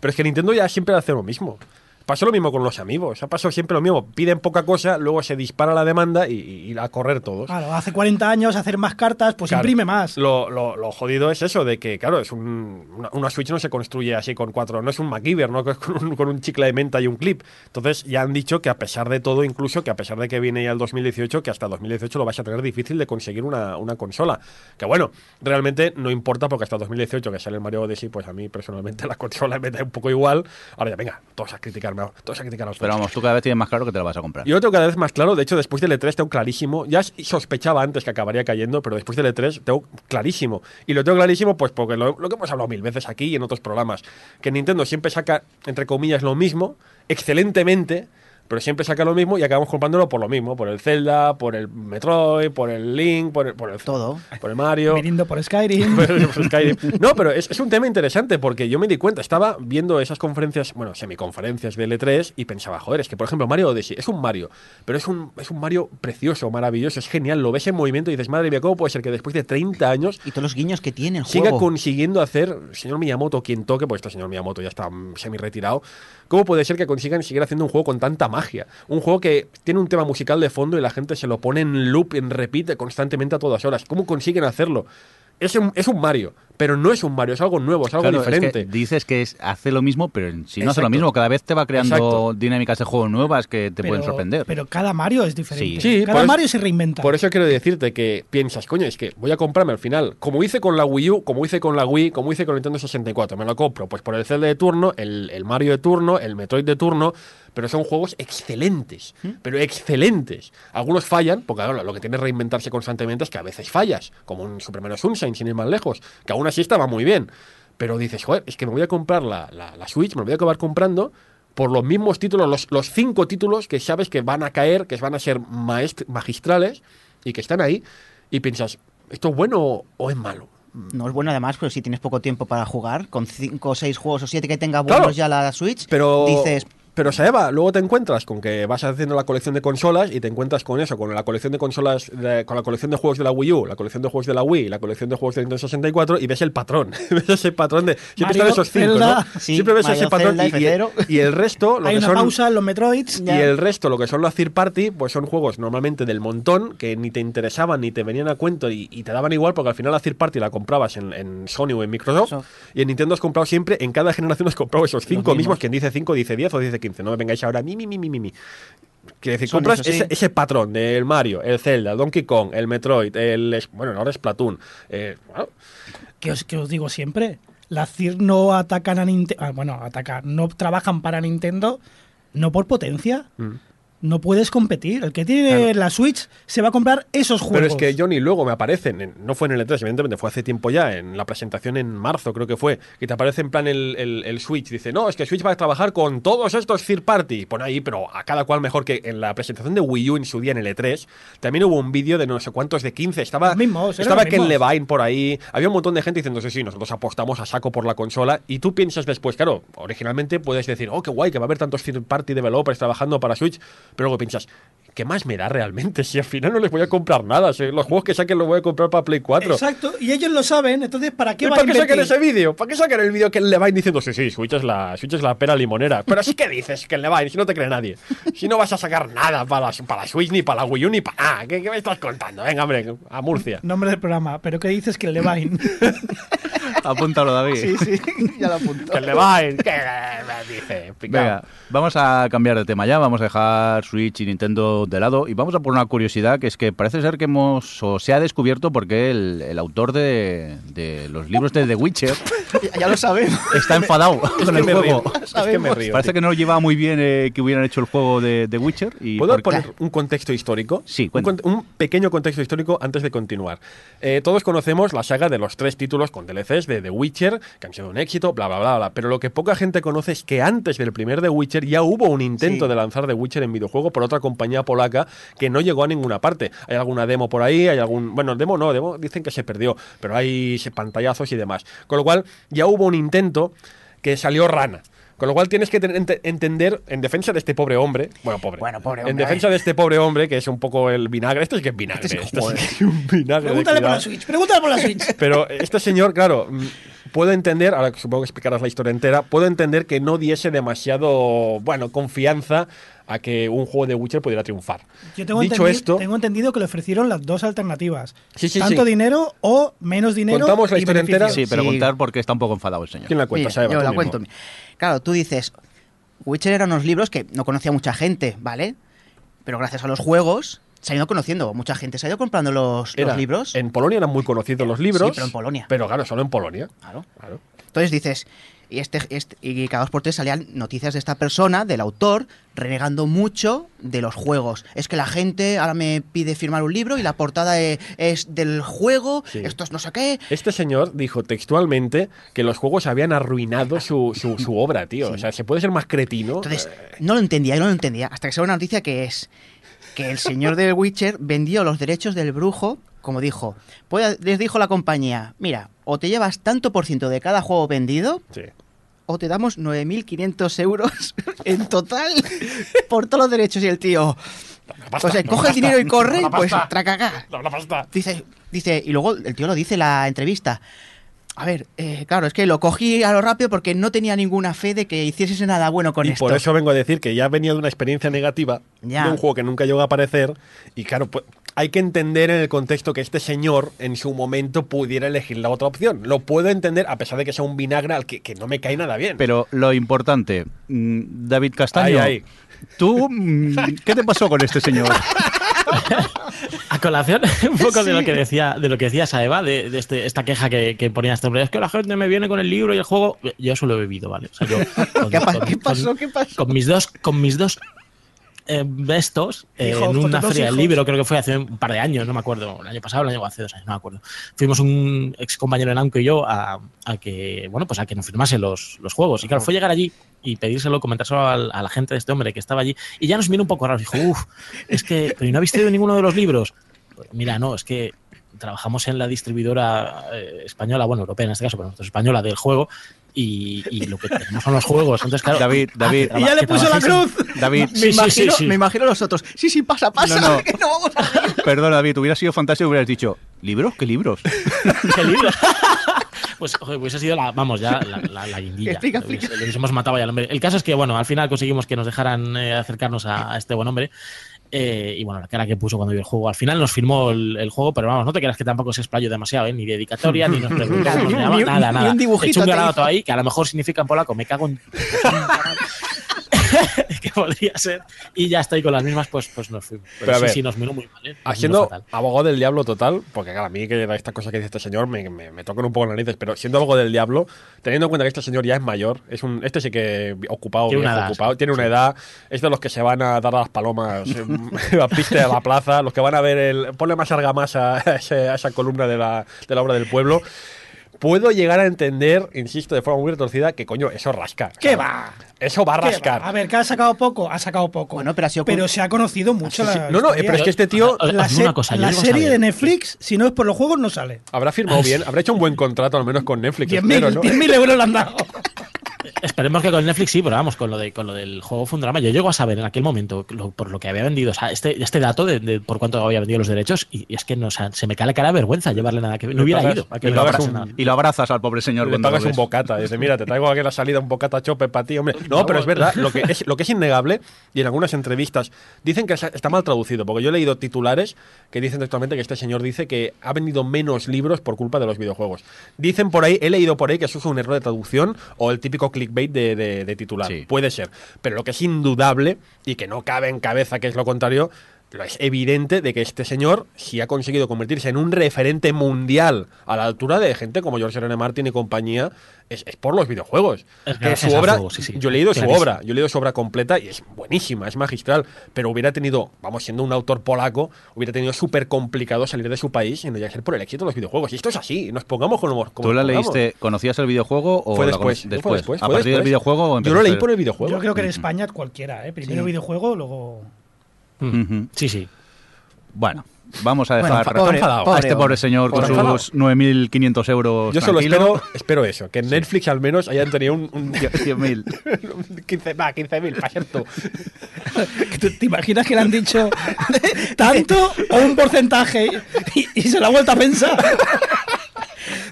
Pero es que Nintendo ya siempre hace lo mismo. Pasó lo mismo con los amigos. Ha pasado siempre lo mismo. Piden poca cosa, luego se dispara la demanda y, y- a correr todos. Claro, hace 40 años hacer más cartas, pues Claro. imprime más. Lo, lo- lo jodido es eso, de que, claro, es un, una, una Switch no se construye así con cuatro, no es un MacGyver, ¿no? [LAUGHS] Con un, con un chicle de menta y un clip. Entonces ya han dicho que a pesar de todo, incluso que a pesar de que viene ya el 2018, que hasta 2018 lo vais a tener difícil de conseguir una, una consola. Que bueno, realmente no importa porque hasta 2018 que sale el Mario Odyssey, pues a mí personalmente [LAUGHS] la consola me da un poco igual. Ahora ya, venga, todos a criticarme, todos a criticar a los Pero vamos, tú cada vez tienes más claro que te la vas a comprar. yo lo tengo cada vez más claro, de hecho después del E3 tengo clarísimo, ya sospechaba antes que acabaría cayendo, pero después del E3 tengo clarísimo. Y lo tengo clarísimo pues porque lo, lo que hemos hablado mil veces aquí y en otros programas, que Nintendo siempre saca, entre comillas, lo mismo, excelentemente, pero siempre saca lo mismo y acabamos comprándolo por lo mismo, por el Zelda, por el Metroid, por el Link, por el, por el, Todo. por el Mario. Viniendo por Skyrim. [LAUGHS] Por Skyrim. No, pero es, es un tema interesante porque yo me di cuenta, estaba viendo esas conferencias, bueno, semiconferencias de L3 y pensaba, joder, es que por ejemplo Mario Odyssey es un Mario, pero es un, es un Mario precioso, maravilloso, es genial, lo ves en movimiento y dices, madre mía, ¿cómo puede ser que después de 30 años Y todos los guiños que tiene el siga juego. consiguiendo hacer, señor Miyamoto, quien toque, pues este señor Miyamoto ya está semi retirado, ¿cómo puede ser que consigan seguir haciendo un juego con tanta magia? Un juego que tiene un tema musical de fondo y la gente se lo pone en loop, en repeat constantemente a todas horas. ¿Cómo consiguen hacerlo? Es un, es un Mario, pero no es un Mario, es algo nuevo, es algo Claro, es que diferente. dices que es- hace lo mismo, pero en sí no hace lo mismo. Cada vez te va creando Exacto. dinámicas de juego nuevas que te pueden sorprender. Pero cada Mario es diferente. Sí, cada por Mario eso- se reinventa. Por eso quiero decirte que piensas, coño, es que voy a comprarme al final, como hice con la Wii U, como hice con la Wii, como hice con Nintendo 64, me lo compro pues por el Zelda de turno, el, el Mario de turno, el Metroid de turno, pero son juegos excelentes, pero excelentes. Algunos fallan, porque claro, lo que tiene reinventarse constantemente es que a veces fallas, como un Super Mario Sunshine, sin ir más lejos, que aún así estaba muy bien. Pero dices, joder, es que me voy a comprar la, la- la Switch, me lo voy a acabar comprando por los mismos títulos, los, los cinco títulos que sabes que van a caer, que van a ser maest- magistrales y que están ahí, y piensas, ¿esto es bueno o es malo? No es bueno además, pero si tienes poco tiempo para jugar, con 5 o 6 juegos o 7 que tenga Claro. buenos ya la Switch, Pero, dices, pero Saeva, luego te encuentras con que vas haciendo la colección de consolas y te encuentras con eso, con la colección de consolas, de- con la colección de juegos de la Wii U, la colección de juegos de la Wii, la colección de juegos de Nintendo 64 y ves el patrón. [LAUGHS] ves ese patrón de. Siempre Mario, están esos cinco, Zelda, ¿no? sí, siempre ves Mario, ese patrón Zelda, y, y- F0. y el resto, lo Hay que una son. pausa en los Metroids. Y el resto, lo que son las third party, pues son juegos normalmente del montón que ni te interesaban ni te venían a cuento y, y te daban igual porque al final la third party la comprabas en, en Sony o en Microsoft Eso. y en Nintendo has comprado siempre, en cada generación has comprado esos cinco mismos. mismos, quien dice 5 dice 10 o dice 15, no me vengáis ahora mi, mi, mi, mi, mi. Quiere decir, compras sí. ese, ese patrón del Mario, el Zelda, el Donkey Kong, el Metroid, el... Bueno, ahora es Splatoon. Eh, bueno, que os, que os digo siempre, las CIR no atacan a Nintendo, bueno, atacar, no trabajan para Nintendo, no por potencia, Mm. No puedes competir. El que tiene la Switch se va a comprar esos juegos. Pero es que Johnny luego me aparecen, en- no fue en el E3, evidentemente fue hace tiempo ya, en la presentación en marzo creo que fue, que te aparece en plan el, el- el Switch, dice, no, es que Switch va a trabajar con todos estos third party, pone ahí, pero a cada cual mejor que en la presentación de Wii U en su día en el E3, también hubo un vídeo de no sé cuántos de 15, estaba, mismos, estaba Ken. Levine por ahí, había un montón de gente diciendo, sí, sí, nosotros apostamos a saco por la consola, y tú piensas después, claro, originalmente puedes decir, oh, qué guay, que va a haber tantos third party developers trabajando para Switch, pero luego piensas, ¿qué más me da realmente? [LAUGHS] Si al final no les voy a comprar nada, si los juegos que saquen los voy a comprar para Play 4. Exacto, y ellos lo saben, entonces ¿para qué ¿Y va a ¿Para qué invertir? ese vídeo? ¿Para qué sacan el vídeo que le va diciendo, sí, sí, Switch es la, Switch es la pera limonera? Pero sí que dices que le va si no te cree nadie. Si no vas a sacar nada para la, para Switch, ni para la Wii U, ni para nada. ¿Qué, qué me estás contando? Venga, hombre, a Murcia. Nombre del programa, pero ¿qué dices que el Levine? [LAUGHS] Apúntalo, David. Sí, sí, [LAUGHS] ya lo apunto. Que le va ¿qué me dice? Picao. Venga, vamos a cambiar de tema ya, vamos a dejar Switch y Nintendo de lado y vamos a por una curiosidad que es que parece ser que hemos, o se ha descubierto porque el, el autor de, de los libros de The Witcher [LAUGHS] Ya, lo sabemos. está enfadado Es con el juego. río. Es que me río. Parece tío. que no llevaba muy bien eh, que hubieran hecho el juego de The Witcher. Y ¿Puedo porque- poner un contexto histórico? Sí, un, un pequeño contexto histórico antes de continuar. Eh, todos conocemos la saga de los tres títulos con DLCs de The Witcher, que han sido un éxito, bla, bla, bla, bla. Pero lo que poca gente conoce es que antes del primer The Witcher ya hubo un intento Sí. de lanzar The Witcher en videojuego por otra compañía polaca que no llegó a ninguna parte. Hay alguna demo por ahí, hay algún... Bueno, demo no, demo dicen que se perdió, pero hay pantallazos y demás. Con lo cual ya hubo un intento que salió rana. Con lo cual tienes que ente- entender, en defensa de este pobre hombre, bueno, pobre, Bueno, pobre en hombre, defensa eh. de este pobre hombre, que es un poco el vinagre, este es que es vinagre, Este es- es un vinagre. Pregúntale por la Switch, pregúntale por la Switch. Pero este señor, claro, mm, puedo entender, ahora que supongo que explicarás la historia entera, puedo entender que no diese demasiado, bueno, confianza a que un juego de Witcher pudiera triunfar. Yo tengo, Dicho entendi- esto, tengo entendido que le ofrecieron las dos alternativas. Sí, sí, Tanto sí. dinero o menos dinero. ¿Contamos la y historia entera? Sí, pero Sí. contar porque está un poco enfadado el señor. ¿quién la cuenta? Mira, Saeva, yo la mismo. cuento. Claro, tú dices, Witcher eran unos libros que no conocía mucha gente, ¿vale? Pero gracias a los juegos se ha ido conociendo. Mucha gente se ha ido comprando los, libros. En Polonia eran muy conocidos los libros. Sí, pero en Polonia. Pero claro, solo en Polonia. Claro. Claro. Entonces dices, y, este, este- y cada dos por tres salían noticias de esta persona, del autor, renegando mucho de los juegos. Es que la gente ahora me pide firmar un libro y la portada e- es, del juego, Sí. esto es no sé qué. Este señor dijo textualmente que los juegos habían arruinado su, su, su obra, tío. O sea, se puede ser más cretino. Entonces, no lo entendía, yo no lo entendía, hasta que salió una noticia que es que el señor del Witcher vendió los derechos del brujo, como dijo, pues les dijo la compañía, mira, o te llevas tanto por ciento de cada juego vendido, sí. o te damos 9.500 euros [LAUGHS] en total por todos los derechos. Y el tío, pasta, o sea, no, coge el dinero y corre, pues tracacá. Dice, dice, y luego el tío lo dice en la entrevista. A ver, eh, claro, es que lo cogí a lo rápido porque no tenía ninguna fe de que hiciese nada bueno con y esto. por eso vengo a decir que ya venía de una experiencia negativa Ya. de un juego que nunca llegó a aparecer. Y claro, pues, hay que entender en el contexto que este señor en su momento pudiera elegir la otra opción. Lo puedo entender a pesar de que sea un vinagre al que, que no me cae nada bien. Pero lo importante, mm, David Castaño, Ahí, ahí. ¿tú mm, qué te pasó con este señor? [LAUGHS] A colación, [LAUGHS] un poco de lo que decía, de lo que decía Saeva, de, de este- esta queja que, que ponía este hombre, es que la gente me viene con el libro y el juego. Yo eso lo he bebido, ¿vale? O sea, yo [LAUGHS] con- ¿Qué, pa- con- qué pasó? con- ¿Qué pasó? con mis dos, con mis dos eh, bestos eh, Hijos, en una feria del libro, creo que fue hace un par de años, no me acuerdo, el año pasado, el año hace dos años, no me acuerdo. Fuimos un ex compañero en Anco y yo a, a que, bueno, pues a que nos firmase los, los juegos. Y claro, fue llegar allí y pedírselo, comentárselo a, la gente de este hombre que estaba allí. Y ya nos miró un poco raro. Dijo, uff, es que, pero ¿y no habéis leído ninguno de los libros? Pues mira, no, es que trabajamos en la distribuidora eh, española, bueno, europea en este caso, pero nosotros española del juego. Y, y lo que tenemos son los juegos. Entonces, claro, David, ah, David. Y ya le puso la cruz. David, Me, Sí, sí, imagino, sí, sí. me imagino los otros. Sí, sí, pasa, pasa. No, no. [LAUGHS] que no vamos a ir. perdona David, hubiera sido fantástico hubieras dicho, ¿libros? ¿Qué libros? [LAUGHS] ¿Qué libro? [LAUGHS] Pues, hubiese sido la, vamos, ya la, la, la guindilla. Explica, Le hubiese- explica. le hubiésemos matado ya al hombre. El caso es que, bueno, al final conseguimos que nos dejaran eh, acercarnos a, a este buen hombre. Eh, y bueno, la cara que puso cuando vio el juego. Al final nos firmó el, el juego, pero vamos, no te creas que tampoco se explayó demasiado, ¿eh? ni dedicatoria, ni nos [LAUGHS] preguntó ni- nada, nada. un dibujito Echó un granado ahí, que a lo mejor significa en polaco, me cago en. [LAUGHS] [LAUGHS] que podría ser. Y ya estoy con las mismas, pues, pues nos fuimos. Pero, Pero a sí, ver, sí, nos miró muy mal. ¿eh? Haciendo abogado del diablo total, porque claro, a mí que esta cosa que dice este señor me, me, me tocan un poco las narices, pero siendo abogado del diablo, teniendo en cuenta que este señor ya es mayor, es un, este sí que ocupado, Tiene una edad, ocupado, tiene una edad, es de los que se van a dar a las palomas la pista de la plaza, los que van a ver el. Ponle más argamasa a, ese- a esa columna de la, de la obra del pueblo. Puedo llegar a entender, insisto, de forma muy retorcida, que coño, eso rasca. ¿Qué va? Eso va a rascar. A ver, que ha sacado poco, ha sacado poco. Bueno, pero ha sido Pero con- se ha conocido mucho la No, no, historia. pero es que este tío la, se- cosa, la serie de Netflix, si no es por los juegos, no sale. habrá firmado bien, habrá hecho un buen contrato al menos con Netflix. 10.000 espero, ¿no? 10.000 euros le han dado. [LAUGHS] Esperemos que con Netflix sí, pero vamos, con lo, de, con lo del juego fue un drama. Yo llego a saber en aquel momento lo- por lo que había vendido, o sea, este, este dato de, de por cuánto había vendido los derechos, y, y es que no, o sea, se me cae la cara de vergüenza llevarle nada que ver. No hubiera pagas- ido. a que pasase un- nada. Y lo abrazas al pobre señor Le lo pagas un bocata. Dice, mira, te traigo aquí la salida un bocata chope para ti, hombre. [LAUGHS] No, pero es verdad. Lo que es, lo que es innegable, y en algunas entrevistas dicen que está mal traducido, porque yo he leído titulares que dicen textualmente que este señor dice que ha vendido menos libros por culpa de los videojuegos. Dicen por ahí, he leído por ahí que eso es un error de traducción o el típico clickbait de, de- de titular. Sí. Puede ser. Pero lo que es indudable y que no cabe en cabeza que es lo contrario, lo es evidente de que este señor sí ha conseguido convertirse en un referente mundial a la altura de gente como George R. R. Martin y compañía, es, es por los videojuegos. Es Que su obra, juego, sí, sí. yo he leído su Clarísimo. obra, yo he leído su obra completa y es buenísima, es magistral, pero hubiera tenido, vamos, siendo un autor polaco, hubiera tenido súper complicado salir de su país y no llegar a ser por el éxito de los videojuegos. Y esto es así, nos pongamos como, como ¿Tú la pongamos. leíste, conocías el videojuego o Fue la después, cono- fue después? después, ¿A partir del después. videojuego o Yo lo leí por el videojuego. Yo creo que en España cualquiera, ¿eh? Primero Sí. videojuego, luego. Ujú. Sí, sí. Bueno, vamos a Bueno, dejar fa- pobre- a pobre este pobre señor con Pobre sus 9.500 euros Yo solo tranquilo. espero, espero eso, que en Netflix al menos hayan tenido un, un [LAUGHS] 100.000. 15, [LAUGHS] va, 15.000, para ser tú. ¿Te, te imaginas que le han dicho [LAUGHS] tanto o un porcentaje? Y, y se lo ha vuelto a pensar.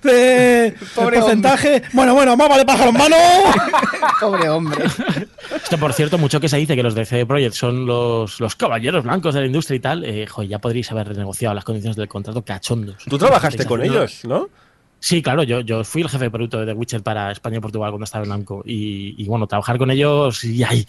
De, [LAUGHS] Pobre el porcentaje. Bueno, bueno, más vale pájaro en mano. [LAUGHS] Pobre hombre. Esto, por cierto, mucho que se dice que los de CD Projekt son los, los caballeros blancos de la industria y tal. Eh, joder, ya podríais haber renegociado las condiciones del contrato cachondos. Tú trabajaste con ellos, ¿no? Sí, claro, yo, yo fui el jefe de producto de The Witcher para España y Portugal cuando estaba en Namco. Y, y, bueno, trabajar con ellos, y ay,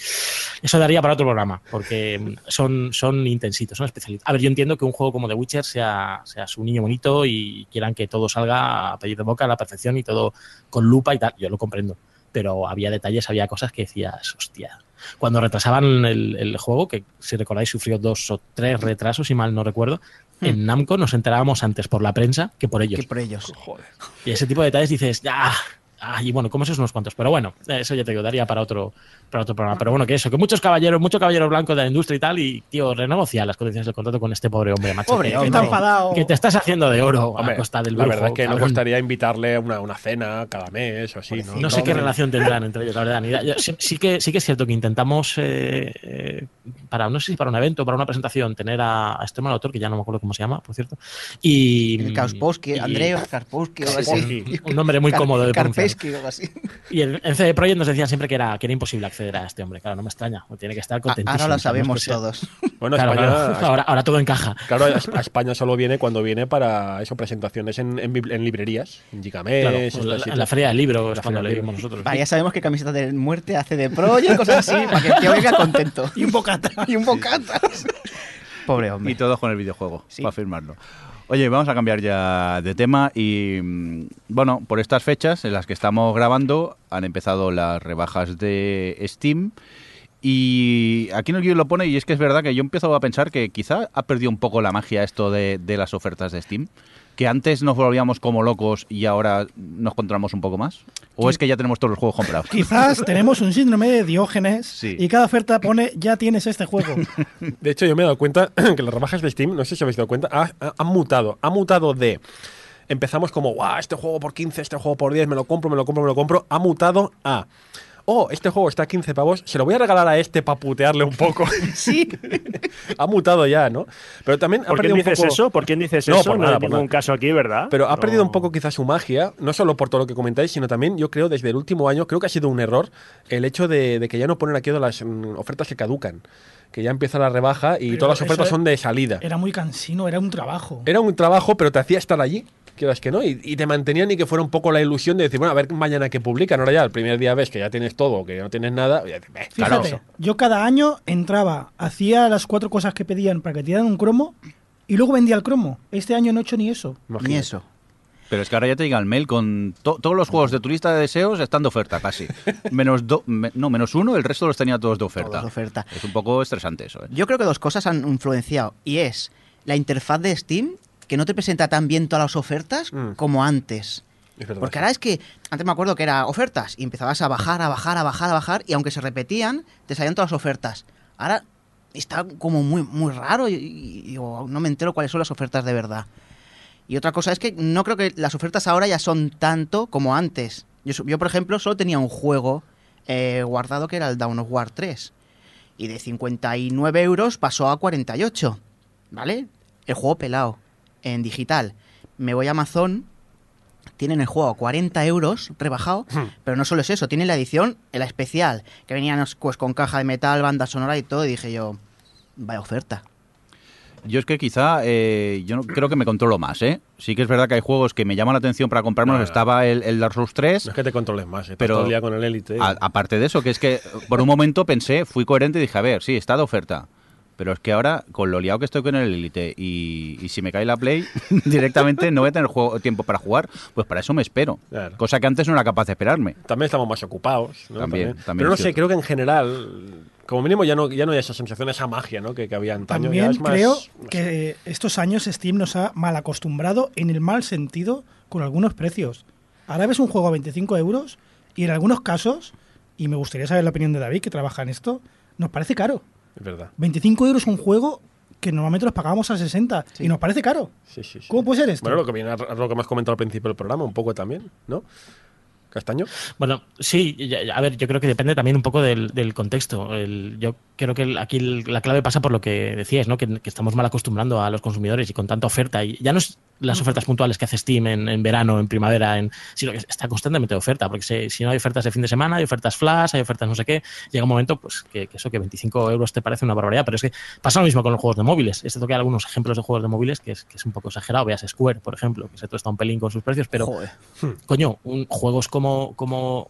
eso daría para otro programa, porque son, son intensitos, son especialistas. A ver, yo entiendo que un juego como The Witcher sea, sea su niño bonito y quieran que todo salga a pedir de boca a la perfección y todo con lupa y tal. Yo lo comprendo. Pero había detalles, había cosas que decías, hostia. Cuando retrasaban el, el juego, que si recordáis sufrió dos o tres retrasos, si mal no recuerdo, en Namco nos enterábamos antes por la prensa que por ellos. Que por ellos. Y ese tipo de detalles dices, ya. ah, y bueno, como esos unos cuantos. Pero bueno, eso ya te daría para otro, para otro programa. Pero bueno, que eso, que muchos caballeros, muchos caballeros blancos de la industria y tal, y tío, renegocia las condiciones del contrato con este pobre hombre, macho. Pobre que, hombre. que te- enfadado. que te estás haciendo de oro Hombre, a costa del la brujo, verdad es que no cabrón. costaría invitarle una, una cena cada mes o así, ¿no? No sé qué relación tendrán entre ellos, la verdad. ni idea. Yo sí, sí que, sí que es cierto que intentamos, eh, eh, para no sé si para un evento, para una presentación, tener a, a este mal autor, que ya no me acuerdo cómo se llama, por cierto. Y, El Kauspowski, y- Andreu Karpowski o algo así. Karpowski, un nombre muy cómodo de pronunciar. Karpowski o algo así. Y en, en CD Projekt nos decían siempre que era, que era imposible acceder a este hombre. Claro, no me extraña. Tiene que estar Ah, contentísimo. Ahora lo Sabemos que sea- todos. Bueno, Claro, España, claro. Ahora, ahora todo encaja. Claro, a España solo viene cuando viene para eso, presentaciones en, en, en librerías, en Gigamesh, Claro, en la, sitios. en la feria del libro es cuando le vimos nosotros. Vale, ya sabemos qué camiseta de muerte hace de pro y cosas así, para que el tío venga contento. [LAUGHS] Y un bocata. Y un bocata. Pobre Y hombre. todo con el videojuego, Sí. para firmarlo. Oye, vamos a cambiar ya de tema y mm, bueno, por estas fechas en las que estamos grabando han empezado las rebajas de Steam y aquí en el guion lo pone y es que es verdad que yo empiezo a pensar que quizá ha perdido un poco la magia esto de, de las ofertas de Steam, que antes nos volvíamos como locos y ahora nos controlamos un poco más, o es que ya tenemos todos los juegos comprados. [LAUGHS] Quizás tenemos un síndrome de Diógenes Sí. y cada oferta pone ya tienes este juego. [LAUGHS] De hecho, yo me he dado cuenta [CLEARS THROAT] que las rebajas de Steam, no sé si habéis dado cuenta, ha- ha- han mutado. Ha mutado de. Empezamos como, guau, este juego por 15, este juego por 10, me lo compro, me lo compro, me lo compro. Ha mutado a. Oh, este juego está a 15 pavos, se lo voy a regalar a este para putearle un poco. [LAUGHS] [LAUGHS] Sí. ha mutado ya, ¿no? Pero también ha ¿Por perdido quién un dices poco- eso? ¿Por quién dices No, eso? por no nada, hay por ningún nada. caso aquí, ¿verdad? Pero ha No. perdido un poco quizás su magia, no solo por todo lo que comentáis, sino también yo creo desde el último año, creo que ha sido un error el hecho de, de que ya no ponen aquí las mm, ofertas que caducan, que ya empieza la rebaja y Pero todas las ofertas son de salida. Era muy cansino, era un trabajo. Era un trabajo, pero te hacía estar allí. Quieras que no, y, y te mantenían y que fuera un poco la ilusión de decir, bueno, a ver mañana que publican. Ahora ya, el primer día ves que ya tienes todo o que no tienes nada. y ya dices, "Beh, claro, Fíjate, yo cada año entraba, hacía las cuatro cosas que pedían para que tiraran un cromo y luego vendía el cromo. Este año no he hecho ni eso. Ni eso. Pero es que ahora ya te llega el mail con to- todos los juegos de tu lista de deseos están de oferta casi. [LAUGHS] Menos do- me- no, menos uno, el resto los tenía todos de oferta. Todos de oferta. Es un poco estresante eso. ¿eh? Yo creo que dos cosas han influenciado. Y es la interfaz de Steam, que no te presenta tan bien todas las ofertas Mm. como antes. Verdad. Porque ahora es que, antes me acuerdo que era ofertas y empezabas a bajar, a bajar, a bajar, a bajar, y aunque se repetían, te salían todas las ofertas. Ahora está como muy, muy raro y, y- y digo, no me entero cuáles son las ofertas de verdad. Y otra cosa es que no creo que las ofertas ahora ya son tanto como antes. Yo, por ejemplo, solo tenía un juego eh, guardado que era el Dawn of War 3. Y de 59 euros pasó a 48. ¿Vale? El juego pelado. En digital. Me voy a Amazon. Tienen el juego a 40 euros rebajado. Pero no solo es eso. Tienen la edición, la especial. Que venían pues, con caja de metal, banda sonora y todo. Y dije yo, vaya oferta. Yo es que quizá, eh, yo no, creo que me controlo más, ¿eh? Sí que es verdad que hay juegos que me llaman la atención para comprarnos. No, no. Estaba el, el Dark Souls 3. No es que te controles más, estás Pero- todo el día con el Elite. A- aparte de eso, que es que por un momento pensé, fui coherente y dije, a ver, sí, está de oferta. Pero es que ahora, con lo liado que estoy con el Elite y, y si me cae la Play, [LAUGHS] directamente no voy a tener juego- tiempo para jugar, pues para eso me espero. Claro. Cosa que antes no era capaz de esperarme. También estamos más ocupados. ¿no? También, también Pero no es sé, cierto. creo que en general, como mínimo ya no, ya no hay esa sensación, esa magia ¿no? que, que había antaño. ya También es más- creo más- que estos años Steam nos ha mal acostumbrado en el mal sentido con algunos precios. Ahora ves un juego a 25 euros y en algunos casos, y me gustaría saber la opinión de David, que trabaja en esto, nos parece caro. Es verdad. 25 euros un juego que normalmente los pagábamos a 60 y nos parece caro. Sí, sí, sí. ¿Cómo puede ser esto? Bueno, lo que viene a a lo que hemos comentado al principio del programa, un poco también, ¿no? Castaño. Bueno, sí, a ver, yo creo que depende también un poco del, del contexto. El- yo creo que aquí la clave pasa por lo que decías, ¿no? Que, que estamos mal acostumbrando a los consumidores y con tanta oferta. Y ya no es las ofertas puntuales que hace Steam en, en verano, en primavera, en, sino que está constantemente de oferta. Porque si, si no hay ofertas de fin de semana, hay ofertas flash, hay ofertas no sé qué, llega un momento pues que, que eso, que 25 euros te parece una barbaridad. Pero es que pasa lo mismo con los juegos de móviles. Este toque algunos ejemplos de juegos de móviles que es, que es un poco exagerado. Veas Square, por ejemplo, que se está un pelín con sus precios, pero Joder. coño, un- juegos como, como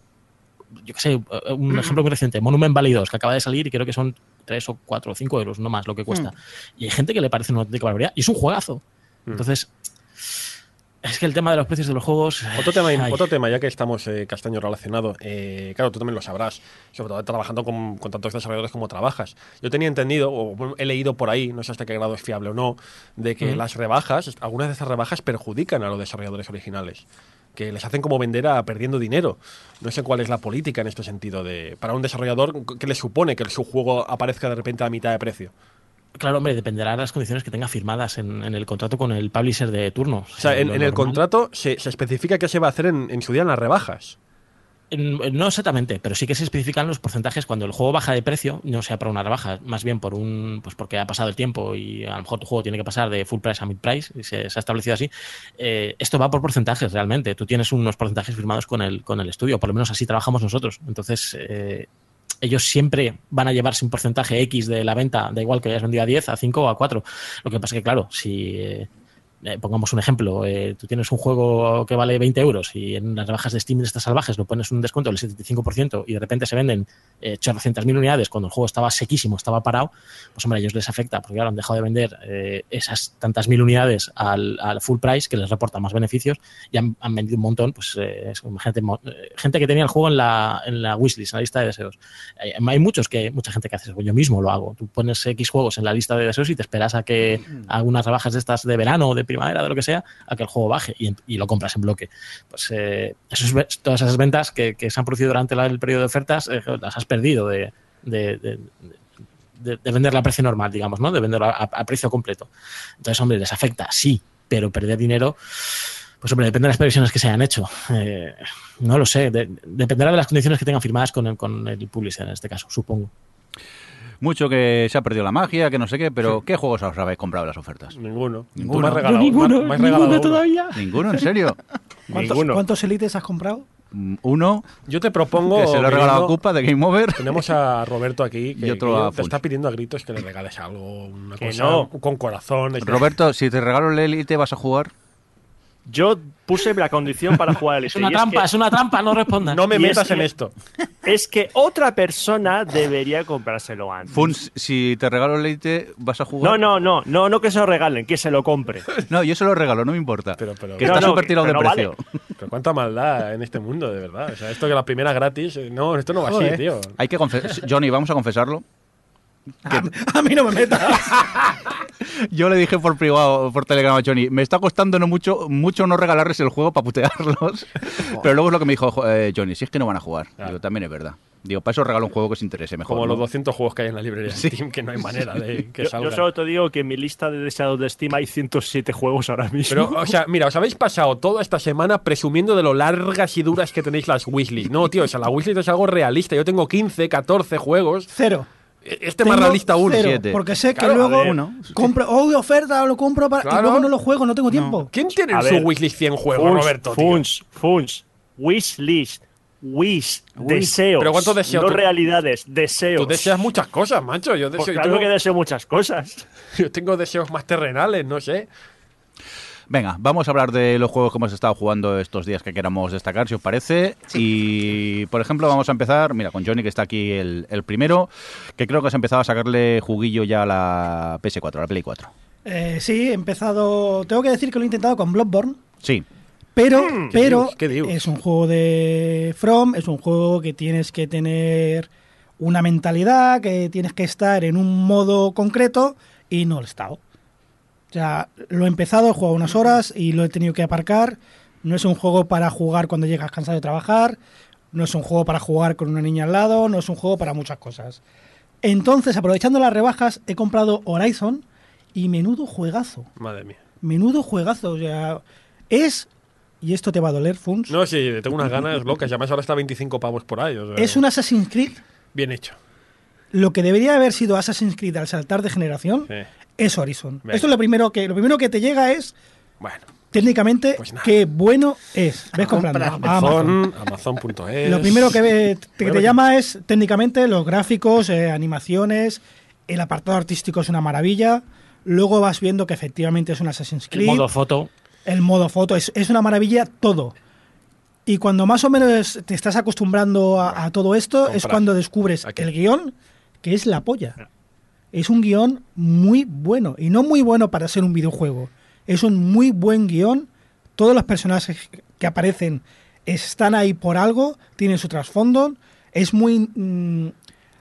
yo qué sé, un ejemplo muy reciente, Monument Valley 2, que acaba de salir y creo que son 3 o 4 o 5 euros, no más lo que cuesta. Y hay gente que le parece una auténtica barbaridad y es un juegazo. Entonces, es que el tema de los precios de los juegos... Otro tema, ay, otro tema ya que estamos eh, castaño relacionado, eh, claro, tú también lo sabrás, sobre todo trabajando con, con tantos desarrolladores como trabajas. Yo tenía entendido, o he leído por ahí, no sé hasta qué grado es fiable o no, de que Ujú. las rebajas, algunas de esas rebajas perjudican a los desarrolladores originales. Que les hacen como vender a perdiendo dinero. No sé cuál es la política en este sentido. de Para un desarrollador, ¿qué le supone que su juego aparezca de repente a mitad de precio? Claro, hombre, dependerá de las condiciones que tenga firmadas en, en el contrato con el publisher de turno. O sea, en, el contrato se, se especifica qué se va a hacer en, en su día en las rebajas. No exactamente, pero sí que se especifican los porcentajes cuando el juego baja de precio, no sea por una rebaja, más bien por un, pues porque ha pasado el tiempo y a lo mejor tu juego tiene que pasar de full price a mid price, y se, ha establecido así. Eh, esto va por porcentajes realmente. Tú tienes unos porcentajes firmados con el, con el estudio, por lo menos así trabajamos nosotros. Entonces, eh, ellos siempre van a llevarse un porcentaje X de la venta, da igual que hayas vendido a 10, a 5 o a 4. Lo que pasa que, claro, si eh, pongamos un ejemplo, eh, tú tienes un juego que vale 20 euros y en las rebajas de Steam de estas salvajes lo pones un descuento del 75% y de repente se venden eh, 800.000 unidades cuando el juego estaba sequísimo, estaba parado, pues hombre, a ellos les afecta porque claro, han dejado de vender eh, esas tantas mil unidades al, al full price que les reporta más beneficios y han, han vendido un montón, pues eh, gente, mo- eh, gente que tenía el juego en la, en la wishlist, en la lista de deseos. Hay, muchos que, mucha gente que hace eso, yo mismo lo hago. Tú pones X juegos en la lista de deseos y te esperas a que algunas rebajas de estas de verano o de primavera, de lo que sea, a que el juego baje y, lo compras en bloque. Pues eh, todas esas ventas que, se han producido durante el periodo de ofertas eh, las has perdido de, de- de- de- de venderla a precio normal, digamos, ¿no? De venderla a, precio completo. Entonces, hombre, les afecta, sí, pero perder dinero, pues hombre, depende de las previsiones que se hayan hecho. Eh, no lo sé, de- dependerá de las condiciones que tengan firmadas con el, con el publisher en este caso, supongo. Mucho que se ha perdido la magia, que no sé qué, pero ¿qué juegos os habéis comprado en las ofertas? Ninguno. Ninguno. Tú me has regalado, ninguno, me has- regalado ninguno todavía. ¿Ninguno? ¿En serio? [LAUGHS] ¿Cuántos, Ninguno. cuántos élites has comprado? Mm, Uno, Yo te propongo. que se lo he regalado a Cupa de Game Over. Tenemos a Roberto aquí [LAUGHS] que, Y otro que a te está pidiendo a gritos que le regales algo, una Que cosa no. con corazón. Roberto, si te regalo el Elite, ¿vas a jugar? Yo puse la condición para jugar al Es una trampa, es una trampa, no respondas. No me Y metas es que- en esto. Es que otra persona debería comprárselo antes. Funs, si te regalo el leite, ¿vas a jugar? No, no, no, no, no que se lo regalen, que se lo compre. [LAUGHS] No, yo se lo regalo, no me importa. Pero, pero, que No, está no, súper tirado de precio. [LAUGHS] pero cuánta maldad en este mundo, de verdad. O sea, esto que la primera gratis. eh, No, esto no va así, Joder. tío. Hay que confesar. Johnny, vamos a confesarlo. A, a mí no me metas. [LAUGHS] Yo le dije por privado, por Telegram a Johnny, me está costando no mucho, mucho no regalarles el juego para putearlos. [LAUGHS] Pero luego es lo que me dijo jo- eh, Johnny, si es que no van a jugar. Ah. Digo, también es verdad. Digo, para eso regalo un juego que os interese mejor. Como ¿no? los 200 juegos que hay en la librería de Steam, que no hay manera de [LAUGHS] que Yo, yo salgan. solo te digo que en mi lista de deseados de Steam hay 107 juegos ahora mismo. Pero, o sea, mira, os habéis pasado toda esta semana presumiendo de lo largas y duras que tenéis las wishlist. No, tío, o sea, la wishlist es algo realista. Yo tengo 15, 14 juegos. Cero. Este más realista aún. cero, siete. Porque sé que Claro, luego. Uno. compro, oh, oferta, lo compro para, Claro. y luego no lo juego, no tengo tiempo. ¿Quién tiene A en su ver, wishlist 100 juegos, Funs, Roberto? tío? Funs, Funs, wish list, wish, deseos. ¿Pero cuántos deseos No tú- realidades, deseos. Tú deseas muchas cosas, macho. Yo, Pues deseo, yo claro tengo, que deseo muchas cosas. [LAUGHS] yo tengo deseos más terrenales, no sé. Venga, vamos a hablar de los juegos que hemos estado jugando estos días que queramos destacar, si os parece. Y, por ejemplo, vamos a empezar, mira, con Johnny, que está aquí el, el primero, que creo que has empezado a sacarle juguillo ya a la PS4, a la Play 4. Eh, sí, he empezado. Tengo que decir que lo he intentado con Bloodborne. Sí, Pero, ¿Qué pero dios? ¿Qué dios? es un juego de From, es un juego que tienes que tener una mentalidad, que tienes que estar en un modo concreto y no lo he estado. O sea, lo he empezado, he jugado unas horas y lo he tenido que aparcar. No es un juego para jugar cuando llegas cansado de trabajar, no es un juego para jugar con una niña al lado, no es un juego para muchas cosas. Entonces, aprovechando las rebajas, he comprado Horizon y menudo juegazo. Madre mía. Menudo juegazo. O sea, es. Y esto te va a doler, Funs. No, sí, tengo unas ganas locas. Y además ahora está a 25 pavos por ahí. o sea, es un Assassin's Creed. Bien hecho. Lo que debería haber sido Assassin's Creed al saltar de generación Sí. Es Horizon. Venga. Esto es lo primero que lo primero que te llega es Bueno, técnicamente Pues qué bueno es. Ves comprando. Amazon. Amazon, Amazon.es. Lo primero que, ve- te, te llama es técnicamente los gráficos, eh, animaciones, el apartado artístico es una maravilla. Luego vas viendo que efectivamente es un Assassin's El Creed. modo foto. el modo foto, es, es una maravilla todo. Y cuando más o menos te estás acostumbrando a, a todo esto, es cuando descubres Aquí. el guion, que es la polla. Es un guion muy bueno, y no muy bueno para ser un videojuego. Es un muy buen guion. Todos los personajes que aparecen están ahí por algo, tienen su trasfondo. Es muy... mm,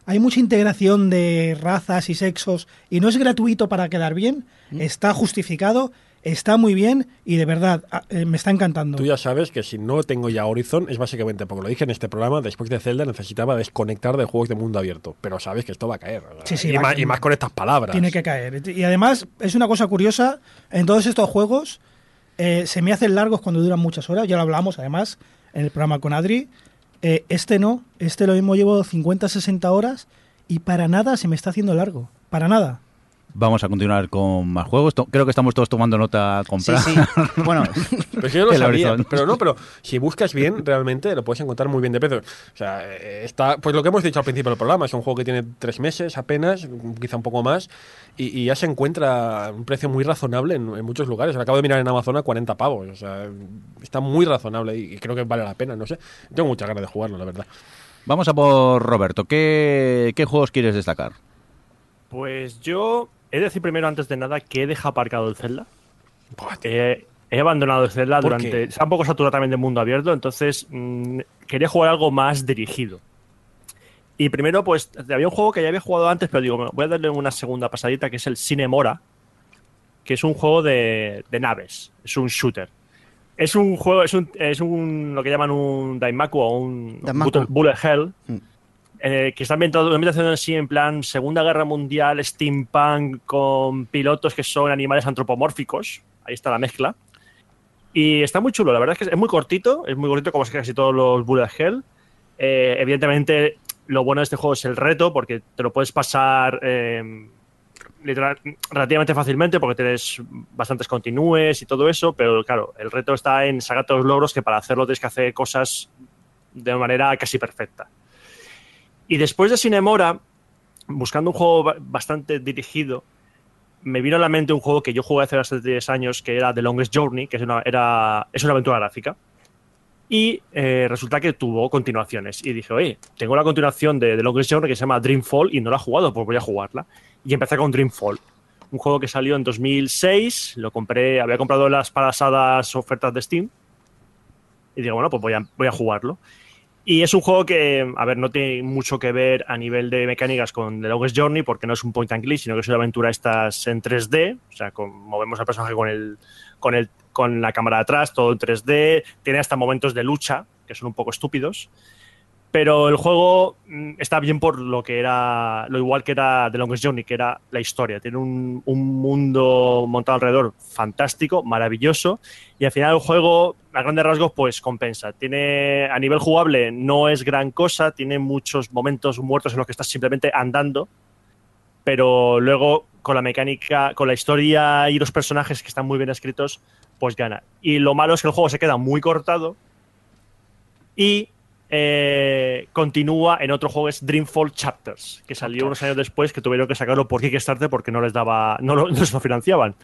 hay mucha integración de razas y sexos y no es gratuito para quedar bien. Está justificado, está muy bien y de verdad a- eh, me está encantando. Tú ya sabes que si no tengo ya Horizon es básicamente porque lo dije en este programa, después de Zelda necesitaba desconectar de juegos de mundo abierto. Pero sabes que esto va a caer. Sí, sí, más, y más con estas palabras. Tiene que caer. Y además es una cosa curiosa, en todos estos juegos eh, se me hacen largos cuando duran muchas horas, ya lo hablamos además en el programa con Adri. Eh, este no, este lo mismo llevo 50, 60 horas y para nada se me está haciendo largo, para nada. Vamos a continuar con más juegos. To- Creo que estamos todos tomando nota a Sí, comprar. sí. [LAUGHS] Bueno, yo lo [LAUGHS] sabía, pero no, pero si buscas bien, realmente lo puedes encontrar muy bien de precio. O sea, eh, está, pues lo que hemos dicho al principio del programa, es un juego que tiene tres meses apenas, quizá un poco más, y, y ya se encuentra a un precio muy razonable en, en muchos lugares. Lo acabo de mirar en Amazon a 40 pavos, o sea, está muy razonable y, y creo que vale la pena, no sé. Tengo muchas ganas de jugarlo, la verdad. Vamos a por Roberto. ¿Qué, qué juegos quieres destacar? Pues yo he de decir primero, antes de nada, que he dejado aparcado el Zelda. Tío. He, abandonado el Zelda ¿Por durante. qué? Está un poco saturado también de mundo abierto, entonces mm, quería jugar algo más dirigido. Y primero, pues había un juego que ya había jugado antes, pero digo, voy a darle una segunda pasadita, que es el Cinemora, que es un juego de, de naves, es un shooter. Es un juego, es un, es un lo que llaman un Daimaku o un bullet hell, Mm. Eh, que está ambientado, una ambientación así en plan Segunda Guerra Mundial, steampunk, con pilotos que son animales antropomórficos. Ahí está la mezcla. Y está muy chulo, la verdad es que es muy cortito, es muy cortito como es casi todos los Bullet Hell. Eh, evidentemente, lo bueno de este juego es el reto, porque te lo puedes pasar eh, literal- relativamente fácilmente, porque tienes bastantes continúes y todo eso, pero claro, el reto está en sacar todos los logros, que para hacerlo tienes que hacer cosas de manera casi perfecta. Y después de Cinemora, buscando un juego ba- bastante dirigido, me vino a la mente un juego que yo jugué hace bastante 10 años, que era The Longest Journey, que es una, era, es una aventura gráfica. Y eh, resulta que tuvo continuaciones. Y dije, oye, tengo la continuación de The Longest Journey que se llama Dreamfall y no la he jugado, pues voy a jugarla. Y empecé con Dreamfall. Un juego que salió en 2006, lo compré, había comprado las pasadas ofertas de Steam. Y digo, bueno, pues voy a, voy a jugarlo. Y es un juego que, a ver, no tiene mucho que ver a nivel de mecánicas con The Longest Journey, porque no es un point and click, sino que es una aventura estas en 3D. O sea, con- movemos al personaje con el, con el, con la cámara de atrás, todo en 3D. Tiene hasta momentos de lucha, que son un poco estúpidos. Pero el juego mm, está bien por lo que era, lo igual que era The Longest Journey, que era la historia. Tiene un, un mundo montado alrededor fantástico, maravilloso. Y al final el juego, a grandes rasgos, pues compensa. Tiene, a nivel jugable, no es gran cosa, tiene muchos momentos muertos en los que estás simplemente andando. Pero luego, con la mecánica, con la historia y los personajes que están muy bien escritos, pues gana. Y lo malo es que el juego se queda muy cortado. Y eh, continúa en otro juego, es Dreamfall Chapters, que salió unos años después, que tuvieron que sacarlo por Kickstarter porque no les daba, no lo, [LAUGHS] no se lo financiaban.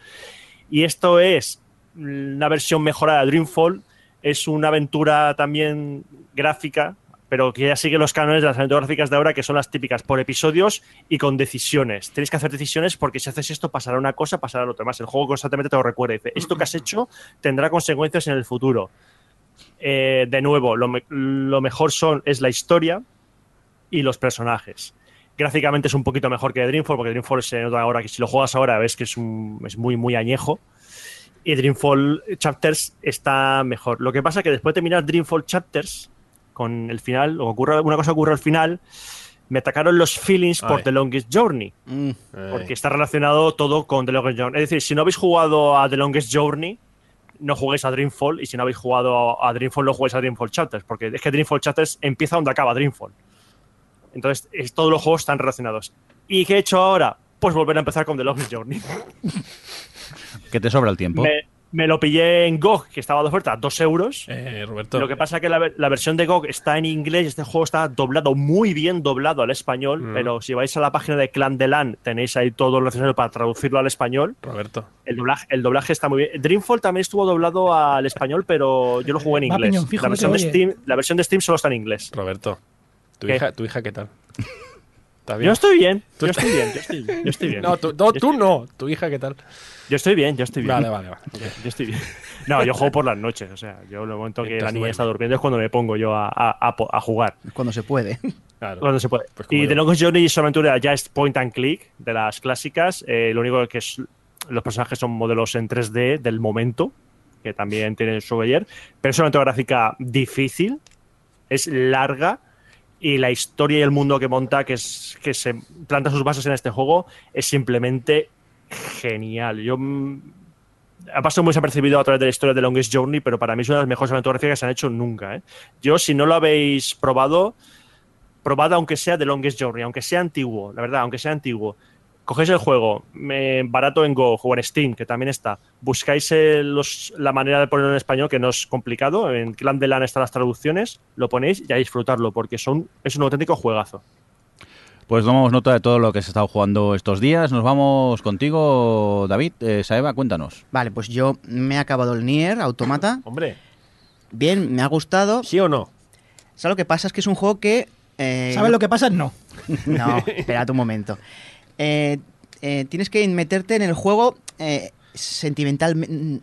Y esto es una versión mejorada de Dreamfall, es una aventura también gráfica, pero que ya sigue los cánones de las aventuras gráficas de ahora, que son las típicas por episodios y con decisiones. Tenéis que hacer decisiones porque si haces esto pasará una cosa, pasará lo otro. Más el juego constantemente te lo recuerda. Dice, esto que has [CLEARS THROAT] hecho tendrá consecuencias en el futuro. Eh, de nuevo, lo, me- lo mejor son, es la historia y los personajes. Gráficamente es un poquito mejor que Dreamfall, porque Dreamfall se nota ahora que si lo juegas ahora ves que es, un- es muy, muy añejo. Y Dreamfall Chapters está mejor. Lo que pasa es que después de terminar Dreamfall Chapters, con el final, o ocurre, una cosa ocurre al final, me atacaron los feelings por. The Longest Journey. Mm, Porque está relacionado todo con The Longest Journey. Es decir, si no habéis jugado a The Longest Journey, no juguéis a Dreamfall. Y si no habéis jugado a Dreamfall, no juguéis a Dreamfall Chapters. Porque es que Dreamfall Chapters empieza donde acaba Dreamfall. Entonces, es- todos los juegos están relacionados. ¿Y qué he hecho ahora? Pues volver a empezar con The Longest Journey. [LAUGHS] Que te sobra el tiempo. Me, me lo pillé en GOG, que estaba de oferta, dos euros. Eh, Roberto. Lo que pasa es que la, ver- la versión de GOG está en inglés y este juego está doblado, muy bien doblado al español, Mm. pero si vais a la página de Clan de LAN tenéis ahí todo lo necesario para traducirlo al español. Roberto. El doblaje, el doblaje está muy bien. Dreamfall también estuvo doblado al español, pero yo lo jugué en Va, inglés. Piñón, la, versión de. Steam, la versión de Steam solo está en inglés. Roberto. ¿Tu, ¿Qué? hija, ¿Tu hija qué tal? ¿Está bien? Yo estoy bien, yo estoy bien, yo estoy bien, yo estoy bien. No, tú no, tú no. ¿Tu hija qué tal? Yo estoy bien, yo estoy bien. Vale, vale, vale. Yo estoy bien. No, yo juego por las noches. O sea, yo en el momento que la niña está durmiendo es cuando me pongo yo a, a- a jugar. cuando se puede. Claro. Cuando se puede. Pues y. The Longest Journey una aventura ya es point and click de las clásicas. Eh, lo único que es los personajes son modelos en 3D del momento, que también tienen su ayer. Pero es una aventura gráfica difícil, es larga y la historia y el mundo que monta, que es que se planta sus bases en este juego, es simplemente genial. Yo mm, ha pasado muy desapercibido a través de la historia de Longest Journey, pero para mí es una de las mejores aventuras que se han hecho nunca. ¿eh? Yo, si no lo habéis probado, probad aunque sea The Longest Journey, aunque sea antiguo, la verdad, aunque sea antiguo. Cogéis el juego, eh, barato en Go o en Steam, que también está. Buscáis eh, los- la manera de ponerlo en español, que no es complicado. En Clan de LAN están las traducciones, lo ponéis y a disfrutarlo, porque son, es un auténtico juegazo. Pues tomamos nota de todo lo que se ha estado jugando estos días. Nos vamos contigo, David. Eh, Saeva, cuéntanos. Vale, pues yo me he acabado el Nier Automata. Hombre, Bien, me ha gustado. ¿sí o no? ¿Sabes lo que pasa? Es que es un juego que... eh, ¿Sabes lo que pasa? No. [LAUGHS] No, espérate un momento. Eh, eh, tienes que meterte en el juego eh, sentimentalmente.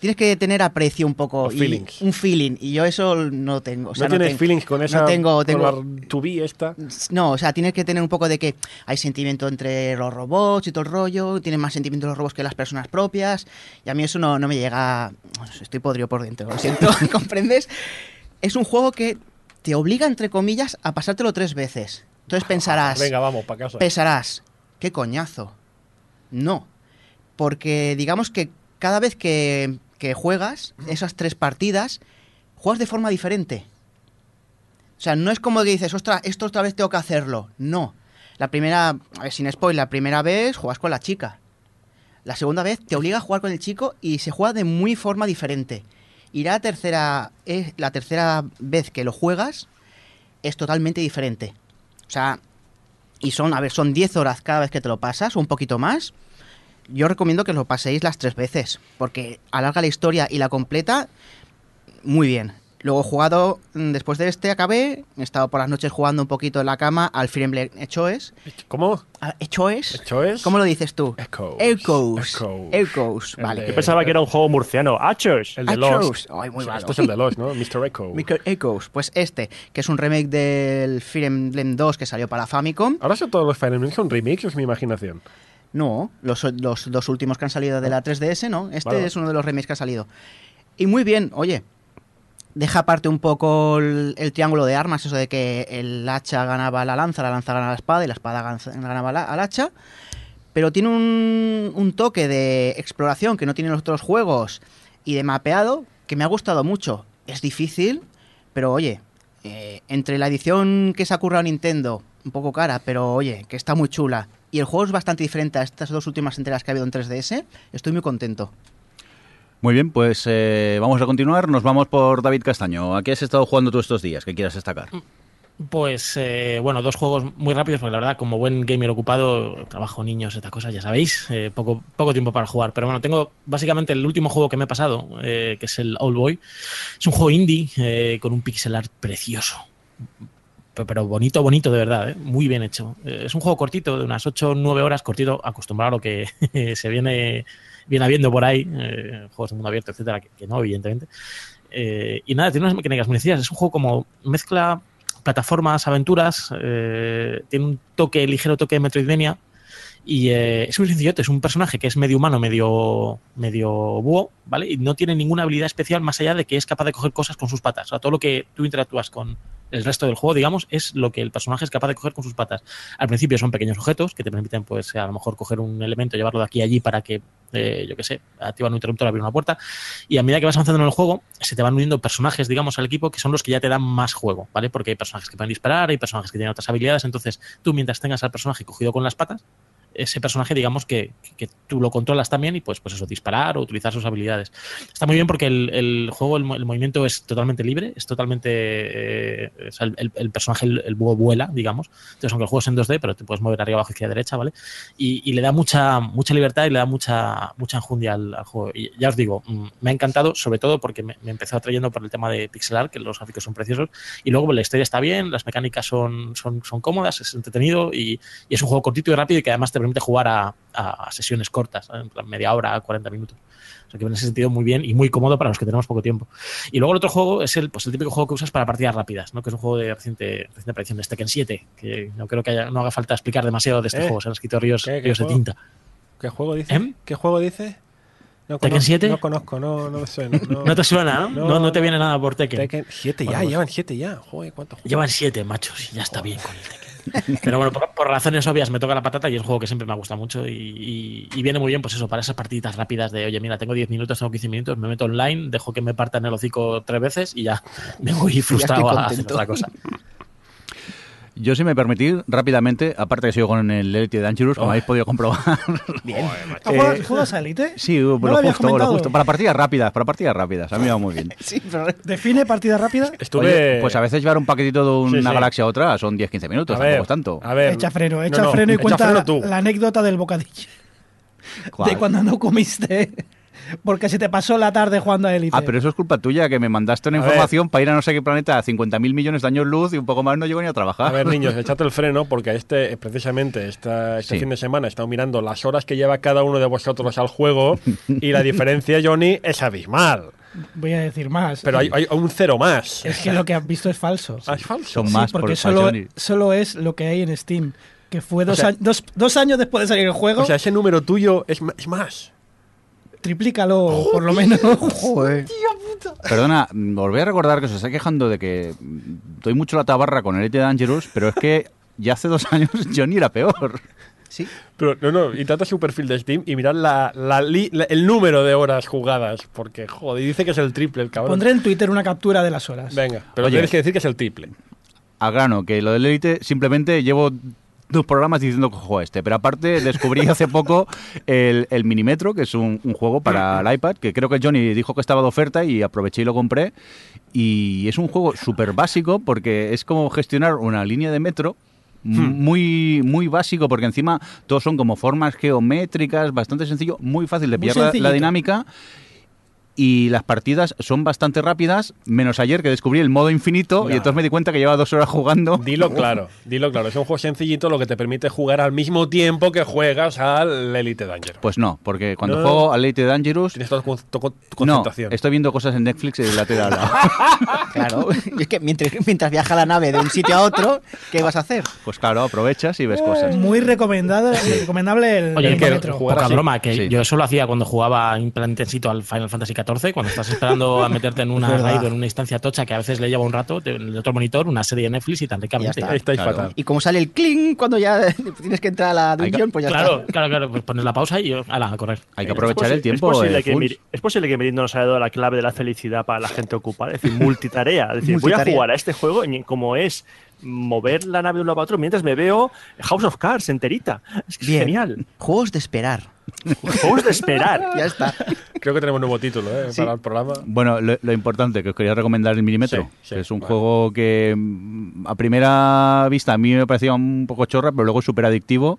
Tienes que tener aprecio un poco. Y- feelings. un feeling. Y yo eso no tengo. o sea, ¿No tienes tengo- feelings con esa No tengo. con tengo la tubi esta? no, o sea, tienes que tener un poco de que hay sentimiento entre los robots y todo el rollo, tienen más sentimiento los robots que las personas propias, y a mí eso no, no me llega... Estoy podrido por dentro, lo siento, [LAUGHS] ¿comprendes? Es un juego que te obliga, entre comillas, a pasártelo tres veces. Entonces pensarás, Venga, vamos, para casa. pensarás, qué coñazo. No, porque digamos que cada vez que, que juegas esas tres partidas, juegas de forma diferente. O sea, no es como que dices, ostras, esto otra vez tengo que hacerlo. No. La primera, a ver, sin spoiler, la primera vez juegas con la chica. La segunda vez te obliga a jugar con el chico y se juega de muy forma diferente. Y la tercera, eh, la tercera vez que lo juegas es totalmente diferente. O sea, y son, a ver, son 10 horas cada vez que te lo pasas, un poquito más. yo recomiendo que lo paséis las tres veces, porque alarga la historia y la completa muy bien. Luego he jugado, mm, después de este acabé, he estado por las noches jugando un poquito en la cama al Fire Emblem Echoes. ¿Cómo? Ah, ¿Echoes? ¿Echoes? ¿Cómo lo dices tú? Echoes. Echoes. Echoes. Echoes, El vale. de- Yo pensaba que era un juego murciano. ¡Achos! El de Echoes. Lost. Ay, muy malo. Esto es el de Lost, ¿no? [LAUGHS] Mr. Echo. Micro Echoes, pues este, que es un remake del Fire Emblem 2 que salió para Famicom. Ahora son todos los Fire Emblem son remakes, es mi imaginación. No, los, los dos últimos que han salido de la 3DS, no. Este Vale. es uno de los remakes que ha salido. Y muy bien, oye. Deja aparte un poco el, triángulo de armas, eso de que el hacha ganaba la lanza, la lanza ganaba la espada y la espada gan- ganaba la- al hacha. Pero tiene un, un toque de exploración que no tienen los otros juegos y de mapeado que me ha gustado mucho. Es difícil, pero oye, eh, entre la edición que se ha currado Nintendo, un poco cara, pero oye, que está muy chula, y el juego es bastante diferente a estas dos últimas entregas que ha habido en 3DS, estoy muy contento. Muy bien, pues eh, vamos a continuar. Nos vamos por David Castaño. ¿A qué has estado jugando tú estos días que quieras destacar? Pues eh, bueno, dos juegos muy rápidos, porque la verdad, como buen gamer ocupado, trabajo niños, estas cosas, ya sabéis, eh, poco, poco tiempo para jugar. Pero bueno, tengo básicamente el último juego que me he pasado, eh, que es el Old Boy. Es un juego indie eh, con un pixel art precioso. Pero, bonito, bonito de verdad, ¿eh? muy bien hecho. Es un juego cortito, de unas 8 o 9 horas, cortito, acostumbrado a lo que [LAUGHS] se viene, viene habiendo por ahí, eh, juegos de mundo abierto, etcétera, que, no, evidentemente. Eh, y nada, tiene unas mecánicas muy sencillas. Es un juego como mezcla plataformas, aventuras, eh, tiene un toque, ligero toque de Metroidvania. Y eh, es muy sencillote, es un personaje que es medio humano, medio, medio búho, ¿vale? Y no tiene ninguna habilidad especial más allá de que es capaz de coger cosas con sus patas. O sea, todo lo que tú interactúas con el resto del juego, digamos, es lo que el personaje es capaz de coger con sus patas. Al principio son pequeños objetos que te permiten, pues, a lo mejor coger un elemento, llevarlo de aquí a allí para que, eh, yo qué sé, activar un interruptor, abrir una puerta. Y a medida que vas avanzando en el juego, se te van uniendo personajes, digamos, al equipo que son los que ya te dan más juego, ¿vale? Porque hay personajes que pueden disparar, hay personajes que tienen otras habilidades. Entonces, tú, mientras tengas al personaje cogido con las patas, ese personaje, digamos, que, que tú lo controlas también y pues, pues eso, disparar o utilizar sus habilidades. Está muy bien porque el, el juego, el, el movimiento es totalmente libre, es totalmente... eh, o sea, el, el- personaje, el, búho vuela, digamos. Entonces, aunque el juego es en 2D, pero te puedes mover arriba, abajo, izquierda, derecha, ¿vale? Y, y le da mucha, mucha libertad y le da mucha, mucha enjundia al, al juego. Y ya os digo, mm, me ha encantado, sobre todo porque me, me empezó atrayendo por el tema de pixel art, que los gráficos son preciosos. Y luego la historia está bien, las mecánicas son, son, son cómodas, es entretenido y, y es un juego cortito y rápido y que además te permite jugar a, a sesiones cortas, ¿sabes? en plan media hora, 40 minutos. O sea que en ese sentido muy bien y muy cómodo para los que tenemos poco tiempo. Y luego el otro juego es el, pues el típico juego que usas para partidas rápidas, ¿no? que es un juego de reciente, reciente aparición, de Tekken 7, que no creo que haya- no haga falta explicar demasiado de este ¿Eh? juego, se han escrito ríos, ¿Qué- qué ríos de tinta. ¿Qué juego dice? ¿Em? ¿Qué juego dice? No ¿Tekken conozco, 7? No conozco, no, no sé. No, no. [LAUGHS] No te suena, ¿no? No, te viene nada por Tekken. Tekken 7 ya, Bueno, pues- llevan 7 ya. Joder, ¿cuántos juegos? Llevan siete machos y ya está bien con el Tekken. Pero bueno, por, por razones obvias me toca la patata y es un juego que siempre me ha gustado mucho y, y- y viene muy bien, pues eso, para esas partiditas rápidas de, oye, mira, tengo 10 minutos, tengo 15 minutos, me meto online, dejo que me partan el hocico tres veces y ya [LAUGHS] me voy frustrado a hacer otra cosa. Yo, si me permitís, rápidamente, aparte que sigo con el Elite Dangerous, como Oh. habéis podido comprobar. [LAUGHS] Bien. ¿Juegas, Eh, juegas a Elite? sí, ¿No por lo justo, lo justo. Para partidas rápidas, para partidas rápidas. A mí me va muy bien. [LAUGHS] Sí, pero Define partida rápida. [LAUGHS] Estuve. Oye, pues a veces llevar un paquetito de una Sí, sí. galaxia a otra son 10-15 minutos, a tampoco ver, es tanto. A ver. Echa freno, No, echa no, freno y echa cuenta freno tú. la anécdota del bocadillo. ¿Cuál? De cuando no comiste. Porque se te pasó la tarde jugando a Elite. Ah, pero eso es culpa tuya, que me mandaste una A información para ir a no sé qué planeta a 50.000 millones de años luz y un poco más no llego ni a trabajar. A ver, [LAUGHS] niños, echate el freno porque este, precisamente esta, este Sí. fin de semana he estado mirando las horas que lleva cada uno de vosotros al juego y la [LAUGHS] diferencia, Johnny, es abismal. Voy a decir más. Pero hay, hay un cero más. Es que lo que has visto es falso. Ah, es falso. Son Sí, más porque por solo, solo es lo que hay en Steam. Que fue dos, sea- años, dos, dos años después de salir el juego. O sea, ese número tuyo es, es más. Triplícalo, por lo menos. [LAUGHS] Joder. Perdona, os voy a recordar que os está quejando de que doy mucho la tabarra con Elite Dangerous, pero es que ya hace dos años [LAUGHS] Johnny era peor. Sí. Pero no, no, y trata su perfil de Steam y mirad la, la li- la- el número de horas jugadas. Porque, joder, dice que es el triple el cabrón. Pondré en Twitter una captura de las horas. Venga, pero Oye. tienes que decir que es el triple. Al grano, que lo del Elite simplemente llevo dos programas diciendo que juego a este, pero aparte descubrí hace poco el, el Minimetro, que es un, un juego para el iPad, que creo que Johnny dijo que estaba de oferta y aproveché y lo compré. Y es un juego súper básico porque es como gestionar una línea de metro Muy, muy básico, porque encima todos son como formas geométricas, bastante sencillo, muy fácil de pillar la- dinámica. Y las partidas son bastante rápidas, menos ayer que descubrí el modo infinito y entonces me di cuenta que llevaba dos horas jugando. Dilo [LAUGHS] claro, dilo claro. Es un juego sencillito lo que te permite jugar al mismo tiempo que juegas al Elite Dangerous. Pues no, porque cuando No. juego al Elite Dangerous, Tienes toda tu, tu- tu no, concentración. estoy viendo cosas en Netflix y la tele al lado. [LAUGHS] Claro. Y [LAUGHS] es que mientras, mientras viaja la nave de un sitio a otro, ¿qué vas a hacer? Pues claro, aprovechas y ves cosas. Muy recomendado, recomendable el, Oye, el que jugar Poca así. broma, que Sí. yo eso lo hacía cuando jugaba en plan intensito al Final Fantasy XIV, cuando estás esperando a meterte en [LAUGHS] una raid o en una instancia tocha que a veces le lleva un rato, el otro monitor, una serie de Netflix y tan Ya ricamente. está. Ahí estáis Claro. fatal. Y como sale el cling cuando ya [LAUGHS] tienes que entrar a la que- dungeon, pues ya Claro, está. claro, claro, pues pones la pausa y ala, a correr. Hay que aprovechar el tiempo. Es posible, eh, que. Mir- es posible que Mirindo nos haya dado la clave de la felicidad para la gente ocupada. Es decir, [LAUGHS] multitarea. Es decir, voy a jugar a este juego y como es mover la nave de un lado a otro mientras me veo House of Cards enterita. Es que es Bien. genial. Juegos de esperar. Juegos de esperar. [LAUGHS] Ya está. Creo que tenemos nuevo título ¿eh? Sí. para el programa. Bueno, lo, lo importante que os quería recomendar el Sí, sí, que es un vale. juego que mm, a primera vista a mí me parecía un poco chorra, pero luego es súper adictivo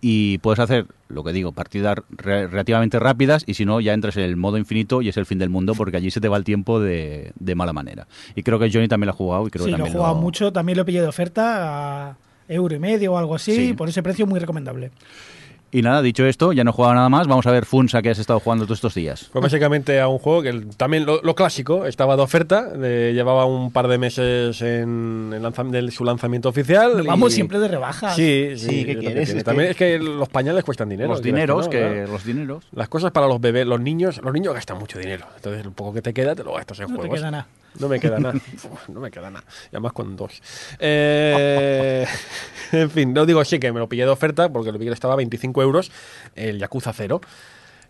y puedes hacer, lo que digo, partidas re- relativamente rápidas y si no ya entras en el modo infinito y es el fin del mundo porque allí se te va el tiempo de, de mala manera. Y creo que Johnny también lo ha jugado y creo Sí, que lo he también jugado mucho, también lo pillé de oferta a euro y medio o algo así, Sí. por ese precio muy recomendable. Y nada, dicho esto, ya no he jugado nada más, vamos a ver Funsa que has estado jugando todos estos días. Pues básicamente a un juego que el- también lo, lo clásico estaba de oferta, de- llevaba un par de meses en lanzam- de su lanzamiento oficial. Vamos y- siempre de rebajas. Sí, sí, Sí, ¿qué quieres? Es También que- es que los pañales cuestan dinero. los dineros, no, que claro. los dineros. Las cosas para los bebés, los niños, los niños gastan mucho dinero. Entonces, lo poco que te queda te lo gastas en No te juegos. queda nada. No me queda nada. [LAUGHS] No me queda nada. Y además con dos. Eh, [LAUGHS] en fin, no digo sí que me lo pillé de oferta porque lo vi que estaba a 25 euros el Yakuza 0.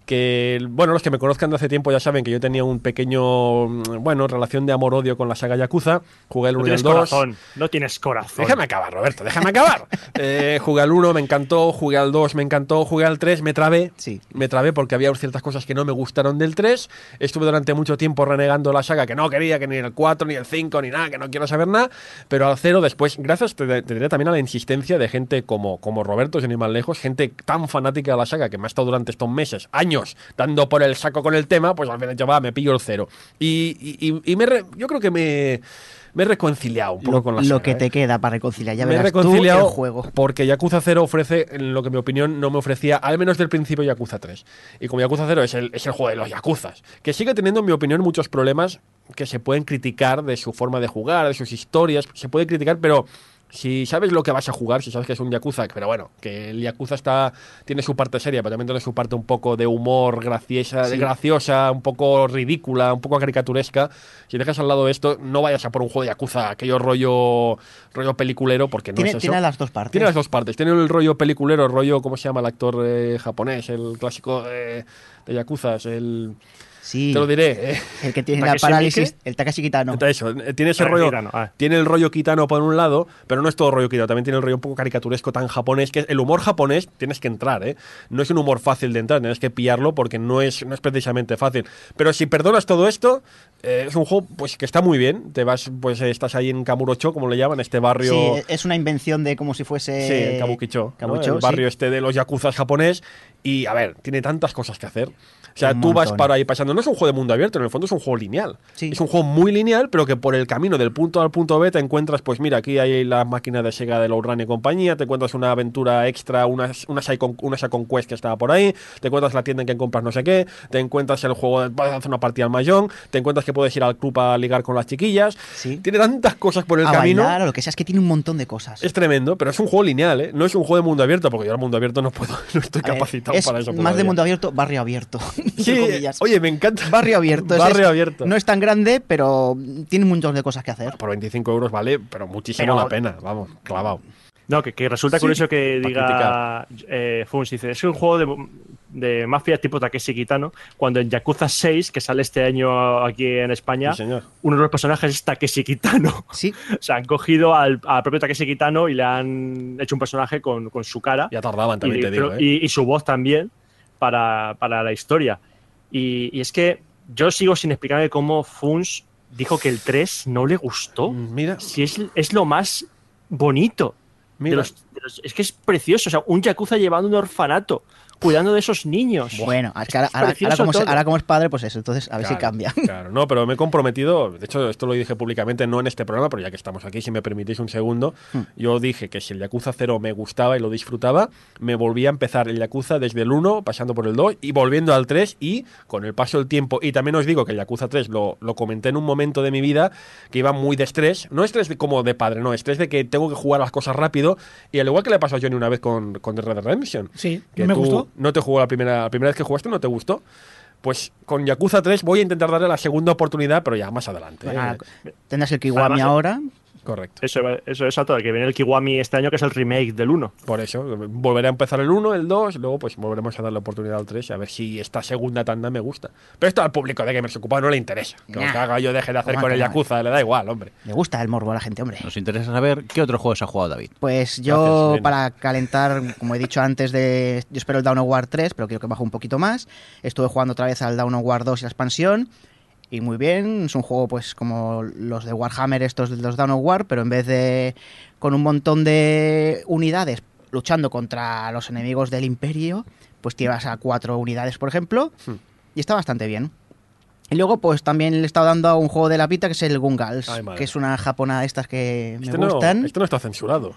Que, bueno, los que me conozcan de hace tiempo ya saben que yo tenía un pequeño, mm, bueno, relación de amor-odio con la saga Yakuza. Jugué el No 1 y el tienes 2. corazón. No tienes corazón. Déjame acabar, Roberto, déjame acabar. [LAUGHS] Eh, jugué al 1, me encantó, jugué al 2, me encantó, jugué al 3, me trabé. Sí. Me trabé porque había ciertas cosas que no me gustaron del 3. Estuve durante mucho tiempo renegando la saga que no quería, que ni el 4, ni el 5, ni nada, que no quiero saber nada. Pero al 0 después, gracias te, te diré también a la insistencia de gente como, como Roberto, sin ir más lejos, gente tan fanática de la saga que me ha estado durante estos meses, años, dando por el saco con el tema, pues al final yo va, me pillo el 0. Y, y- y- y me re- yo creo que me, me he reconciliado un poco Lo, con la lo saga. que ¿eh? te queda para reconciliar. Ya me he tú reconciliado el juego. porque Yakuza 0 ofrece en lo que en mi opinión no me ofrecía, al menos del principio, Yakuza 3. Y como Yakuza 0 es el, es el juego de los Yakuzas, que sigue teniendo, en mi opinión, muchos problemas que se pueden criticar de su forma de jugar, de sus historias, se puede criticar, pero si sabes lo que vas a jugar, si sabes que es un Yakuza, pero bueno, que el Yakuza está, tiene su parte seria, pero también tiene su parte un poco de humor graciosa, graciosa, un poco ridícula, un poco caricaturesca. Si dejas al lado esto, no vayas a por un juego de Yakuza, aquello rollo, rollo peliculero, porque no Tiene, es eso. tiene las dos partes. Tiene las dos partes. Tiene el rollo peliculero, el rollo, ¿cómo se llama el actor eh, japonés? El clásico de, de Yakuza, el... Sí. Te lo diré, ¿eh? El que tiene la ¿Takeshi parálisis, Miike? el Takashi Kitano. Entonces, eso, eh, tiene ese rollo. Kitano, ah. Tiene el rollo kitano por un lado, pero no es todo rollo kitano. También tiene el rollo un poco caricaturesco tan japonés que el humor japonés tienes que entrar, ¿eh? No es un humor fácil de entrar, tienes que pillarlo porque no es, no es precisamente fácil. Pero si perdonas todo esto, eh, es un juego pues que está muy bien. Te vas, pues eh, estás ahí en Kamurocho, como le llaman, este barrio. Sí, es una invención de como si fuese. Sí, el Kabukicho, el barrio sí. este de los yakuzas japonés. Y a ver, tiene tantas cosas que hacer. O sea, Un tú vas para ahí pasando. No es un juego de mundo abierto, en el fondo es un juego lineal. Sí. Es un juego muy lineal, pero que por el camino del punto A al punto B te encuentras, pues mira, aquí hay la máquina de Sega de Run y compañía, te encuentras una aventura extra, una, una, Psychon- una Psychon Quest que estaba por ahí, te encuentras la tienda en que compras no sé qué, te encuentras el juego, de- vas a hacer una partida al mayón, te encuentras que puedes ir al club a ligar con las chiquillas. Sí. Tiene tantas cosas por el a camino. bailar o lo que sea, es que tiene un montón de cosas. Es tremendo, pero es un juego lineal, ¿eh? No es un juego de mundo abierto, porque yo al mundo abierto no puedo, [LAUGHS] no estoy A ver, capacitado es para eso. Más de mundo abierto, barrio abierto. Sí, oye, me encanta. barrio abierto. Barrio es- abierto. No es tan grande, pero tiene un montón de cosas que hacer. Por 25 euros vale, pero muchísimo Pero- la pena, vamos, clavado. No, que, que resulta Sí, curioso que diga eh, Funs, dice, es un juego de, de mafia tipo Takeshi Kitano, cuando en Yakuza 6, que sale este año aquí en España, Sí, uno de los personajes es Takeshi Kitano. Sí, [LAUGHS] O sea, han cogido al, al propio Takeshi Kitano y le han hecho un personaje con, con su cara Ya tardaban, también y, te digo, pero- ¿eh? y- y su voz también para, para la historia. Y, y es que yo sigo sin explicarme cómo Funs dijo que el 3 no le gustó. Mm, Mira, Si es, es lo más bonito. de Mira. los- de los- es que es precioso. O sea, un yakuza llevando un orfanato, cuidando de esos niños. Bueno, es que ahora, como, ahora es padre, pues eso, entonces a ver si cambia. Claro, [LAUGHS] no, pero me he comprometido, de hecho esto lo dije públicamente, no en este programa, pero ya que estamos aquí, si me permitís un segundo, Hmm. yo dije que si el Yakuza 0 me gustaba y lo disfrutaba, me volvía a empezar el Yakuza desde el 1, pasando por el 2 y volviendo al 3 y con el paso del tiempo, y también os digo que el Yakuza 3 lo, lo comenté en un momento de mi vida que iba muy de estrés, no estrés de, como de padre, no, estrés de que tengo que jugar las cosas rápido, y al igual que le pasó a Johnny una vez con, con The Red Redemption, Sí, que me tú gustó. No te jugó la primera, la primera vez que jugaste, no te gustó. Pues con Yakuza 3 voy a intentar darle la segunda oportunidad, pero ya más adelante. Bueno, ¿eh? ahora tendrás el Kiwami Además, ahora. Correcto. Eso, eso es todo. Que viene el Kiwami este año, que es el remake del 1. Por eso, volveré a empezar el 1, el 2, luego pues volveremos a darle oportunidad al 3 a ver si esta segunda tanda me gusta. Pero esto al público de Gamers Ocupado no le interesa. Que lo que Nah. haga yo deje de hacer ¿Cómo con el? Yakuza, le da igual, hombre. Le gusta el morbo a la gente, hombre. Nos interesa saber qué otro juego se ha jugado David. Pues yo, Gracias, para calentar, como he dicho antes, de yo espero el Down of War 3, pero quiero que baje un poquito más. Estuve jugando otra vez al Down of War 2 y la expansión. Y muy bien, es un juego pues como los de Warhammer, estos de los Down of War, pero en vez de con un montón de unidades luchando contra los enemigos del imperio, pues tiras a cuatro unidades, por ejemplo, Hmm. y está bastante bien. Y luego, pues también le he estado dando a un juego de la pita que es el Gungals, Ay, que es una japona de estas que me Este no, gustan. este no está censurado.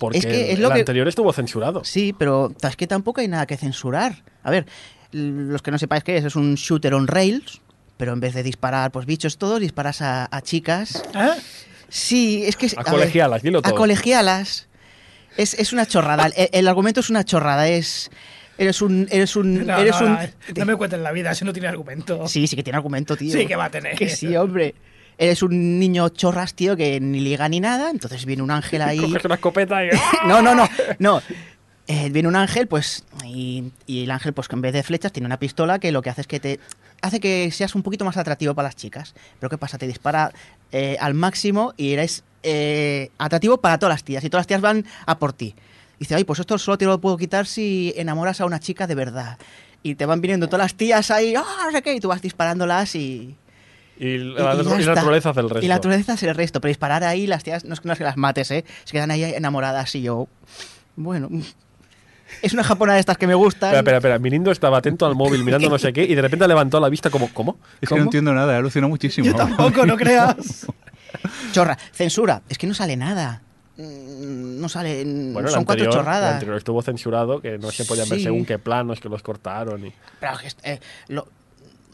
Porque Es que es el que- anterior estuvo censurado. Sí, pero es que tampoco hay nada que censurar. A ver, los que no sepáis qué es, es un shooter on rails, pero en vez de disparar pues bichos todos, disparas a, a chicas. ¿Eh? Sí, es que... A ver, colegialas, dilo A todo. colegialas. Es, es una chorrada. El, el argumento es una chorrada. Es... Eres un... Eres un... No, eres no, un no, no me cuentes la vida, eso no tiene argumento. Sí, sí que tiene argumento, tío. Sí que va a tener. Que sí, hombre. Eres un niño chorras, tío, que ni liga ni nada. Entonces viene un ángel [LAUGHS] ahí... Coges una escopeta y... [LAUGHS] No, no, no, no. Eh, viene un ángel, pues, y, y el ángel, pues, que en vez de flechas tiene una pistola que lo que hace es que te hace que seas un poquito más atractivo para las chicas. Pero ¿qué pasa? Te dispara eh, al máximo y eres eh, atractivo para todas las tías. Y todas las tías van a por ti. Dice, ay, pues esto solo te lo puedo quitar si enamoras a una chica de verdad. Y te van viniendo todas las tías ahí, ¡ah, no sé qué! Y tú vas disparándolas y, Y y- la, y y la naturaleza hace el resto. y la naturaleza hace el resto. Pero disparar ahí, las tías, no es, no es que las mates, ¿eh? Se quedan ahí enamoradas y yo... Bueno... Es una japona de estas que me gustan. Espera, espera, espera. Mirindo estaba atento al móvil mirando no sé qué y de repente levantó la vista como, ¿cómo? Es que no entiendo nada, he alucinado muchísimo. Yo tampoco, no creas. [LAUGHS] Chorra. Censura. Es que no sale nada. Mm, No sale... Bueno, el son anterior, cuatro el chorradas. anterior estuvo censurado, que no se podían ver Sí. según qué planos, que los cortaron. Y... Pero es que, eh, lo-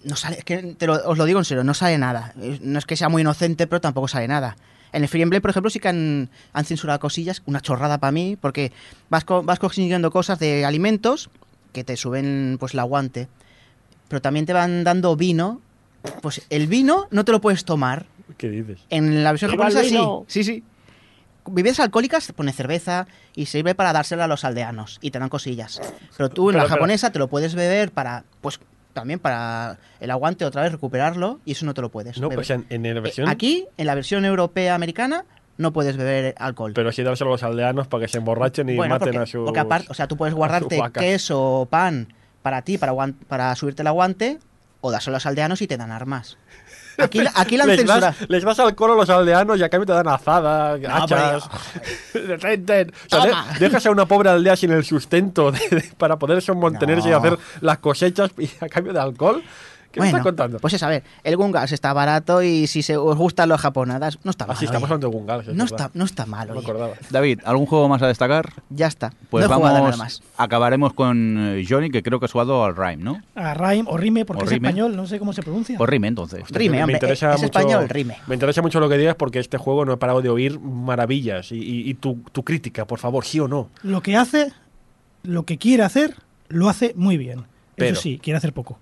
no sale, es que te lo- os lo digo en serio, no sale nada. No es que sea muy inocente, pero tampoco sale nada. En el Free Emblem, por ejemplo, sí que han, han censurado cosillas, una chorrada para mí, porque vas, co- vas consiguiendo cosas de alimentos que te suben pues el aguante, pero también te van dando vino. Pues el vino no te lo puedes tomar. ¿Qué dices? En la versión ¡Viva el japonesa sí. Sí, sí. Bebidas alcohólicas te pone cerveza y sirve para dársela a los aldeanos y te dan cosillas. Pero tú en Pero, la pero- japonesa te lo puedes beber para, pues también para el aguante otra vez recuperarlo y eso no te lo puedes. No, beber. pues en, en la Eh, versión... Aquí, en la versión europea americana, no puedes beber alcohol. Pero sí dárselo a los aldeanos para que se emborrachen y bueno, maten porque, a su... porque aparte, o sea, tú puedes guardarte queso o pan para ti, para, para subirte el aguante, o dárselo a los aldeanos y te dan armas. Aquí, aquí la han les, censurado. das, les das alcohol a los aldeanos y a cambio te dan azada, hachas. [LAUGHS] Ten, ten. O sea, dejas a una pobre aldea sin el sustento de- de- para poder mantenerse y No. hacer las cosechas y a cambio de alcohol. ¿Qué me estás contando? Pues es, a ver, el Gungas está barato y si se os gustan los japonadas, no está mal. Así estamos hablando de no, está, no está mal, No me acordaba. David, ¿algún juego más a destacar? Ya está. Pues no vamos, nada más. acabaremos con eh, Johnny, que creo que has jugado al Rhyme, ¿no? A Rime o Rime, porque O es Rime. español, no sé cómo se pronuncia. Pues Rime, entonces. Rime, Me hombre, interesa es mucho- español, Rime. Me interesa mucho lo que digas porque este juego no he parado de oír maravillas. Y, y- y tu, tu crítica, por favor, sí o no. Lo que hace, lo que quiere hacer, lo hace muy bien. Pero- Eso sí, quiere hacer poco.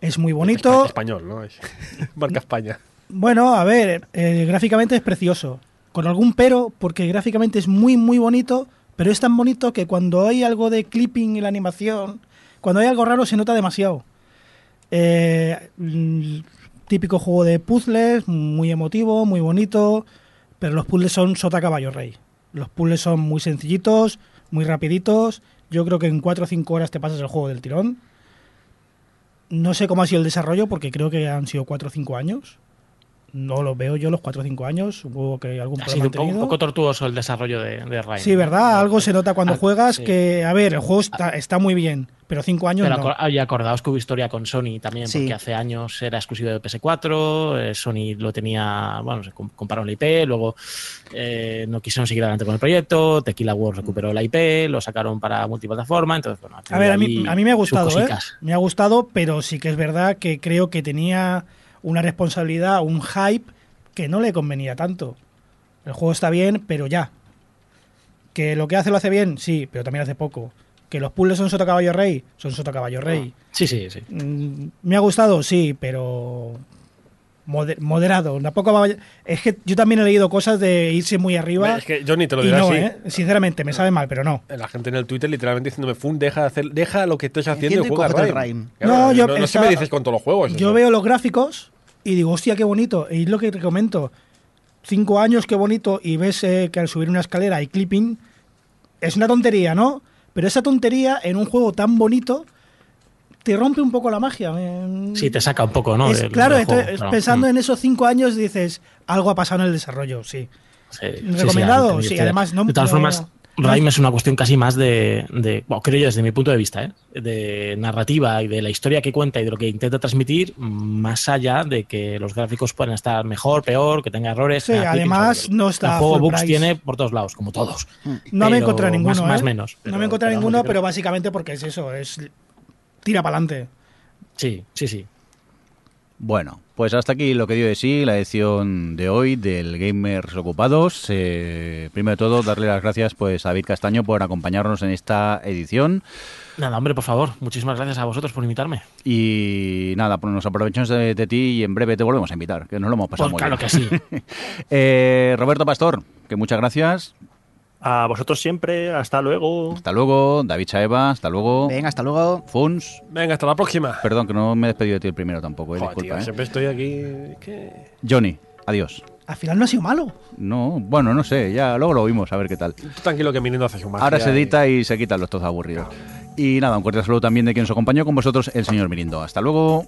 Es muy bonito. Espa- Español, ¿no? Es- [LAUGHS] Marca España. Bueno, a ver, eh, gráficamente es precioso. Con algún pero, porque gráficamente es muy, muy bonito, pero es tan bonito que cuando hay algo de clipping en la animación, cuando hay algo raro se nota demasiado. Eh, mm, típico juego de puzzles, muy emotivo, muy bonito, pero los puzzles son sota caballo rey. Los puzzles son muy sencillitos, muy rapiditos. Yo creo que en 4 o 5 horas te pasas el juego del tirón. No sé cómo ha sido el desarrollo, porque creo que han sido 4 o 5 años. No lo veo yo los 4 o 5 años. Supongo que algún Ha sido un poco, un poco tortuoso el desarrollo de, de Ryan. Sí, ¿verdad? Algo se nota cuando Ah, juegas sí. que, a ver, el juego está, está muy bien, pero 5 años Pero no. y acordaos que hubo historia con Sony también, Sí. porque hace años era exclusivo de PS4, eh, Sony lo tenía, bueno, se com- compraron la IP, luego eh, no quisieron seguir adelante con el proyecto, Tequila World recuperó la IP, lo sacaron para multiplataforma, entonces, bueno, A ver, a mí, a mí me ha gustado, ¿eh? Me ha gustado, pero sí que es verdad que creo que tenía una responsabilidad, un hype que no le convenía tanto. El juego está bien, pero ya. Que lo que hace lo hace bien, sí, pero también hace poco. Que los puzzles son Sota Caballo Rey, son Sota Caballo Rey. Sí, sí, sí. Mm, Me ha gustado, sí, pero moderado. Tampoco va- es que yo también he leído cosas de irse muy arriba. Es que Johnny te lo no, así. ¿eh? Sinceramente, me sabe mal, pero no. La gente en el Twitter literalmente diciéndome, Fun, deja, de hacer, deja lo que estés haciendo y y juega el. Claro, No, yo no, no sé me dices con todos los juegos. Yo eso. veo los gráficos y digo, hostia, qué bonito. Y es lo que te comento. Cinco años, qué bonito. Y ves eh, que al subir una escalera hay clipping. Es una tontería, ¿no? Pero esa tontería en un juego tan bonito te rompe un poco la magia. Me- Sí, te saca un poco, ¿no? Es- del- claro, del juego, pensando Mm. en esos cinco años dices, algo ha pasado en el desarrollo, sí. Sí, sí, sí, ¿Recomendado? Sí, además no- De todas no- formas, Rime es una cuestión casi más de, de bueno, creo yo desde mi punto de vista, ¿eh? de narrativa y de la historia que cuenta y de lo que intenta transmitir, más allá de que los gráficos puedan estar mejor, peor, que tenga errores. Sí, además no está El juego bugs price. tiene por todos lados, como todos. No me he Pero encontrado ninguno, más- más ¿eh? menos, no me he encontrado pero ninguno, pero básicamente porque es eso, es tira para adelante. Sí, sí, sí. Bueno, pues hasta aquí lo que dio de sí la edición de hoy del Gamers Ocupados. Eh, primero de todo, darle las gracias pues a David Castaño por acompañarnos en esta edición. Nada, hombre, por favor, muchísimas gracias a vosotros por invitarme. Y nada, pues nos aprovechamos de, de ti y en breve te volvemos a invitar, que nos lo hemos pasado Pues muy claro bien. que sí. [LAUGHS] Eh, Roberto Pastor, que muchas gracias. A vosotros siempre, hasta luego. Hasta luego. David Chaeva, hasta luego. Venga, hasta luego. Funs. Venga, hasta la próxima. Perdón, que no me he despedido de ti el primero tampoco, eh, Joder, disculpa. tío, eh. siempre estoy aquí. Johnny, adiós. Al final no ha sido malo. No, bueno, no sé, ya luego lo vimos, a ver qué tal. Tú tranquilo que viniendo hace su magia. Ahora se edita y se quitan los todos aburridos. Y nada, un cordial saludo también de quien nos acompañó con vosotros, el señor Mirindo. Hasta luego.